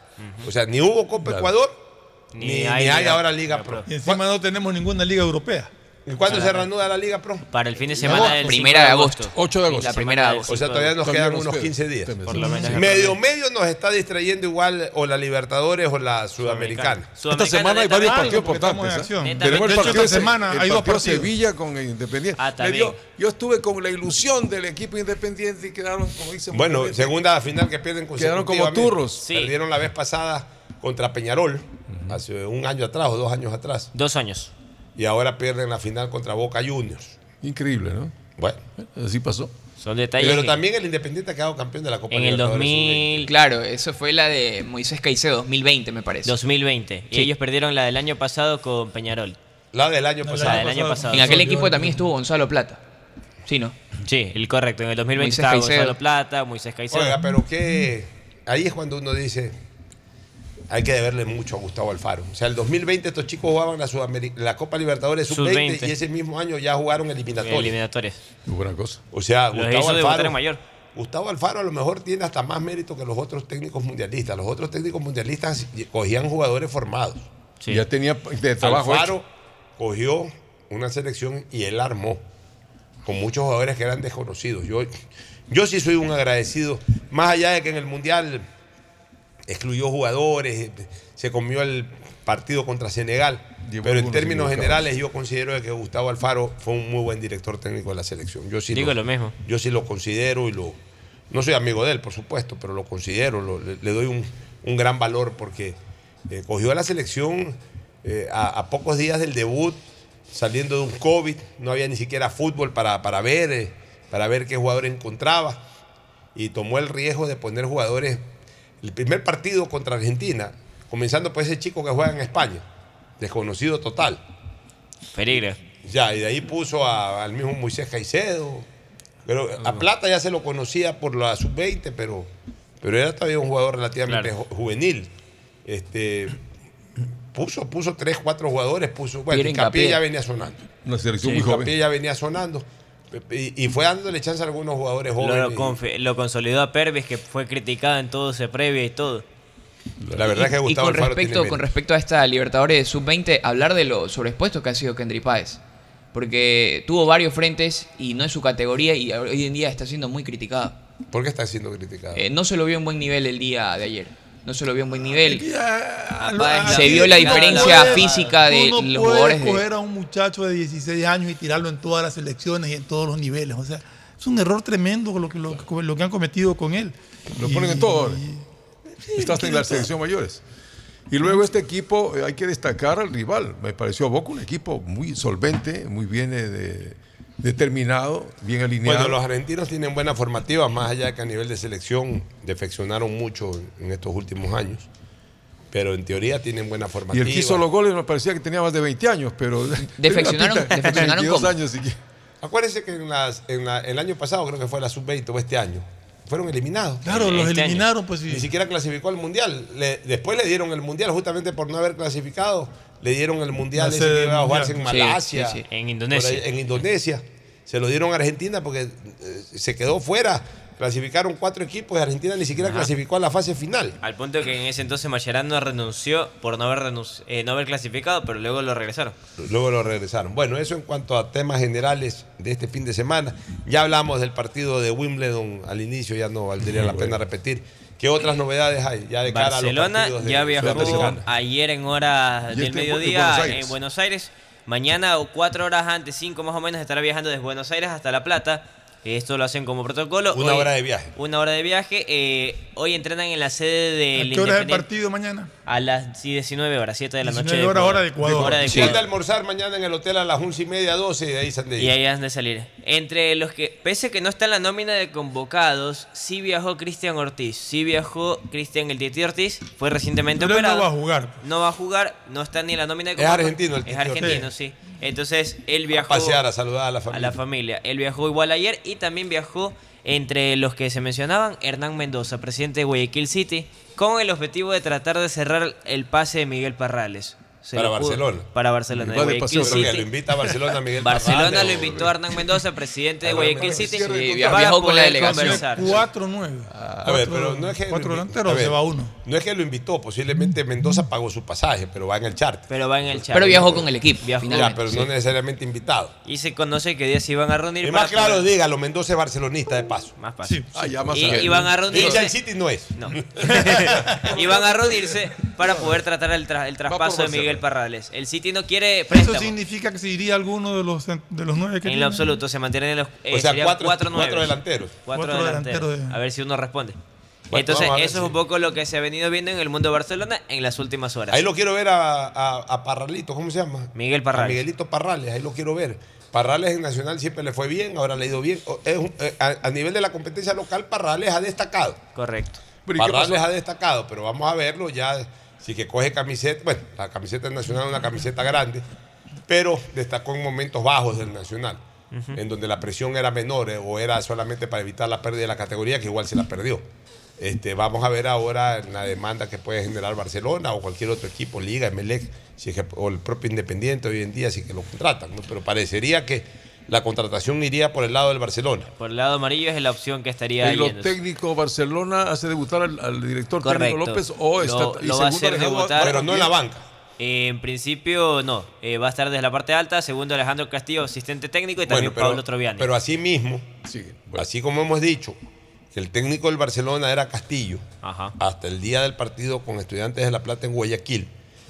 O sea, ni hubo Copa Claro. Ecuador, Ni ni, ni hay Liga ahora Liga Pro. Y encima no tenemos ninguna liga europea. ¿Y cuándo se reanuda la Liga Pro? Para el fin de semana del Primera 5 de agosto. 8 de agosto. La primera de agosto. O sea, todavía nos quedan nos unos queda. 15 días. Por lo menos. Medio medio nos está distrayendo igual o la Libertadores o la Sudamericana. Esta semana hay varios partidos porque estamos en importantes. acción. ¿eh? Tenemos el de hecho, partido, esta de- semana hay dos partido partidos. Sevilla con Independiente. Ah, yo estuve con la ilusión del equipo Independiente y quedaron, como dicen, Bueno, muy bien. segunda final que pierden Quedaron como turros. Sí. Perdieron la vez pasada contra Peñarol, hace un año atrás o dos años atrás. Dos años. Y ahora pierden la final contra Boca Juniors. Increíble, ¿no? Bueno, Así pasó. Son detalles. pero también el Independiente ha quedado campeón de la Copa en el Libertadores 2000, Claro, eso fue la de Moisés Caicedo, 2020 me parece. 2020. Y ellos perdieron la del año pasado con Peñarol. sub-20. La del año pasado. La del año pasado. En aquel equipo también estuvo Gonzalo Plata. Sí, ¿no? Sí, el correcto. En el 2020 Moisés estaba Caicedo. Gonzalo Plata, Moisés Caicedo. Oiga, pero que ahí es cuando uno dice, hay que deberle mucho a Gustavo Alfaro. O sea, el 2020 estos chicos jugaban la, Sudameri- la Copa Libertadores Sub-20 Sub-20. y ese mismo año ya jugaron eliminatorios. Eliminatorias. Muy buena cosa. O sea, Los Gustavo Alfaro, mayor. Gustavo Alfaro a lo mejor tiene hasta más mérito que los otros técnicos mundialistas. Los otros técnicos mundialistas cogían jugadores formados. Sí. Ya tenía de trabajo Alfaro hecho. cogió una selección y él armó con muchos jugadores que eran desconocidos. Yo, yo sí soy un agradecido, más allá de que en el Mundial excluyó jugadores, se comió el partido contra Senegal. Llevó pero en términos generales yo considero que Gustavo Alfaro fue un muy buen director técnico de la selección. Yo sí Digo lo mismo. Yo sí lo considero y lo... No soy amigo de él, por supuesto, pero lo considero, lo- le, le doy un, un gran valor porque eh, cogió a la selección eh, a, a pocos días del debut, saliendo de un COVID, no había ni siquiera fútbol para, para ver, eh, para ver qué jugador encontraba, y tomó el riesgo de poner jugadores. El primer partido contra Argentina, comenzando por ese chico que juega en España, desconocido total. Peligro. Ya, y de ahí puso a- al mismo Moisés Caicedo. Pero a Plata ya se lo conocía por la sub-20, pero, pero era todavía un jugador relativamente ju- juvenil. Este, puso, puso tres, cuatro jugadores, puso. Bueno, Hincapié. ya venía sonando. Una selección muy Hincapié joven. ya venía sonando. Y, y fue dándole chance a algunos jugadores jóvenes. Lo, consolidó a Pervis, que fue criticado en todo ese previo y todo. La verdad es que y Gustavo con Alfaro respecto, tiene con respecto a esta Libertadores de Sub-20, hablar de lo sobreexpuesto que ha sido Kendry Páez. Porque tuvo varios frentes y no es su categoría y hoy en día está siendo muy criticado. ¿Por qué está siendo criticado? Eh, no se lo vio en buen nivel el día de ayer. No se lo vio en buen nivel. Se vio la diferencia física de Tú no los puedes jugadores de- coger a un muchacho de 16 años y tirarlo en todas las selecciones y en todos los niveles. O sea, es un error tremendo lo que, lo, que- lo que han cometido con él. Lo Y- ponen en todo. Estás en la selección mayores. Y luego este equipo, eh, hay que destacar al rival. Me pareció Boca un equipo muy solvente, muy bien eh, de- determinado, bien alineado. Bueno, los argentinos tienen buena formativa, más allá de que a nivel de selección defeccionaron mucho en estos últimos años. Pero en teoría tienen buena y formativa. el que hizo los goles me parecía que tenía más de 20 años, pero... Defeccionaron- defeccionaron 22 como- años. y que- Acuérdense que en las- en la- el año pasado, creo que fue la sub-20 o este año, fueron eliminados. Claro, los Este año. eliminaron, pues sí. Ni siquiera clasificó al mundial. Le- después le dieron el mundial, justamente por no haber clasificado, le dieron el mundial ese que iba a jugarse en. Sí, Malasia. sí, sí. En Indonesia. ahí, en Indonesia. Se lo dieron a Argentina porque eh, se quedó fuera. Clasificaron cuatro equipos y Argentina ni siquiera Ajá. clasificó a la fase final. Al punto que en ese entonces Mascherano renunció por no haber, renunci- eh, no haber clasificado, pero luego lo regresaron. Luego lo regresaron. Bueno, eso en cuanto a temas generales de este fin de semana. Ya hablamos del partido de Wimbledon al inicio, ya no valdría la pena repetir. ¿Qué otras novedades hay ya de cara a los Barcelona partidos de ya viajó ayer en hora Y del este mediodía Buenos en Buenos Aires. Mañana o cuatro horas antes, cinco más o menos, estará viajando desde Buenos Aires hasta La Plata. Esto lo hacen como protocolo. Una Hoy- hora de viaje. Una hora de viaje. Eh, hoy entrenan en la sede del ¿A qué hora es el partido mañana? A las sí, 19 horas, 7 de la 19 noche. horas, hora de Ecuador. Hora de Sí, de Ecuador. almorzar mañana en el hotel a las once y media, 12 y de ahí se han de ir. Y ahí han de salir. Entre los que, pese que no está en la nómina de convocados, sí viajó Cristian Ortiz. Sí viajó Cristian el Titi Ortiz. Fue recientemente Pero él no operado. va a jugar. No va a jugar, no está ni en la nómina de Es convocados. argentino el Es Titi argentino, Ortiz. sí. Entonces, él viajó Pasear, a saludar a la a familia. la familia. Él viajó igual ayer y también viajó entre los que se mencionaban Hernán Mendoza, presidente de Guayaquil City, con el objetivo de tratar de cerrar el pase de Miguel Parrales. Se Para Barcelona. Para Barcelona. de Guayaquil City. lo invita a Barcelona Miguel Barcelona Parrales, lo o- invitó a Hernán Mendoza, presidente de Guayaquil. City, Sí, viajó con la delegación. conversar. 4-9. A ver, pero no es que. Cuatro lo invi- delanteros a se va uno. No es que lo invitó, posiblemente Mendoza pagó su pasaje, pero va en el charter. Pero va en el chat. Pero viajó con el equipo, Viajó. Ya, finalmente. pero no necesariamente invitado. Y se conoce que días se iban a reunir. Y para más claro, poder- dígalo, Mendoza es barcelonista de paso. Más fácil. Sí. Ah, ya más Y adelante. iban a reunirse. el City no es. No. Iban a reunirse para poder tratar el, tra- el traspaso de. Miguel Parrales. El City no quiere ¿Eso préstamo. significa que se iría alguno de los, de los nueve que En tiene? lo absoluto, se mantienen en los. eh, O sea, serían cuatro- cuatro, cuatro delanteros. Cuatro, Cuatro delanteros. delanteros de- A ver si uno responde. Bueno, Entonces, ver eso es si- un poco lo que se ha venido viendo en el mundo de Barcelona en las últimas horas. Ahí lo quiero ver a, a, a Parralito, ¿cómo se llama? Miguel A Parrales. Miguelito Parrales, ahí lo quiero ver. Parrales en Nacional siempre le fue bien, ahora le ha ido bien. O- es un- eh, a, a nivel de la competencia local, Parrales ha destacado. Correcto. Pero, ¿y qué Parrales ha destacado, pero vamos a verlo ya. Sí que coge camiseta, bueno, la camiseta del Nacional es una camiseta grande, pero destacó en momentos bajos del Nacional, en donde la presión era menor eh, o era solamente para evitar la pérdida de la categoría, que igual se la perdió. Este, vamos a ver ahora en la demanda que puede generar Barcelona o cualquier otro equipo, Liga, si es que- o el propio Independiente hoy en día, si que lo contratan. ¿no? Pero parecería que la contratación iría por el lado del Barcelona. Por el lado amarillo es la opción que estaría ¿Y lo yéndose. técnico Barcelona hace debutar al, al director Correcto. técnico López o está Lo- y lo va a hacer Alejandro debutar. Pero no en la banca. Eh, en principio, no. Eh, va a estar desde la parte alta. Segundo, Alejandro Castillo, asistente técnico. Y también Bueno, pero, Pablo Troviani. Pero así mismo, Sí, así como hemos dicho, que el técnico del Barcelona era Castillo, Ajá. hasta el día del partido con Estudiantes de La Plata en Guayaquil.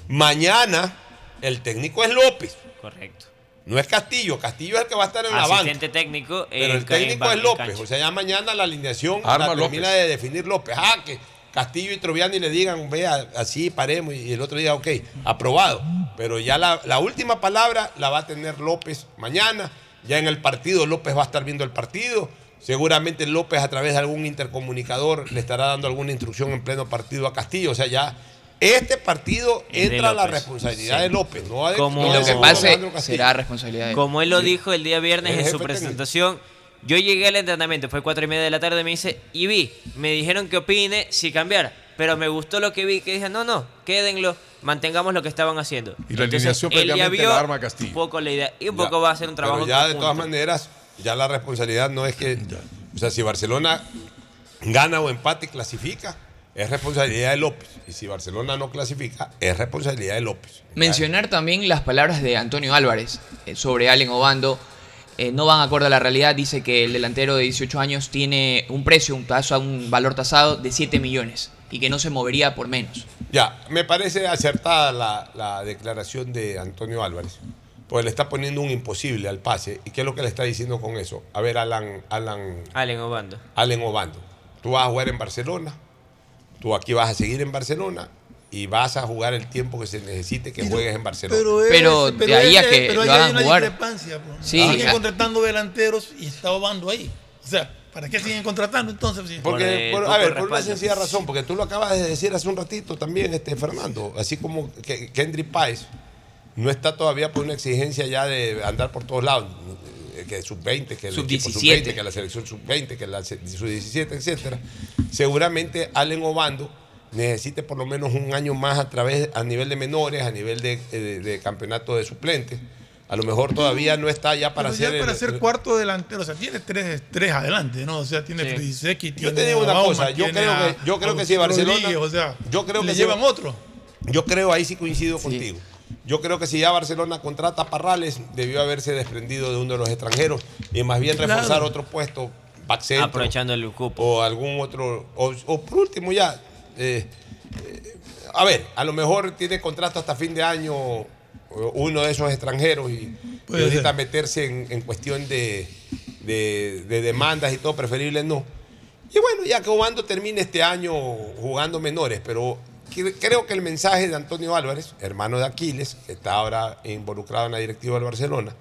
Mañana el técnico es López, Correcto. no es Castillo. Castillo es el que va a estar en la banca. Asistente técnico. Pero en el técnico es López. O sea, ya mañana la alineación Arma la termina López. de definir López. Ah, que Castillo y Troviani le digan, vea, así paremos. Y el otro día, ok, aprobado. Pero ya la, la última palabra la va a tener López mañana. Ya en el partido, López va a estar viendo el partido. Seguramente López a través de algún intercomunicador le estará dando alguna instrucción en pleno partido a Castillo. O sea, ya este partido entra a la responsabilidad Sí. de López. No de- Como- no de lo que pase será responsabilidad de él. Como él lo dijo el día viernes El en su técnico. presentación, yo llegué al entrenamiento, fue cuatro y media de la tarde, me dice, y vi, me dijeron que opine si cambiar, pero me gustó lo que vi, que dije, no, no, quédenlo, mantengamos lo que estaban haciendo. Y la alineación él ya vio la arma Castillo. un poco la idea, y un Ya, poco va a ser un trabajo Pero ya de todas maneras, ya la responsabilidad no es que. O sea, si Barcelona gana o empate y clasifica, es responsabilidad de López. Y si Barcelona no clasifica, es responsabilidad de López. Mencionar también las palabras de Antonio Álvarez eh, sobre Allen Obando. Eh, no van acorde a la realidad. Dice que el delantero de 18 años tiene un precio, un, taso, un valor tasado de 7 millones y que no se movería por menos. Ya, me parece acertada la, la declaración de Antonio Álvarez. Pues le está poniendo un imposible al pase. ¿Y qué es lo que le está diciendo con eso? A ver, Alan, Alan, Allen Obando. Allen Obando. Tú vas a jugar en Barcelona, tú aquí vas a seguir en Barcelona y vas a jugar el tiempo que se necesite que juegues en Barcelona. es- Pero de ahí a es- que pero lo hay una jugar. discrepancia, pues. Sí, Siguen ah. contratando delanteros y está Obando ahí. O sea, ¿para qué siguen contratando entonces? Sí. Porque, por- a ver, por una sencilla razón, porque tú lo acabas de decir hace un ratito también, este Fernando, así como que Kendry Páez no está todavía por una exigencia ya de andar por todos lados, eh, que sub-20, que el equipo Sub-17. sub-20, que la selección sub-20, que la sub-17, etcétera. Seguramente Allen Obando necesite por lo menos un año más a través a nivel de menores, a nivel de, de- de campeonato de suplentes. A lo mejor todavía no está ya para ser para el- ser cuarto delantero, o sea, tiene tres, tres adelante, ¿no? O sea, tiene Friseki, tiene Yo te digo una cosa, yo creo a- que, yo creo a que si Barcelona. Rodríguez, o sea, yo creo le que si- llevan otro. Yo creo, ahí sí coincido contigo. Yo creo que si ya Barcelona contrata a Parrales, debió haberse desprendido de uno de los extranjeros y más bien Claro. reforzar otro puesto, back centro, Aprovechando el cupo. o algún otro, o, o por último ya, eh, eh, a ver, a lo mejor tiene contrato hasta fin de año o- uno de esos extranjeros y Puede necesita ser. meterse en, en cuestión de, de- de demandas y todo, preferible no. Y bueno, ya que Obando termine este año jugando menores, pero creo que el mensaje de Antonio Álvarez, hermano de Aquiles, que está ahora involucrado en la directiva del Barcelona,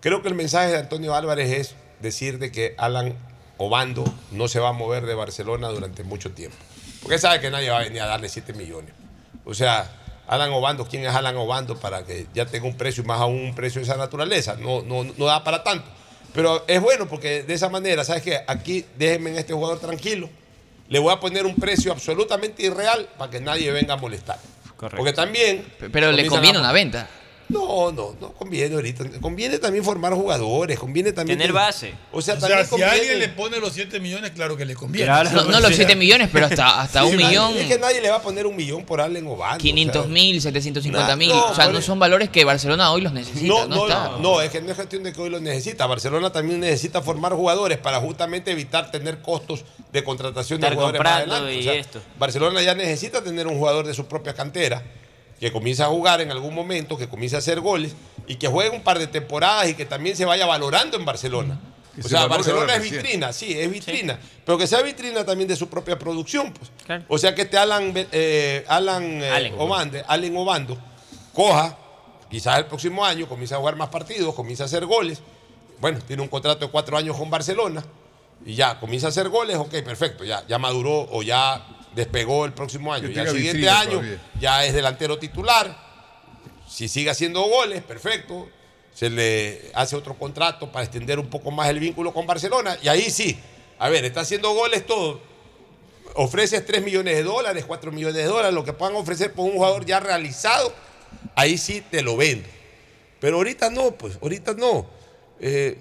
creo que el mensaje de Antonio Álvarez es decir de que Alan Obando no se va a mover de Barcelona durante mucho tiempo. Porque sabe que nadie va a venir a darle 7 millones. O sea, Alan Obando, ¿quién es Alan Obando para que ya tenga un precio y más aún un precio de esa naturaleza? No, no, no da para tanto. Pero es bueno porque de esa manera, ¿sabes qué? Aquí déjenme en este jugador tranquilo. Le voy a poner un precio absolutamente irreal para que nadie venga a molestar. Porque también. Pero le conviene a- una venta. No, no, no conviene ahorita. Conviene también formar jugadores, conviene también. Tener base. O sea, O si conviene- alguien le pone los 7 millones, claro que le conviene. No, no los 7 millones, pero hasta, hasta un nadie- millón. Es que nadie le va a poner un millón por Allen Obando. 500 mil, 750 mil. No, o sea, no son valores que Barcelona hoy los necesita. No, No, no, está. no, no, es que no es cuestión de que hoy lo necesita. Barcelona también necesita formar jugadores para justamente evitar tener costos de contratación de jugadores más adelante. y O sea, esto. Barcelona ya necesita tener un jugador de su propia cantera que comience a jugar en algún momento, que comience a hacer goles y que juegue un par de temporadas y que también se vaya valorando en Barcelona. Que O se sea, Barcelona es vitrina, sí, es vitrina, pero que sea vitrina también de su propia producción. Pues. O sea, que este Alan, eh, Alan, eh, Allen. Obande- Allen Obando coja, quizás el próximo año, comienza a jugar más partidos, comienza a hacer goles. Bueno, tiene un contrato de cuatro años con Barcelona y ya comienza a hacer goles, ok, perfecto, ya, ya maduró o ya despegó el próximo año. Ya el siguiente año todavía. ya es delantero titular. Si sigue haciendo goles, perfecto. Se le hace otro contrato para extender un poco más el vínculo con Barcelona. Y ahí sí, a ver, está haciendo goles todo. Ofreces 3 millones de dólares, 4 millones de dólares, lo que puedan ofrecer por un jugador ya realizado, ahí sí te lo vendo. Pero ahorita no, pues, ahorita no. Eh,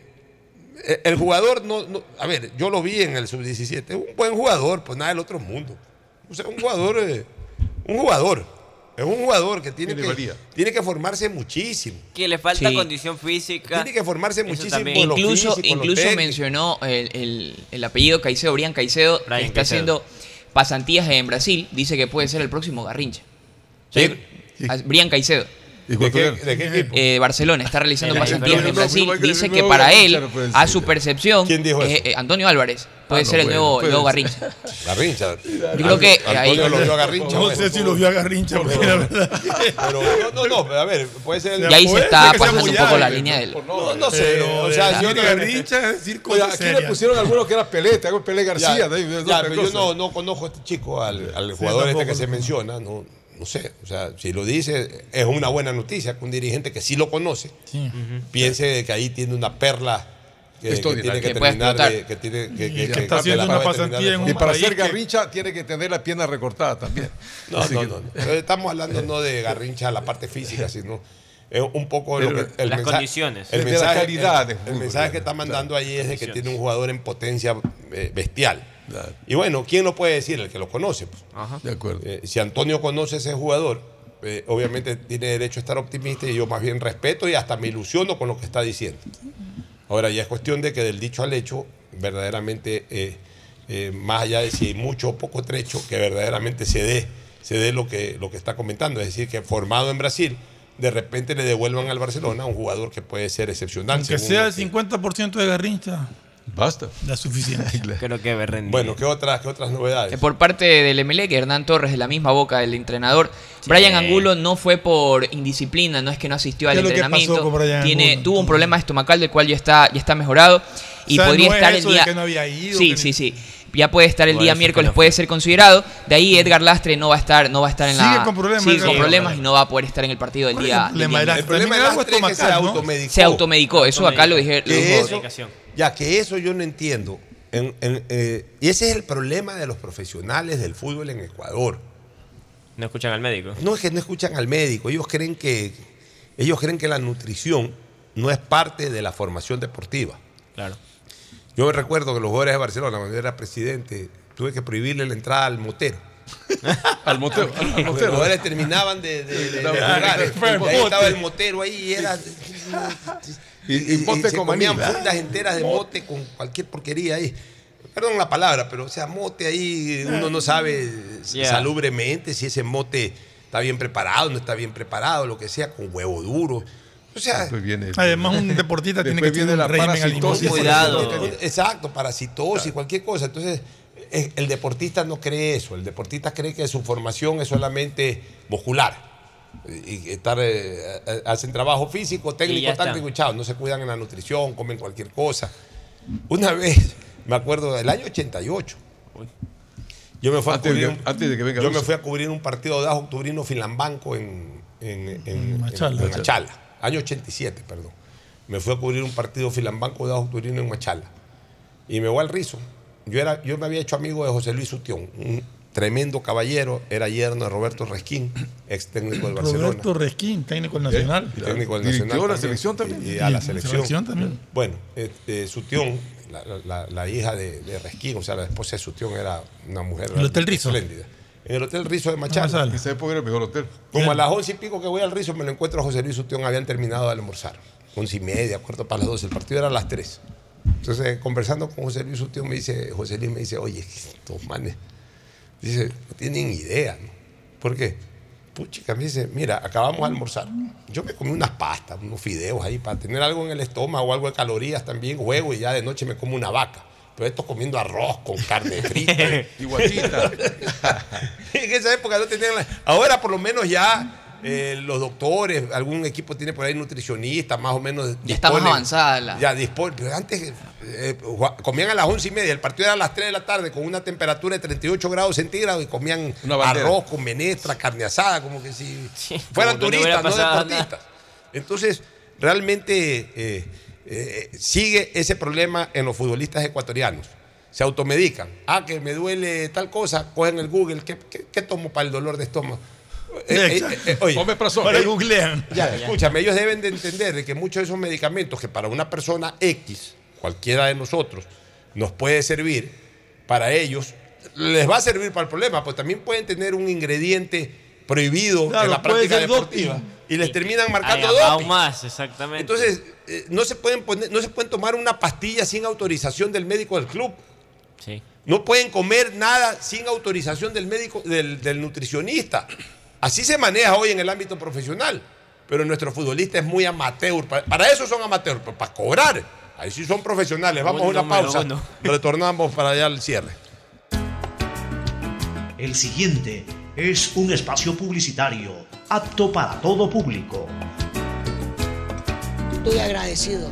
el jugador no, no- A ver, yo lo vi en el sub-17. Un buen jugador, pues nada del otro mundo. O sea, un jugador. eh, un jugador. Es un jugador que tiene, que, tiene que formarse muchísimo. Que le falta Sí. condición física. Tiene que formarse Eso muchísimo. incluso físico, incluso mencionó el, el- el apellido Caicedo, Brian Caicedo, que está Caicedo. haciendo pasantías en Brasil. Dice que puede ser el próximo Garrincha. Ah, Brian Caicedo. ¿De qué, de qué equipo? Eh, Barcelona está realizando pasantías en. Brasil. No, no, no, Dice no, que no, para no, él, no puede a su percepción, ¿Quién dijo eh, eso? eh, Antonio Álvarez puede Ah, no, ser el bueno, nuevo, puede el nuevo ser. Garrincha. Garrincha. Yo creo que Antonio ahí- lo vio a Garrincha. No sé si lo vio a Garrincha, porque la verdad. Pero no, no, no, pero a ver, puede ser. Y ahí se está pasando un poco la línea del. No, no sé. Pero o sea, yo no- Garrincha es decir Oye, cosas aquí le pusieron algunos que era Pelé, hago Pelé García. Ya, pero yo no, no conozco a este chico, al, al jugador este que se menciona, no, no sé. O sea, si lo dice, es una buena noticia que un dirigente que sí lo conoce Sí. piense que ahí tiene una perla que, tiene que, terminar, de- que tiene que, Y que- que que- está que haciendo una pasantía de en un Y para ser que- Garrincha tiene que tener la pierna recortada también. No, no, no, no. Pero Estamos hablando no de Garrincha, la parte física, sino es un poco lo que el las mensaje- condiciones. El De la mensaje, calidad el- el, mensaje que está mandando ahí es de que tiene un jugador en potencia eh, bestial. Claro. Y bueno, ¿quién lo puede decir? El que lo conoce. pues. Ajá. De acuerdo. Eh, si Antonio conoce a ese jugador, eh, obviamente tiene derecho a estar optimista y yo más bien respeto y hasta me ilusiono con lo que está diciendo. Ahora ya es cuestión de que del dicho al hecho, verdaderamente, eh, eh, más allá de si hay mucho o poco trecho, que verdaderamente se dé, se dé lo que, lo que está comentando. Es decir, que formado en Brasil, de repente le devuelvan al Barcelona a un jugador que puede ser excepcional. Aunque según sea el que- 50% de Garrincha, Basta. da suficiente. Creo que. Bueno, ¿qué otras, qué otras novedades? Eh, Por parte del Emelec, Hernán Torres, de la misma boca del entrenador. Brian Angulo no fue por indisciplina, no es que no asistió al ¿Qué es lo que entrenamiento. pasó con Brian Tiene, Angulo? tuvo un problema estomacal del cual ya está, ya está mejorado. Y O sea, podría no es estar el eso de día. que no había ido, sí, que sí, ni- sí. Ya puede estar el Por día miércoles, no puede ser considerado. De ahí Edgar Lastre no va a estar, no va a estar en Sigue la. con problemas, sigue con problemas y no va a poder estar en el partido del ¿Cuál es día. el del problema día de miércoles. El problema de algo Lastre es que se ¿no? automedicó. Se automedicó, eso acá lo dije. Ya que eso yo no entiendo. En- en, eh, y ese es el problema de los profesionales del fútbol en Ecuador. No escuchan al médico. No es que no escuchan al médico, ellos creen que ellos creen que la nutrición no es parte de la formación deportiva. Claro. Yo me recuerdo que los jugadores de Barcelona, cuando yo era presidente, tuve que prohibirle la entrada al motero. Al motero. Al Los motero. jugadores terminaban de, de, Ah, ahí estaba el motero ahí y era. Y- y mote se con comían fundas enteras de mote con cualquier porquería ahí. Perdón la palabra, pero o sea, mote ahí, uno no sabe Yeah. salubremente si ese mote está bien preparado, no está bien preparado, lo que sea, con huevo duro. O sea, viene- Además, un deportista tiene que tener un la parasitosis. Cuidado. Exacto, parasitosis, cualquier cosa. Entonces, eh, el deportista no cree eso. El deportista cree que su formación es solamente muscular. Y estar, eh, eh, hacen trabajo físico, técnico, ya está. táctico y chao. No se cuidan en la nutrición, comen cualquier cosa. Una vez, me acuerdo del año 88. Yo me fui a Antes cubrir, que- un- antes de que venga yo me fui a cubrir un partido de Ajo Octubrino Filambanco en, en, en- en- Machala. en Machala. Año 87, perdón. Me fui a cubrir un partido Filambanco de Ajo Octubrino en Machala. Y me voy al rizo. Yo, era, yo me había hecho amigo de José Luis Sutión, un tremendo caballero, era yerno de Roberto Resquín, ex técnico del Barcelona. Roberto Resquín, técnico del Nacional. Y técnico del Nacional la también. selección también. Y, y a la selección. selección también. Bueno, este, Sutión, la, la- la hija de, de Resquín, o sea, la esposa de Sutión era una mujer ¿El Hotel Rizo? espléndida. En el Hotel Rizo de Machala. Machala. En esa época era el mejor hotel. Como a las once y pico que voy al Rizo, me lo encuentro a José Luis Sutión, habían terminado de almorzar. Once y media, cuarto para las doce, el partido era a las tres. Entonces, conversando con José Luis Sutión, me dice, José Luis me dice, oye, estos manes, dice, no tienen idea, ¿no? ¿Por qué? Puchica, me dice, mira, acabamos de almorzar. Yo me comí unas pastas, unos fideos ahí para tener algo en el estómago, algo de calorías también, juego y ya de noche me como una vaca. Pero esto comiendo arroz con carne frita. Y guatita. en esa época no tenían la- Ahora por lo menos ya eh, los doctores, algún equipo tiene por ahí nutricionistas, más o menos. Ya está más disponen- avanzada la- Ya disponen. Pero antes eh, comían a las once y media, el partido era a las 3 de la tarde con una temperatura de 38 grados centígrados y comían arroz con menestra, carne asada, como que si fueran no turistas, no deportistas. Entonces, realmente eh, eh, sigue ese problema en los futbolistas ecuatorianos. Se automedican. Ah, que me duele tal cosa, cogen el Google. ¿Qué, qué- qué tomo para el dolor de estómago? Eh, eh, eh, oye. Para googlean. ya, escúchame, ellos deben de entender de que muchos de esos medicamentos que para una persona X, cualquiera de nosotros, nos puede servir, para ellos les va a servir para el problema, pues también pueden tener un ingrediente prohibido Claro, en la práctica deportiva. doping. Y les terminan marcando. Aún más, exactamente. Entonces, eh, no, se pueden poner, no se pueden tomar una pastilla sin autorización del médico del club. Sí. No pueden comer nada sin autorización del médico, del, del nutricionista. Así se maneja hoy en el ámbito profesional. Pero nuestro futbolista es muy amateur. Para, para eso son amateurs, para cobrar. Ahí sí son profesionales. Vamos a Un una pausa. uno. Retornamos para allá al cierre. El siguiente es un espacio publicitario apto para todo público. Estoy agradecido.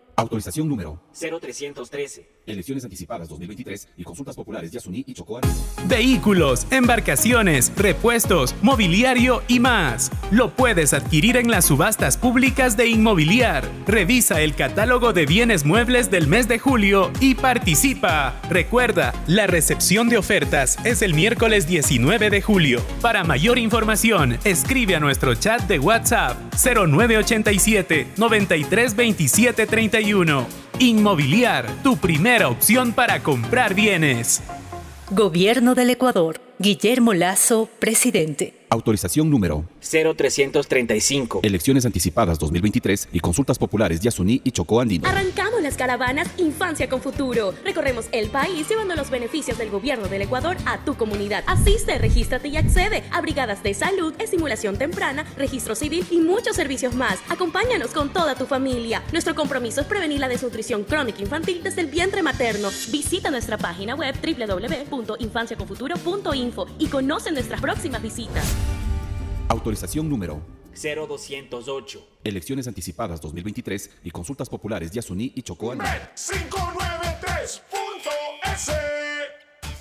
Autorización número 0313. Elecciones anticipadas 2023 y consultas populares Yasuní y Chocó. Vehículos, embarcaciones, repuestos, mobiliario y más. Lo puedes adquirir en las subastas públicas de Inmobiliar. Revisa el catálogo de bienes muebles del mes de julio y participa. Recuerda, la recepción de ofertas es el miércoles 19 de julio. Para mayor información, escribe a nuestro chat de WhatsApp 0987 93 27 31. Inmobiliar, tu primera opción para comprar bienes. Gobierno del Ecuador. Guillermo Lazo, presidente. Autorización número 0335. Elecciones anticipadas 2023 y consultas populares Yasuní y Chocó Andino. Arrancamos las caravanas Infancia con Futuro. Recorremos el país llevando los beneficios del gobierno del Ecuador a tu comunidad. Asiste, regístrate y accede a brigadas de salud, estimulación temprana, registro civil y muchos servicios más. Acompáñanos con toda tu familia. Nuestro compromiso es prevenir la desnutrición crónica infantil desde el vientre materno. Visita nuestra página web www.infanciaconfuturo.info y conoce nuestras próximas visitas. Autorización número 0208. Elecciones anticipadas 2023 y consultas populares Yasuní y Chocó Andino. 593.es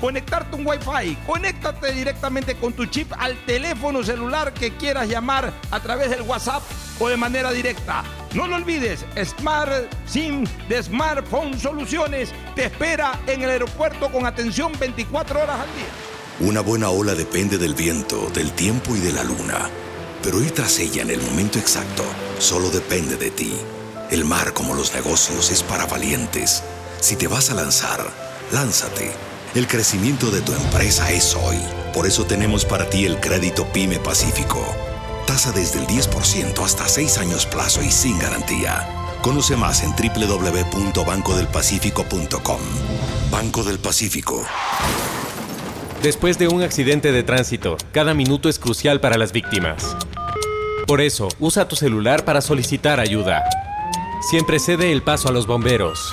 conectarte un Wi-Fi. Conéctate directamente con tu chip al teléfono celular que quieras llamar a través del WhatsApp o de manera directa. No lo olvides, Smart SIM de Smartphone Soluciones te espera en el aeropuerto con atención 24 horas al día. Una buena ola depende del viento, del tiempo y de la luna. Pero ir tras ella en el momento exacto solo depende de ti. El mar, como los negocios, es para valientes. Si te vas a lanzar, lánzate. El crecimiento de tu empresa es hoy. Por eso tenemos para ti el crédito PYME Pacífico. Tasa desde el 10% hasta 6 años plazo y sin garantía. Conoce más en www.bancodelpacifico.com. Banco del Pacífico. Después de un accidente de tránsito, cada minuto es crucial para las víctimas. Por eso, usa tu celular para solicitar ayuda. Siempre cede el paso a los bomberos.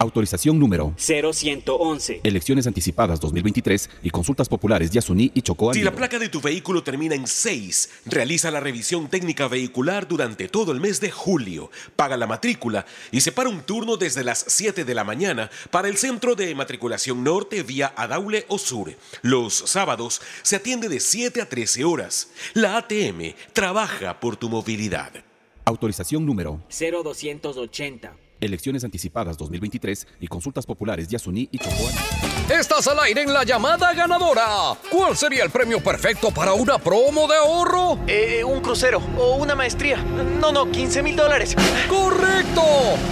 Autorización número 0111. Elecciones anticipadas 2023 y consultas populares Yasuní y Chocó Si la placa de tu vehículo termina en 6, realiza la revisión técnica vehicular durante todo el mes de julio. Paga la matrícula y separa un turno desde las 7 de la mañana para el centro de matriculación norte vía Adaule o Sur. Los sábados se atiende de 7 a 13 horas. La ATM trabaja por tu movilidad. Autorización número 0280. Elecciones anticipadas 2023 y consultas populares Yasuní y Chocó Andino. Estás al aire en la llamada ganadora. ¿Cuál sería el premio perfecto para una promo de ahorro? Eh, un crucero o una maestría. No, no, 15 mil dólares. ¡Correcto!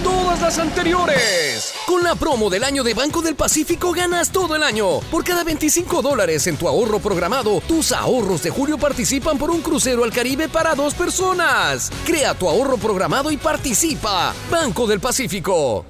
Todas las anteriores. Con la promo del año de Banco del Pacífico ganas todo el año. Por cada 25 dólares en tu ahorro programado, tus ahorros de julio participan por un crucero al Caribe para dos personas. Crea tu ahorro programado y participa. Banco del Pacífico.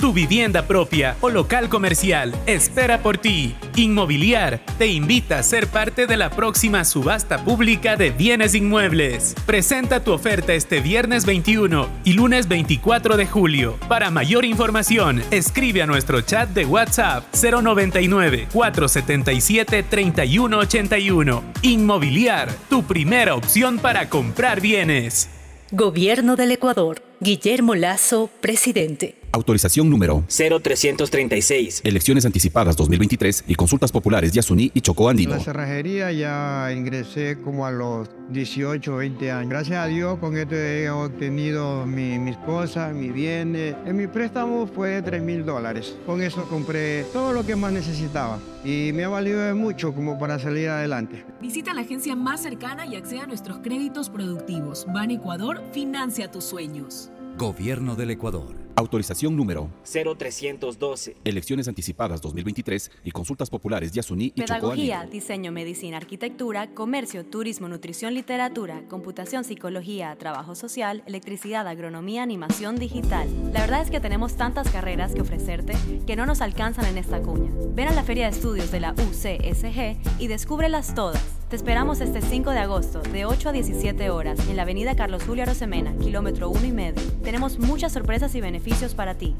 Tu vivienda propia o local comercial espera por ti. Inmobiliar te invita a ser parte de la próxima subasta pública de bienes inmuebles. Presenta tu oferta este viernes 21 y lunes 24 de julio. Para mayor información, escribe a nuestro chat de WhatsApp 099 477 3181. Inmobiliar, tu primera opción para comprar bienes. Gobierno del Ecuador. Guillermo Lazo, presidente. Autorización número 0336. Elecciones anticipadas 2023 y consultas populares Yasuní y Chocó Andino. En la cerrajería ya ingresé como a los 18 o 20 años. Gracias a Dios con esto he obtenido mi, mis cosas, mis bienes. En mi préstamo fue de 3 mil dólares. Con eso compré todo lo que más necesitaba y me ha valido de mucho como para salir adelante. Visita la agencia más cercana y acceda a nuestros créditos productivos. Ban Ecuador, financia tus sueños. Gobierno del Ecuador. Autorización número 0312. Elecciones anticipadas 2023 y consultas populares Yasuní y Pedagogía, diseño, medicina, arquitectura, comercio, turismo, nutrición, literatura, computación, psicología, trabajo social, electricidad, agronomía, animación digital. La verdad es que tenemos tantas carreras que ofrecerte que no nos alcanzan en esta cuña. Ven a la Feria de Estudios de la UCSG y descúbrelas todas. Te esperamos este 5 de agosto, de 8 a 17 horas, en la avenida Carlos Julio Arosemena, kilómetro 1 y medio. Tenemos muchas sorpresas y beneficios para ti.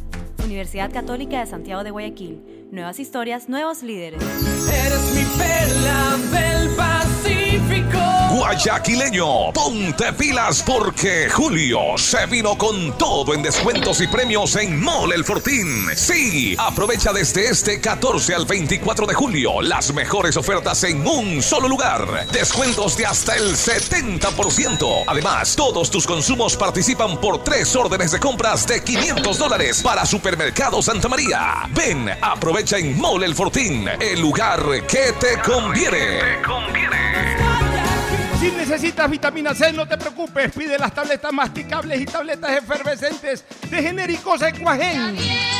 Universidad Católica de Santiago de Guayaquil. Nuevas historias, nuevos líderes. Eres mi. Guayaquileño, ponte pilas porque Julio se vino con todo en descuentos y premios en Mall El Fortín. Sí, aprovecha desde este 14 al 24 de julio las mejores ofertas en un solo lugar. Descuentos de hasta el 70%. Además, todos tus consumos participan por tres órdenes de compras de 500 dólares para Supermercado Santa María. Ven, aprovecha en Mall El Fortín, el lugar que te conviene. Si necesitas vitamina C, no te preocupes. Pide las tabletas masticables y tabletas efervescentes de genéricos Equagen.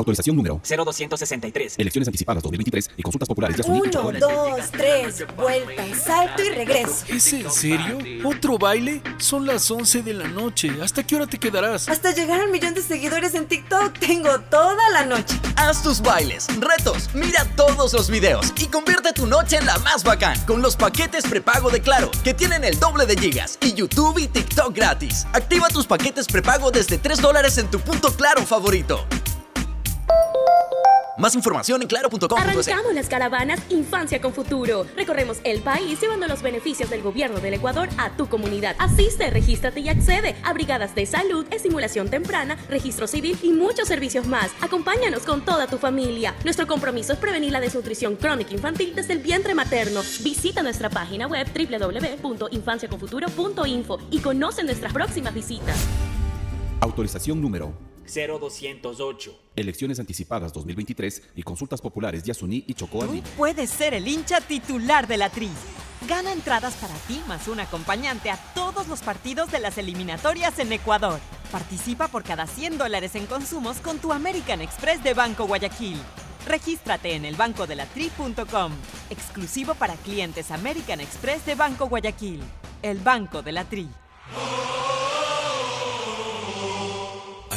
Autorización número 0263. Elecciones anticipadas 2023 y consultas populares Chocó Uno, dos, tres, vuelta, salto y regreso. ¿Es en serio? ¿Otro baile? Son las 11 de la noche. ¿Hasta qué hora te quedarás? Hasta llegar al millón de seguidores en TikTok tengo toda la noche. Haz tus bailes, retos, mira todos los videos y convierte tu noche en la más bacán con los paquetes prepago de Claro, que tienen el doble de gigas y YouTube y TikTok gratis. Activa tus paquetes prepago desde 3 dólares en tu punto Claro favorito. Más información en claro.com. Arrancamos las caravanas Infancia con Futuro. Recorremos el país llevando los beneficios del gobierno del Ecuador a tu comunidad. Asiste, regístrate y accede a brigadas de salud, estimulación temprana, registro civil y muchos servicios más. Acompáñanos con toda tu familia. Nuestro compromiso es prevenir la desnutrición crónica infantil desde el vientre materno. Visita nuestra página web www.infanciaconfuturo.info y conoce nuestras próximas visitas. Autorización número 0208. Elecciones anticipadas 2023 y consultas populares Yasuní y Chocó Andino. Puedes ser el hincha titular de la Tri. Gana entradas para ti más un acompañante a todos los partidos de las eliminatorias en Ecuador. Participa por cada 100 dólares en consumos con tu American Express de Banco Guayaquil. Regístrate en elbancodelatri.com. Exclusivo para clientes American Express de Banco Guayaquil. El Banco de la Tri.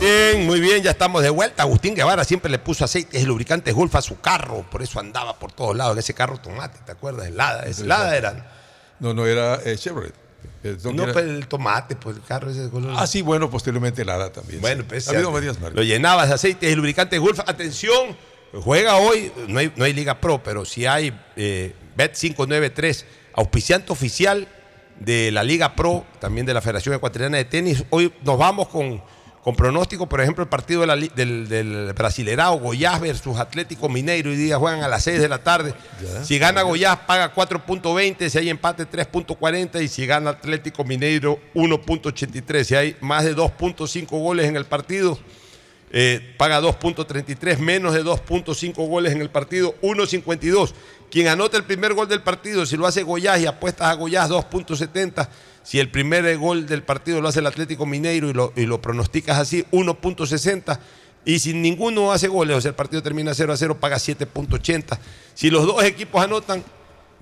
Bien, muy bien, ya estamos de vuelta. Agustín Guevara siempre le puso aceites y lubricantes Gulf a su carro, por eso andaba por todos lados en ese carro tomate, ¿te acuerdas? Lada, es Lada era. No, no era eh, Chevrolet. Eh, No, era- pues el tomate, pues el carro ese color. Ah, sí, bueno, posteriormente Lada también. Bueno, sí. pues ha habido ya- varias marcas. Lo llenabas de aceites y lubricantes Gulf. Atención, juega hoy, no hay, no hay Liga Pro, pero sí hay eh, Bet593, auspiciante oficial de la Liga Pro, también de la Federación Ecuatoriana de Tenis. Hoy nos vamos con, con pronóstico, por ejemplo, el partido de la li- del, del Brasilerao, Goiás versus Atlético Mineiro, y día juegan a las 6 de la tarde. Si gana Goiás, paga 4.20, si hay empate, 3.40, y si gana Atlético Mineiro, 1.83. Si hay más de 2.5 goles en el partido, eh, paga 2.33, menos de 2.5 goles en el partido, 1.52. Quien anota el primer gol del partido, si lo hace Goiás y apuestas a Goiás, 2.70. Si el primer gol del partido lo hace el Atlético Mineiro y lo, y lo pronosticas así, 1.60. Y si ninguno hace goles, o sea, el partido termina 0 a 0, paga 7.80. Si los dos equipos anotan,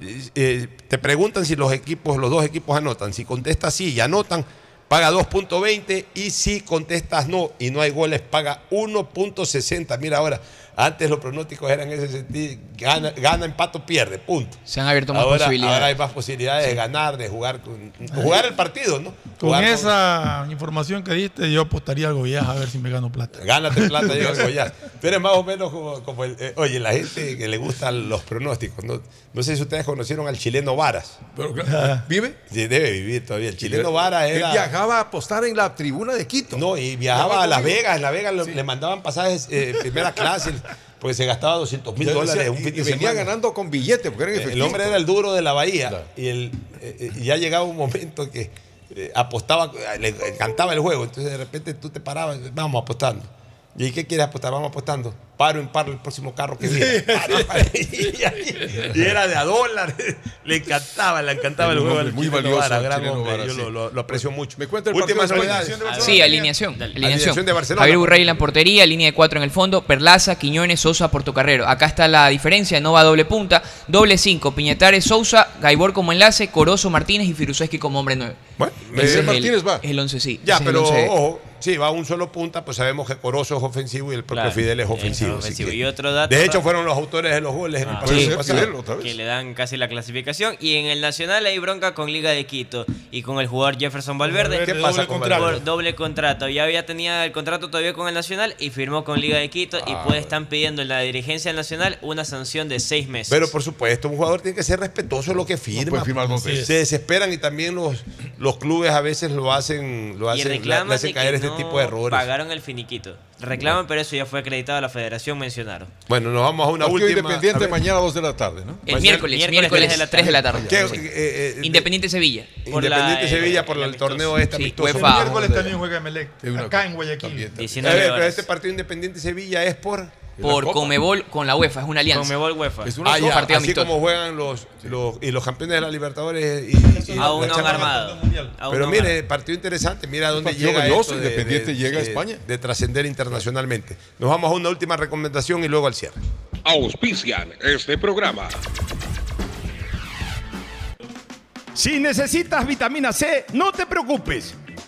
eh, eh, te preguntan si los equipos, los dos equipos anotan. Si contestas sí y anotan, paga 2.20 y si contestas no y no hay goles, paga 1.60. Mira ahora, antes los pronósticos eran en ese sentido, gana, gana empate o pierde, punto. Se han abierto más ahora, posibilidades. Ahora hay más posibilidades de ganar, de jugar, con- jugar el partido, ¿no? Con Jugar esa información que diste, yo apostaría al Goiás a ver si me gano plata. Gánate plata, digo algo ya. Tú eres más o menos como, como el. eh, oye, la gente que le gustan los pronósticos. No, no sé si ustedes conocieron al chileno Varas. ¿Vive? Sí, debe vivir todavía. El chileno Varas Él era. viajaba a apostar en la tribuna de Quito. No, y viajaba a Las Vegas. En Las Vegas le mandaban pasajes eh, primera clase porque se gastaba 200 mil dólares decía, un y- fin de y venía semana. ganando con billetes, porque era El efectivo. hombre era el duro de la bahía y, el, eh, eh, y ya llegaba un momento que eh, apostaba, le encantaba el juego, entonces de repente tú te parabas, vamos apostando. ¿Y qué quieres apostar? Vamos apostando. Paro en paro el próximo carro que viene. Y, y era de a dólares. Le encantaba, le encantaba el, juego. hombre al muy valioso, gran hombre, Yo sí. lo, lo- lo aprecio mucho. Me cuenta el Últimas partido de la novedades. alineación de Sí, alineación. Alineación. Alineación de Barcelona. Javier Urrey en la portería, línea de cuatro en el fondo, Perlaza, Quiñones, Sosa, Portocarrero. Acá está la diferencia, Nova doble punta, doble cinco, Piñatares, Sousa, Gaibor como enlace, Corozo, Martínez y Firuseski como hombre nueve. Bueno, Ese es el- Martínez va. El once, sí. Ya, ese pero ojo, sí, va un solo punta, pues sabemos que Corozo es ofensivo y el propio Claro, Fidel es es ofensivo. así ofensivo. que- Y otro dato de hecho, fueron los autores de los goles en el Ah, sí, pasado. que le dan casi la clasificación. Y en el Nacional hay bronca con Liga de Quito y con el jugador Jefferson Valverde. Valverde, ¿Qué pasa doble con contrato? Por doble contrato. Ya había tenía el contrato todavía con el Nacional y firmó con Liga de Quito. y Ah, pues están pidiendo en la dirigencia del Nacional una sanción de seis meses. Pero por supuesto, un jugador tiene que ser respetuoso de lo que firma. puede firmar dos Se- veces. Se desesperan y también los, los clubes a veces lo hacen, lo y hacen, le- reclaman le hacen caer este no tipo de errores. pagaron el finiquito. Reclaman, pero eso ya fue acreditado a la federación, mencionaron. Bueno, nos vamos a una Partido última. Independiente mañana a 2 de la tarde, ¿no? El miércoles, miércoles, 3 de la tarde. ¿Qué, Sí. eh, eh, Independiente Sevilla. Independiente Sevilla por el torneo este Sí, amistoso. El miércoles también juega Emelec, acá en Guayaquil. A ver, pero este partido Independiente Sevilla es por. Por Comebol con la UEFA, es una alianza. Comebol UEFA. Es Ah, ya, partido así amistoso. como juegan los, los y los campeones de la Libertadores y, y armado. Pero mire, partido interesante, mira dónde partido llega esto de- Independiente de- llega a de- España. de trascender internacionalmente. Nos vamos a una última recomendación y luego al cierre. Auspician este programa. Si necesitas vitamina C, no te preocupes.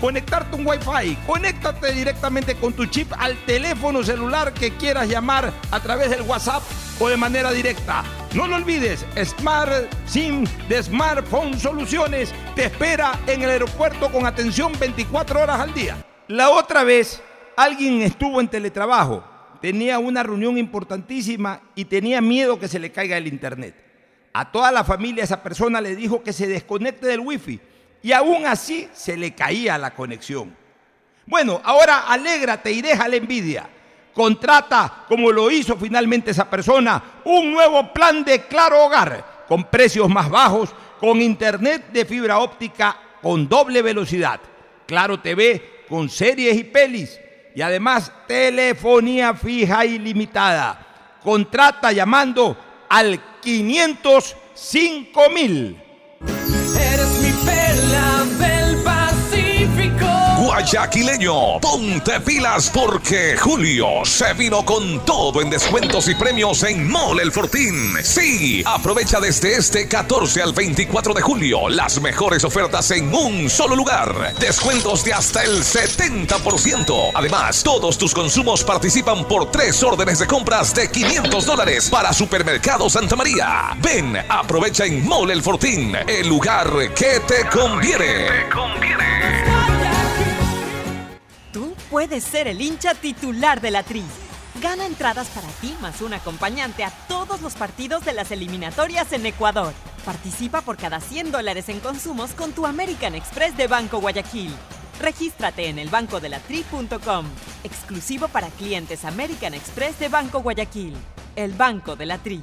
conectarte un Wi-Fi. Conéctate directamente con tu chip al teléfono celular que quieras llamar a través del WhatsApp o de manera directa. No lo olvides, Smart SIM de Smartphone Soluciones te espera en el aeropuerto con atención 24 horas al día. La otra vez, alguien estuvo en teletrabajo, tenía una reunión importantísima y tenía miedo que se le caiga el internet. A toda la familia esa persona le dijo que se desconecte del wifi y aún así se le caía la conexión. Bueno, ahora alégrate y deja la envidia. Contrata, como lo hizo finalmente esa persona, un nuevo plan de Claro Hogar con precios más bajos, con internet de fibra óptica con doble velocidad, Claro TV con series y pelis y además telefonía fija ilimitada. Contrata llamando al 505 mil. Guayaquileño, ponte pilas porque Julio se vino con todo en descuentos y premios en Mole El Fortín. Sí, aprovecha desde este 14 al 24 de julio las mejores ofertas en un solo lugar. Descuentos de hasta el 70%. Además, todos tus consumos participan por tres órdenes de compras de 500 dólares para Supermercado Santa María. Ven, aprovecha en Mole El Fortín, el lugar que te conviene. Tú puedes ser el hincha titular de la Tri. Gana entradas para ti más un acompañante a todos los partidos de las eliminatorias en Ecuador. Participa por cada 100 dólares en consumos con tu American Express de Banco Guayaquil. Regístrate en elbancodelatri.com. Exclusivo para clientes American Express de Banco Guayaquil. El Banco de la Tri.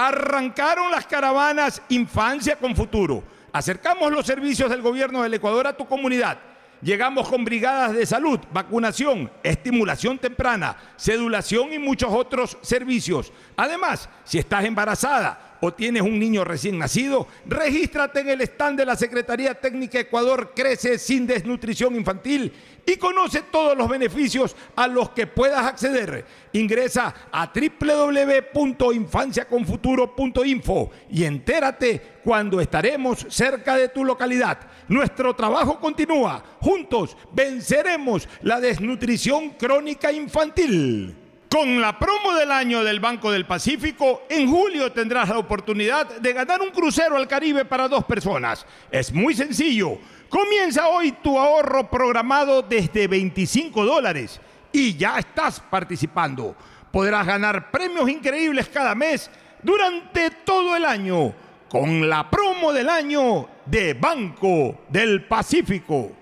Arrancaron las caravanas Infancia con Futuro. Acercamos los servicios del gobierno del Ecuador a tu comunidad. Llegamos con brigadas de salud, vacunación, estimulación temprana, sedulación y muchos otros servicios. Además, si estás embarazada o tienes un niño recién nacido, regístrate en el stand de la Secretaría Técnica Ecuador Crece sin desnutrición infantil y conoce todos los beneficios a los que puedas acceder. Ingresa a www.infanciaconfuturo.info y entérate cuando estaremos cerca de tu localidad. Nuestro trabajo continúa. Juntos venceremos la desnutrición crónica infantil. Con la promo del año del Banco del Pacífico, en julio tendrás la oportunidad de ganar un crucero al Caribe para dos personas. Es muy sencillo. Comienza hoy tu ahorro programado desde 25 dólares y ya estás participando. Podrás ganar premios increíbles cada mes durante todo el año con la promo del año de Banco del Pacífico.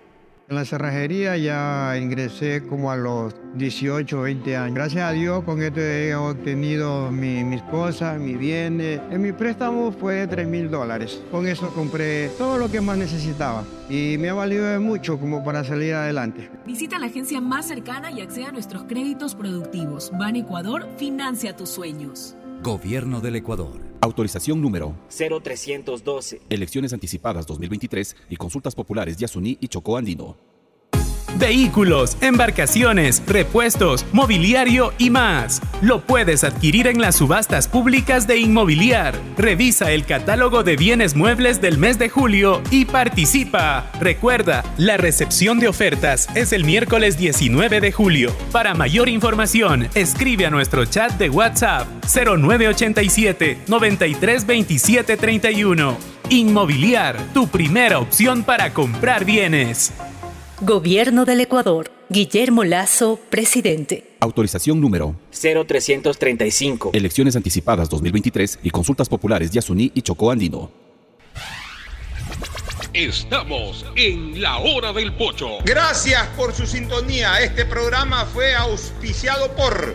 En la cerrajería ya ingresé como a los 18, 20 años. Gracias a Dios con esto he obtenido mi, mis cosas, mis bienes. En mi préstamo fue de 3 mil dólares. Con eso compré todo lo que más necesitaba y me ha valido de mucho como para salir adelante. Visita la agencia más cercana y acceda a nuestros créditos productivos. Ban Ecuador financia tus sueños. Gobierno del Ecuador. Autorización número 0312. Elecciones anticipadas 2023 y consultas populares Yasuní y Chocó Andino. Vehículos, embarcaciones, repuestos, mobiliario y más. Lo puedes adquirir en las subastas públicas de Inmobiliar. Revisa el catálogo de bienes muebles del mes de julio y participa. Recuerda, la recepción de ofertas es el miércoles 19 de julio. Para mayor información, escribe a nuestro chat de WhatsApp 0987 932731. Inmobiliar, tu primera opción para comprar bienes. Gobierno del Ecuador. Guillermo Lazo, presidente. Autorización número 0335. Elecciones anticipadas 2023 y consultas populares Yasuní y Chocó Andino. Estamos en la hora del pocho. Gracias por su sintonía. Este programa fue auspiciado por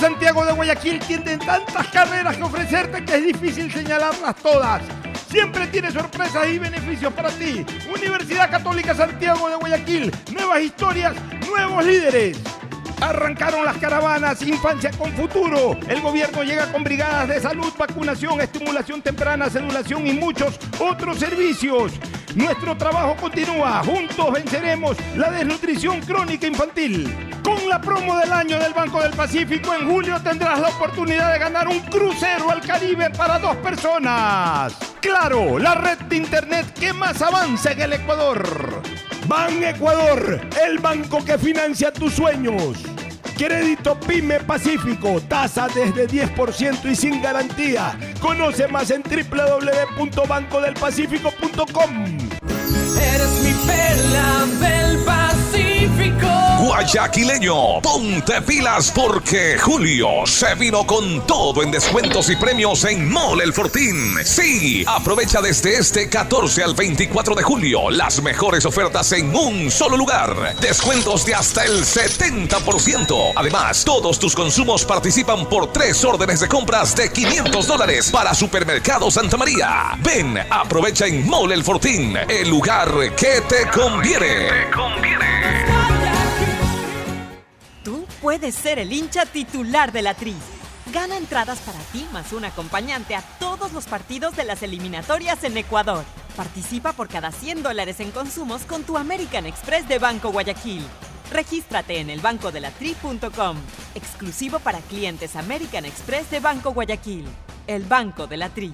Santiago de Guayaquil tiene tantas carreras que ofrecerte que es difícil señalarlas todas. Siempre tiene sorpresas y beneficios para ti. Universidad Católica Santiago de Guayaquil. Nuevas historias, nuevos líderes. Arrancaron las caravanas Infancia con Futuro. El gobierno llega con brigadas de salud, vacunación, estimulación temprana, celulación y muchos otros servicios. Nuestro trabajo continúa. Juntos venceremos la desnutrición crónica infantil. Con la promo del año del Banco del Pacífico, en julio tendrás la oportunidad de ganar un crucero al Caribe para dos personas. Claro, la red de internet que más avanza en el Ecuador. Ban Ecuador, el banco que financia tus sueños. Crédito Pyme Pacífico, tasa desde 10% y sin garantía. Conoce más en www.bancodelpacifico.com. Eres mi perla. Guayaquileño, ponte pilas porque Julio se vino con todo en descuentos y premios en Mole El Fortín. Sí, aprovecha desde este 14 al 24 de julio las mejores ofertas en un solo lugar. Descuentos de hasta el 70%. Además, todos tus consumos participan por tres órdenes de compras de 500 dólares para Supermercado Santa María. Ven, aprovecha en Mole El Fortín, el lugar que te conviene. Tú puedes ser el hincha titular de la Tri. Gana entradas para ti más un acompañante a todos los partidos de las eliminatorias en Ecuador. Participa por cada 100 dólares en consumos con tu American Express de Banco Guayaquil. Regístrate en elbancodelatri.com. Exclusivo para clientes American Express de Banco Guayaquil. El Banco de la Tri.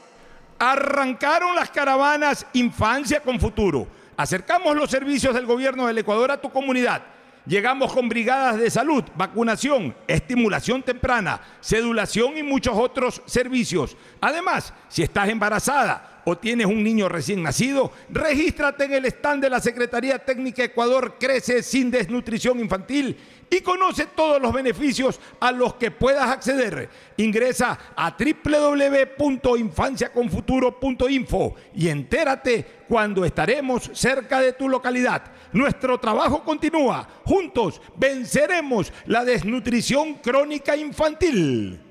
Arrancaron las caravanas Infancia con Futuro. Acercamos los servicios del gobierno del Ecuador a tu comunidad. Llegamos con brigadas de salud, vacunación, estimulación temprana, cedulación y muchos otros servicios. Además, si estás embarazada o tienes un niño recién nacido, regístrate en el stand de la Secretaría Técnica Ecuador Crece sin desnutrición infantil y conoce todos los beneficios a los que puedas acceder. Ingresa a www.infanciaconfuturo.info y entérate cuando estaremos cerca de tu localidad. Nuestro trabajo continúa. Juntos venceremos la desnutrición crónica infantil.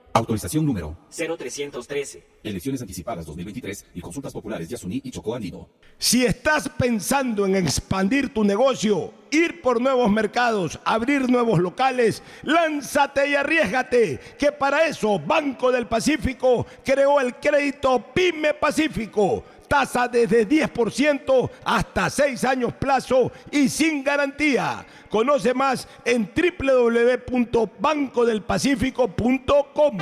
Autorización número 0313. Elecciones anticipadas 2023 y consultas populares de Asuní y Chocó Andino. Si estás pensando en expandir tu negocio, ir por nuevos mercados, abrir nuevos locales, lánzate y arriesgate, que para eso Banco del Pacífico creó el crédito Pyme Pacífico. Tasa desde 10% hasta 6 años plazo y sin garantía. Conoce más en www.bancodelpacifico.com.